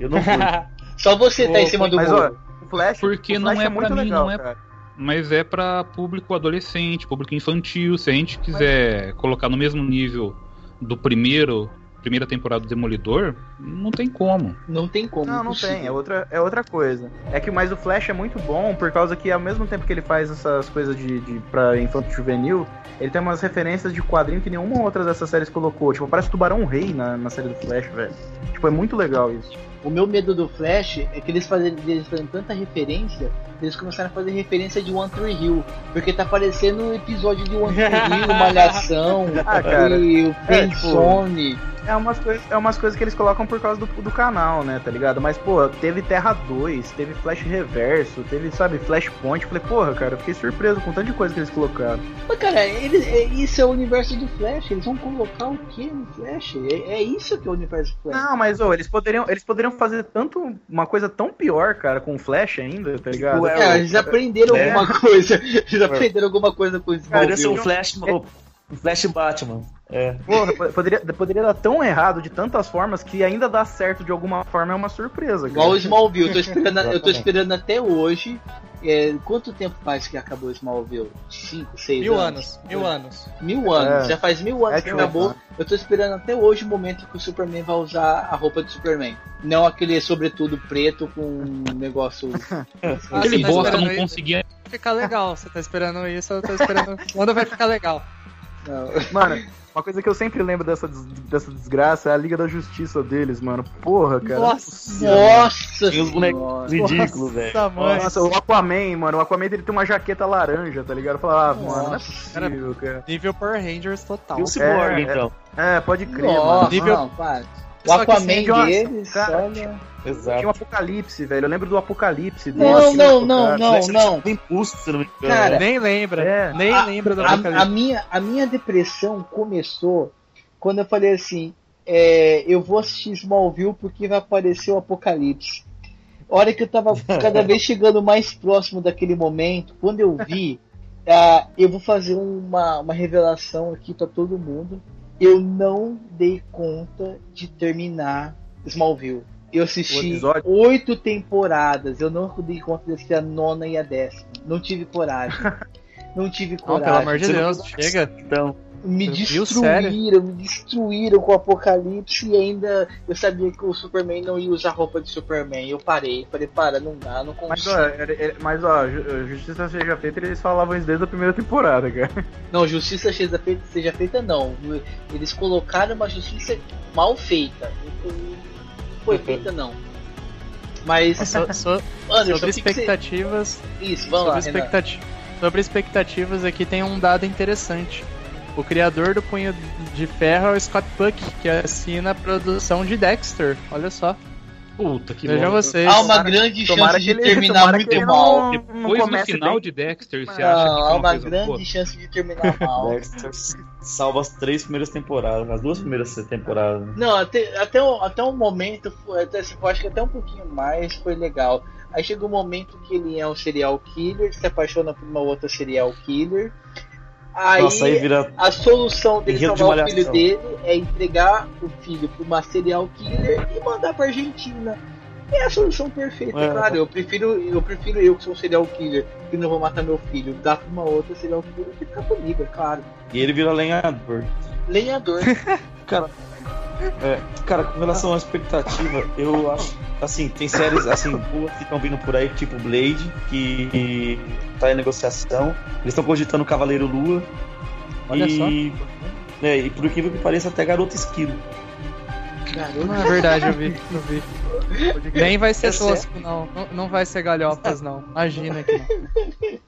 Eu não curto. Só você tá em cima do Mas, ó, o Flash, Porque o não Flash é muito pra mim, legal, não é- cara. Mas é pra público adolescente, público infantil. Se a gente quiser colocar no mesmo nível do primeiro, primeira temporada do Demolidor, não tem como. Não tem como. Não, não impossível. tem, é outra, é outra coisa. É que mas o Flash é muito bom por causa que ao mesmo tempo que ele faz essas coisas de, de pra infanto juvenil, ele tem umas referências de quadrinho que nenhuma outra dessas séries colocou. Tipo, parece Tubarão Rei na, na série do Flash, velho. Tipo, é muito legal isso. O meu medo do Flash é que eles fazem, eles fazem tanta referência, eles começaram a fazer referência de One Tree Hill. Porque tá parecendo um episódio de One Tree Hill, Malhação, Ah, cara. e o É, tipo, Friendzone. É umas, coisas, é umas coisas que eles colocam por causa do, do canal, né, tá ligado? Mas, pô, teve Terra 2, teve Flash Reverso, teve, sabe, Flashpoint. Falei, porra, cara, fiquei surpreso com tanta coisa que eles colocaram. Mas, cara, eles, é, isso é o universo do Flash. Eles vão colocar o que no Flash? É, é isso que é o universo do Flash. Não, mas, ô, eles poderiam, eles poderiam fazer tanto uma coisa tão pior, cara, com o Flash ainda, tá ligado? Ué, É, eles aprenderam É. alguma coisa. Eles aprenderam alguma coisa com o Poderia ser um Smallville. Flash, um Flash Batman. É. Porra, po- poderia, poderia dar tão errado de tantas formas que ainda dá certo de alguma forma é uma surpresa, cara. Igual o Smallville. Eu tô esperando, eu tô esperando até hoje. É, quanto tempo faz que acabou o Smallville? Cinco, seis Mil anos? anos, mil anos. Mil anos. É. Já faz mil anos É que que acabou. eu- Eu tô esperando até hoje o momento que o Superman vai usar a roupa de Superman. Não aquele sobretudo preto com um negócio. Ah, Aquele você tá bosta esperando não isso? conseguia. Ficar legal, você tá esperando isso, eu tô esperando. Quando vai ficar legal? Não. Mano, uma coisa que eu sempre lembro dessa, des- dessa desgraça é a Liga da Justiça deles, mano. Porra, cara. Nossa, Nossa! Tem os bonecos ridículos, velho. Nossa, o Aquaman, mano, o Aquaman ele tem uma jaqueta laranja, tá ligado? Eu falava, ah, mano, não é possível, cara. Nível Power Rangers total. E o Cyborg, É, é. então. É, pode crer, Nossa, mano. Nível- não. O que Aquaman assim, nossa, deles, cara, olha. Exato. Tinha um apocalipse, velho. Eu lembro do apocalipse Não, deles, que não, não, não, não. tinha impulso, se não me engano. Cara, Nem lembra, É. nem A- lembra do A, a Apocalipse. minha, a minha depressão começou quando eu falei assim: é, eu vou assistir Smallville porque vai aparecer o Apocalipse. A hora que eu tava cada vez chegando mais próximo daquele momento, quando eu vi, ah, eu vou fazer uma, uma revelação aqui pra todo mundo. Eu não dei conta de terminar Smallville. Eu assisti oito temporadas. Eu não dei conta de assistir a nona e a décima. Não tive coragem. Não tive Não, coragem. pelo amor de Você não- Deus, chega. Então, Me viu, destruíram, me destruíram com o Apocalipse e ainda eu sabia que o Superman não ia usar roupa de Superman. Eu parei, falei, para, não dá, não Mas, consigo. ó, era- era- mas, ó, Ju- Justiça Seja Feita, eles falavam isso desde a primeira temporada, cara. Não, justiça seja feita, seja feita não. Eles colocaram uma justiça mal feita. Não foi feita não. Mas, So- so- Anderson, sobre que você... expectativas, Isso, vamos lá, sobre, Renan. expectati- sobre expectativas aqui tem um dado interessante. O criador do Punho de Ferro é o Scott Puck, que assina a produção de Dexter. Olha só. Puta que Vejam bosta. vocês. Há uma grande tomara chance de ele- terminar muito mal. não- Depois do final bem. de Dexter, você Não, acha que há foi uma grande boa? chance de terminar mal. Dexter salva as três primeiras temporadas, as duas primeiras temporadas. né? Não, até, até, um, até um momento, foi- até, assim, acho que até um pouquinho mais foi legal. Aí chega um momento que ele é um serial killer, se apaixona por uma outra serial killer. Aí, Nossa, aí vira. a solução dele Enredo de salvar o filho dele é entregar o filho pra uma serial killer e mandar pra Argentina. É a solução perfeita, É. claro. Eu prefiro, eu prefiro eu que sou um serial killer que não vou matar meu filho, dar pra uma outra serial killer e ficar comigo, é claro. E ele vira lenhador. Lenhador. Cara, é, cara, com relação à expectativa, eu acho. Assim, tem séries assim, boas que estão vindo por aí, tipo Blade, que tá em negociação. Eles estão cogitando Cavaleiro Lua. Olha e, É, e por incrível que pareça, até Garota Esquilo. Não é verdade, eu vi, eu vi. Nem vai ser É tosco, não. não. Não vai ser galhopas, não. Imagina que não.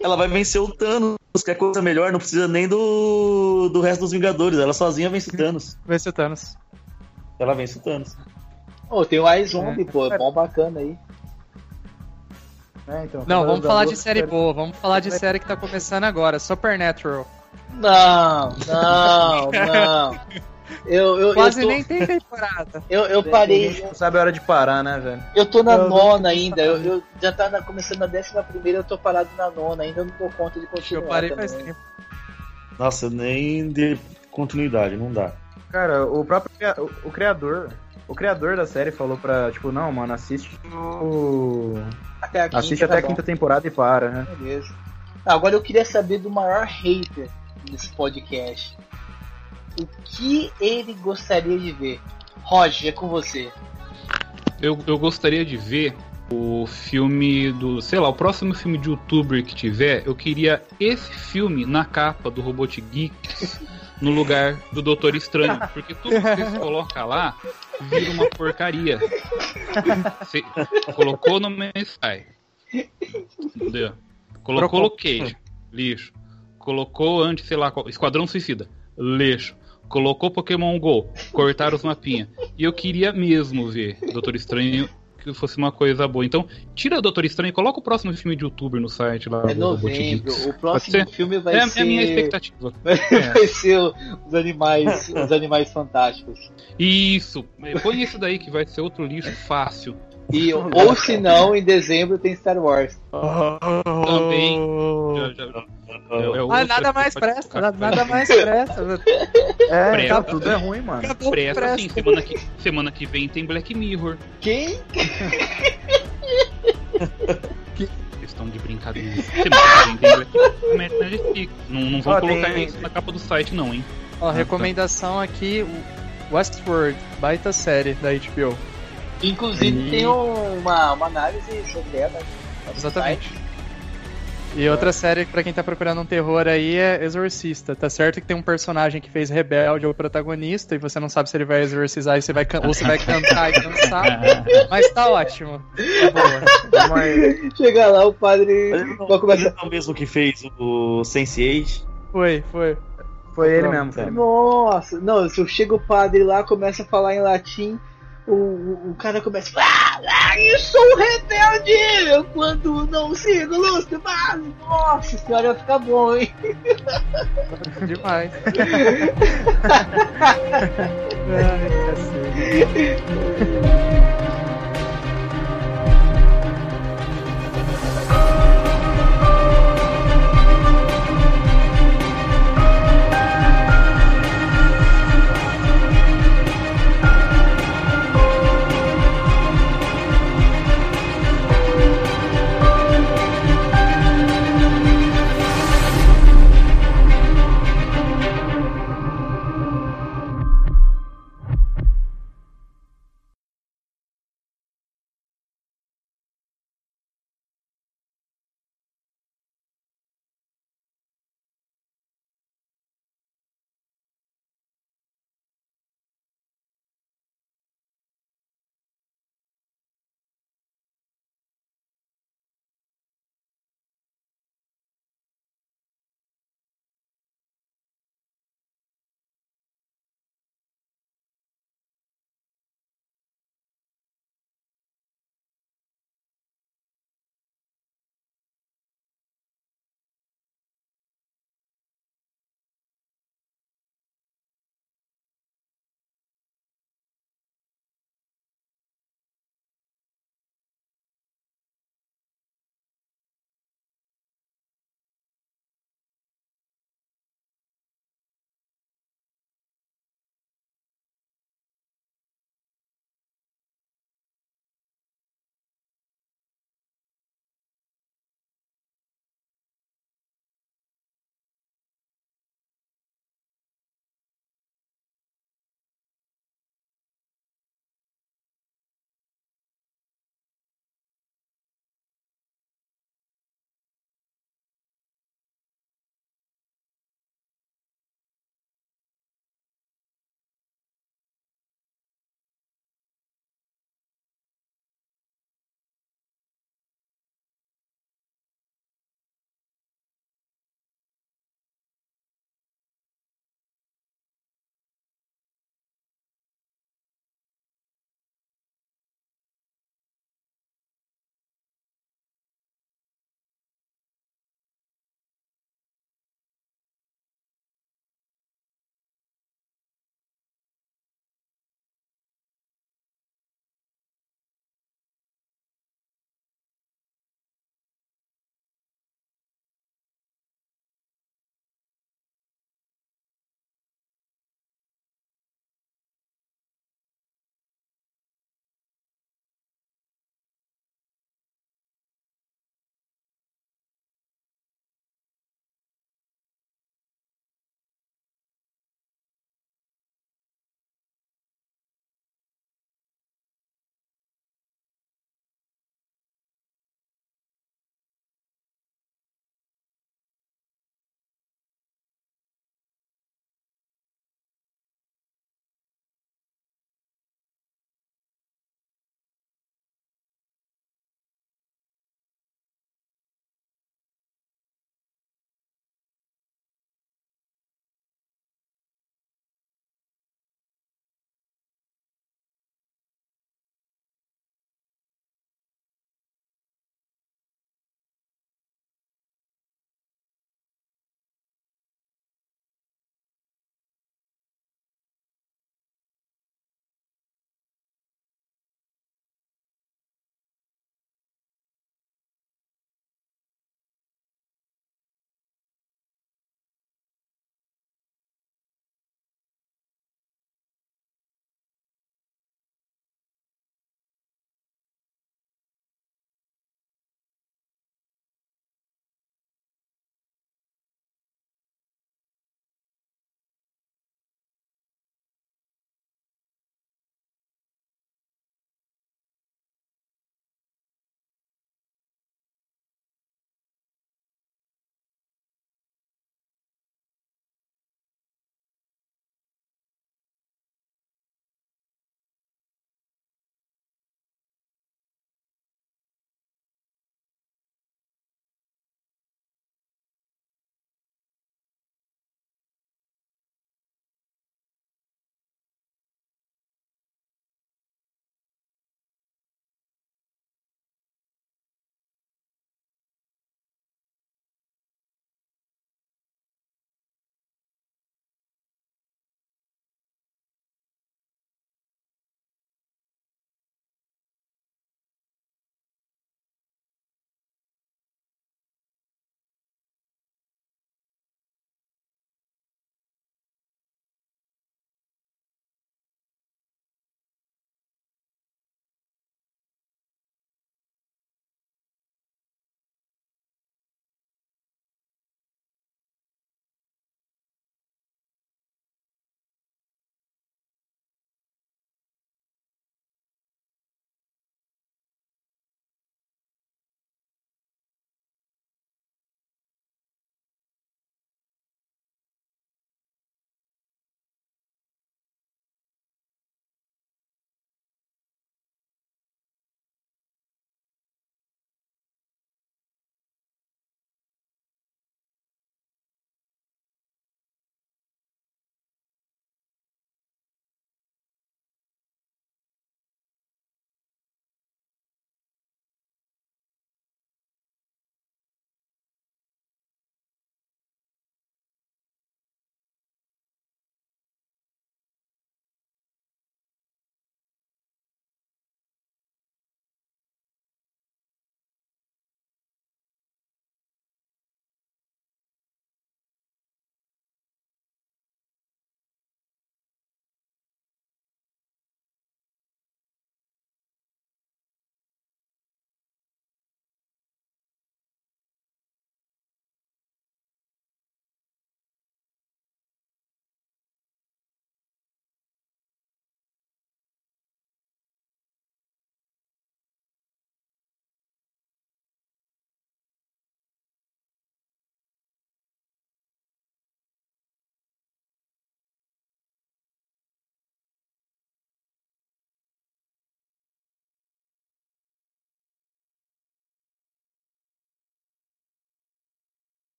Ela vai vencer o Thanos, que é coisa melhor, não precisa nem do, do resto dos Vingadores. Ela sozinha vence o Thanos. Vai ser Thanos. Ela vence o Thanos. Oh, tem o iZombie, pô, é bom bacana aí. É, então, Não, vamos falar de série boa. Vamos falar de série que tá começando agora. Supernatural. Não, não, não. Eu, eu, Quase eu, tô, nem tem temporada. eu, eu parei, não sabe a hora de parar, né, velho? eu tô na Eu nona ainda, eu, eu já tá na- começando na décima primeira, eu tô parado na nona, ainda não dou conta de continuar Eu parei também. faz tempo. Nossa, nem de continuidade, não dá. Cara, o próprio o, o criador, o criador da série falou pra, tipo, não, mano, assiste o... Até a quinta, Assiste tá até a bom. quinta temporada e para, né? Beleza. Ah, Agora eu queria saber do maior hater desse podcast. O que ele gostaria de ver? Roger, é com você. Eu, eu gostaria de ver o filme do. Sei lá, o próximo filme de youtuber que tiver, eu queria esse filme na capa do Robot Geeks no lugar do Doutor Estranho. Porque tudo que vocês colocam lá vira uma porcaria. Você colocou no Mensai. Entendeu? Colocou Cage, lixo. Colocou antes, sei lá, qual- Esquadrão Suicida, lixo. Colocou Pokémon GO, cortaram os mapinha. E eu queria mesmo ver Doutor Estranho que fosse uma coisa boa. Então, tira o Doutor Estranho e coloca o próximo filme de youtuber no site lá. É novembro. O próximo ser? filme vai É, é ser. a minha expectativa. vai ser os animais, os animais fantásticos. Isso, põe esse daí que vai ser outro lixo fácil. E, ou se não, em dezembro tem Star Wars. Também. Já- já- é- é Ah, nada mais presta, nada, nada mais presta. É, Presta. tá, tudo é ruim, mano. Acabou, Presta sim, semana que, semana que vem tem Black Mirror. Quem? Questão de brincadeira. Semana que vem tem Black Mirror na Netflix. Não, não vão colocar tem- isso na capa do site, não, hein? Ó, recomendação aqui, Westworld, baita série da HBO. Inclusive E- tem uma, uma análise sobre ela. Exatamente. site. E outra série pra quem tá procurando um terror aí é Exorcista. Tá certo que tem um personagem que fez Rebelde ao protagonista e você não sabe se ele vai exorcizar e você vai ou se vai cantar e dançar. Mas tá ótimo. Tá boa. Mas, Chega lá, o padre Ele não, vai começar. ele não é o mesmo que fez o Sense8. Foi, foi. foi ele Pronto, mesmo. Foi. Nossa, não, se chega o padre lá, começa a falar em latim, o, o, cara começa a falar, ah, eu sou um rebelde quando não sigo de base. Nossa senhora, vai ficar bom, hein? Demais. Ai, cacete.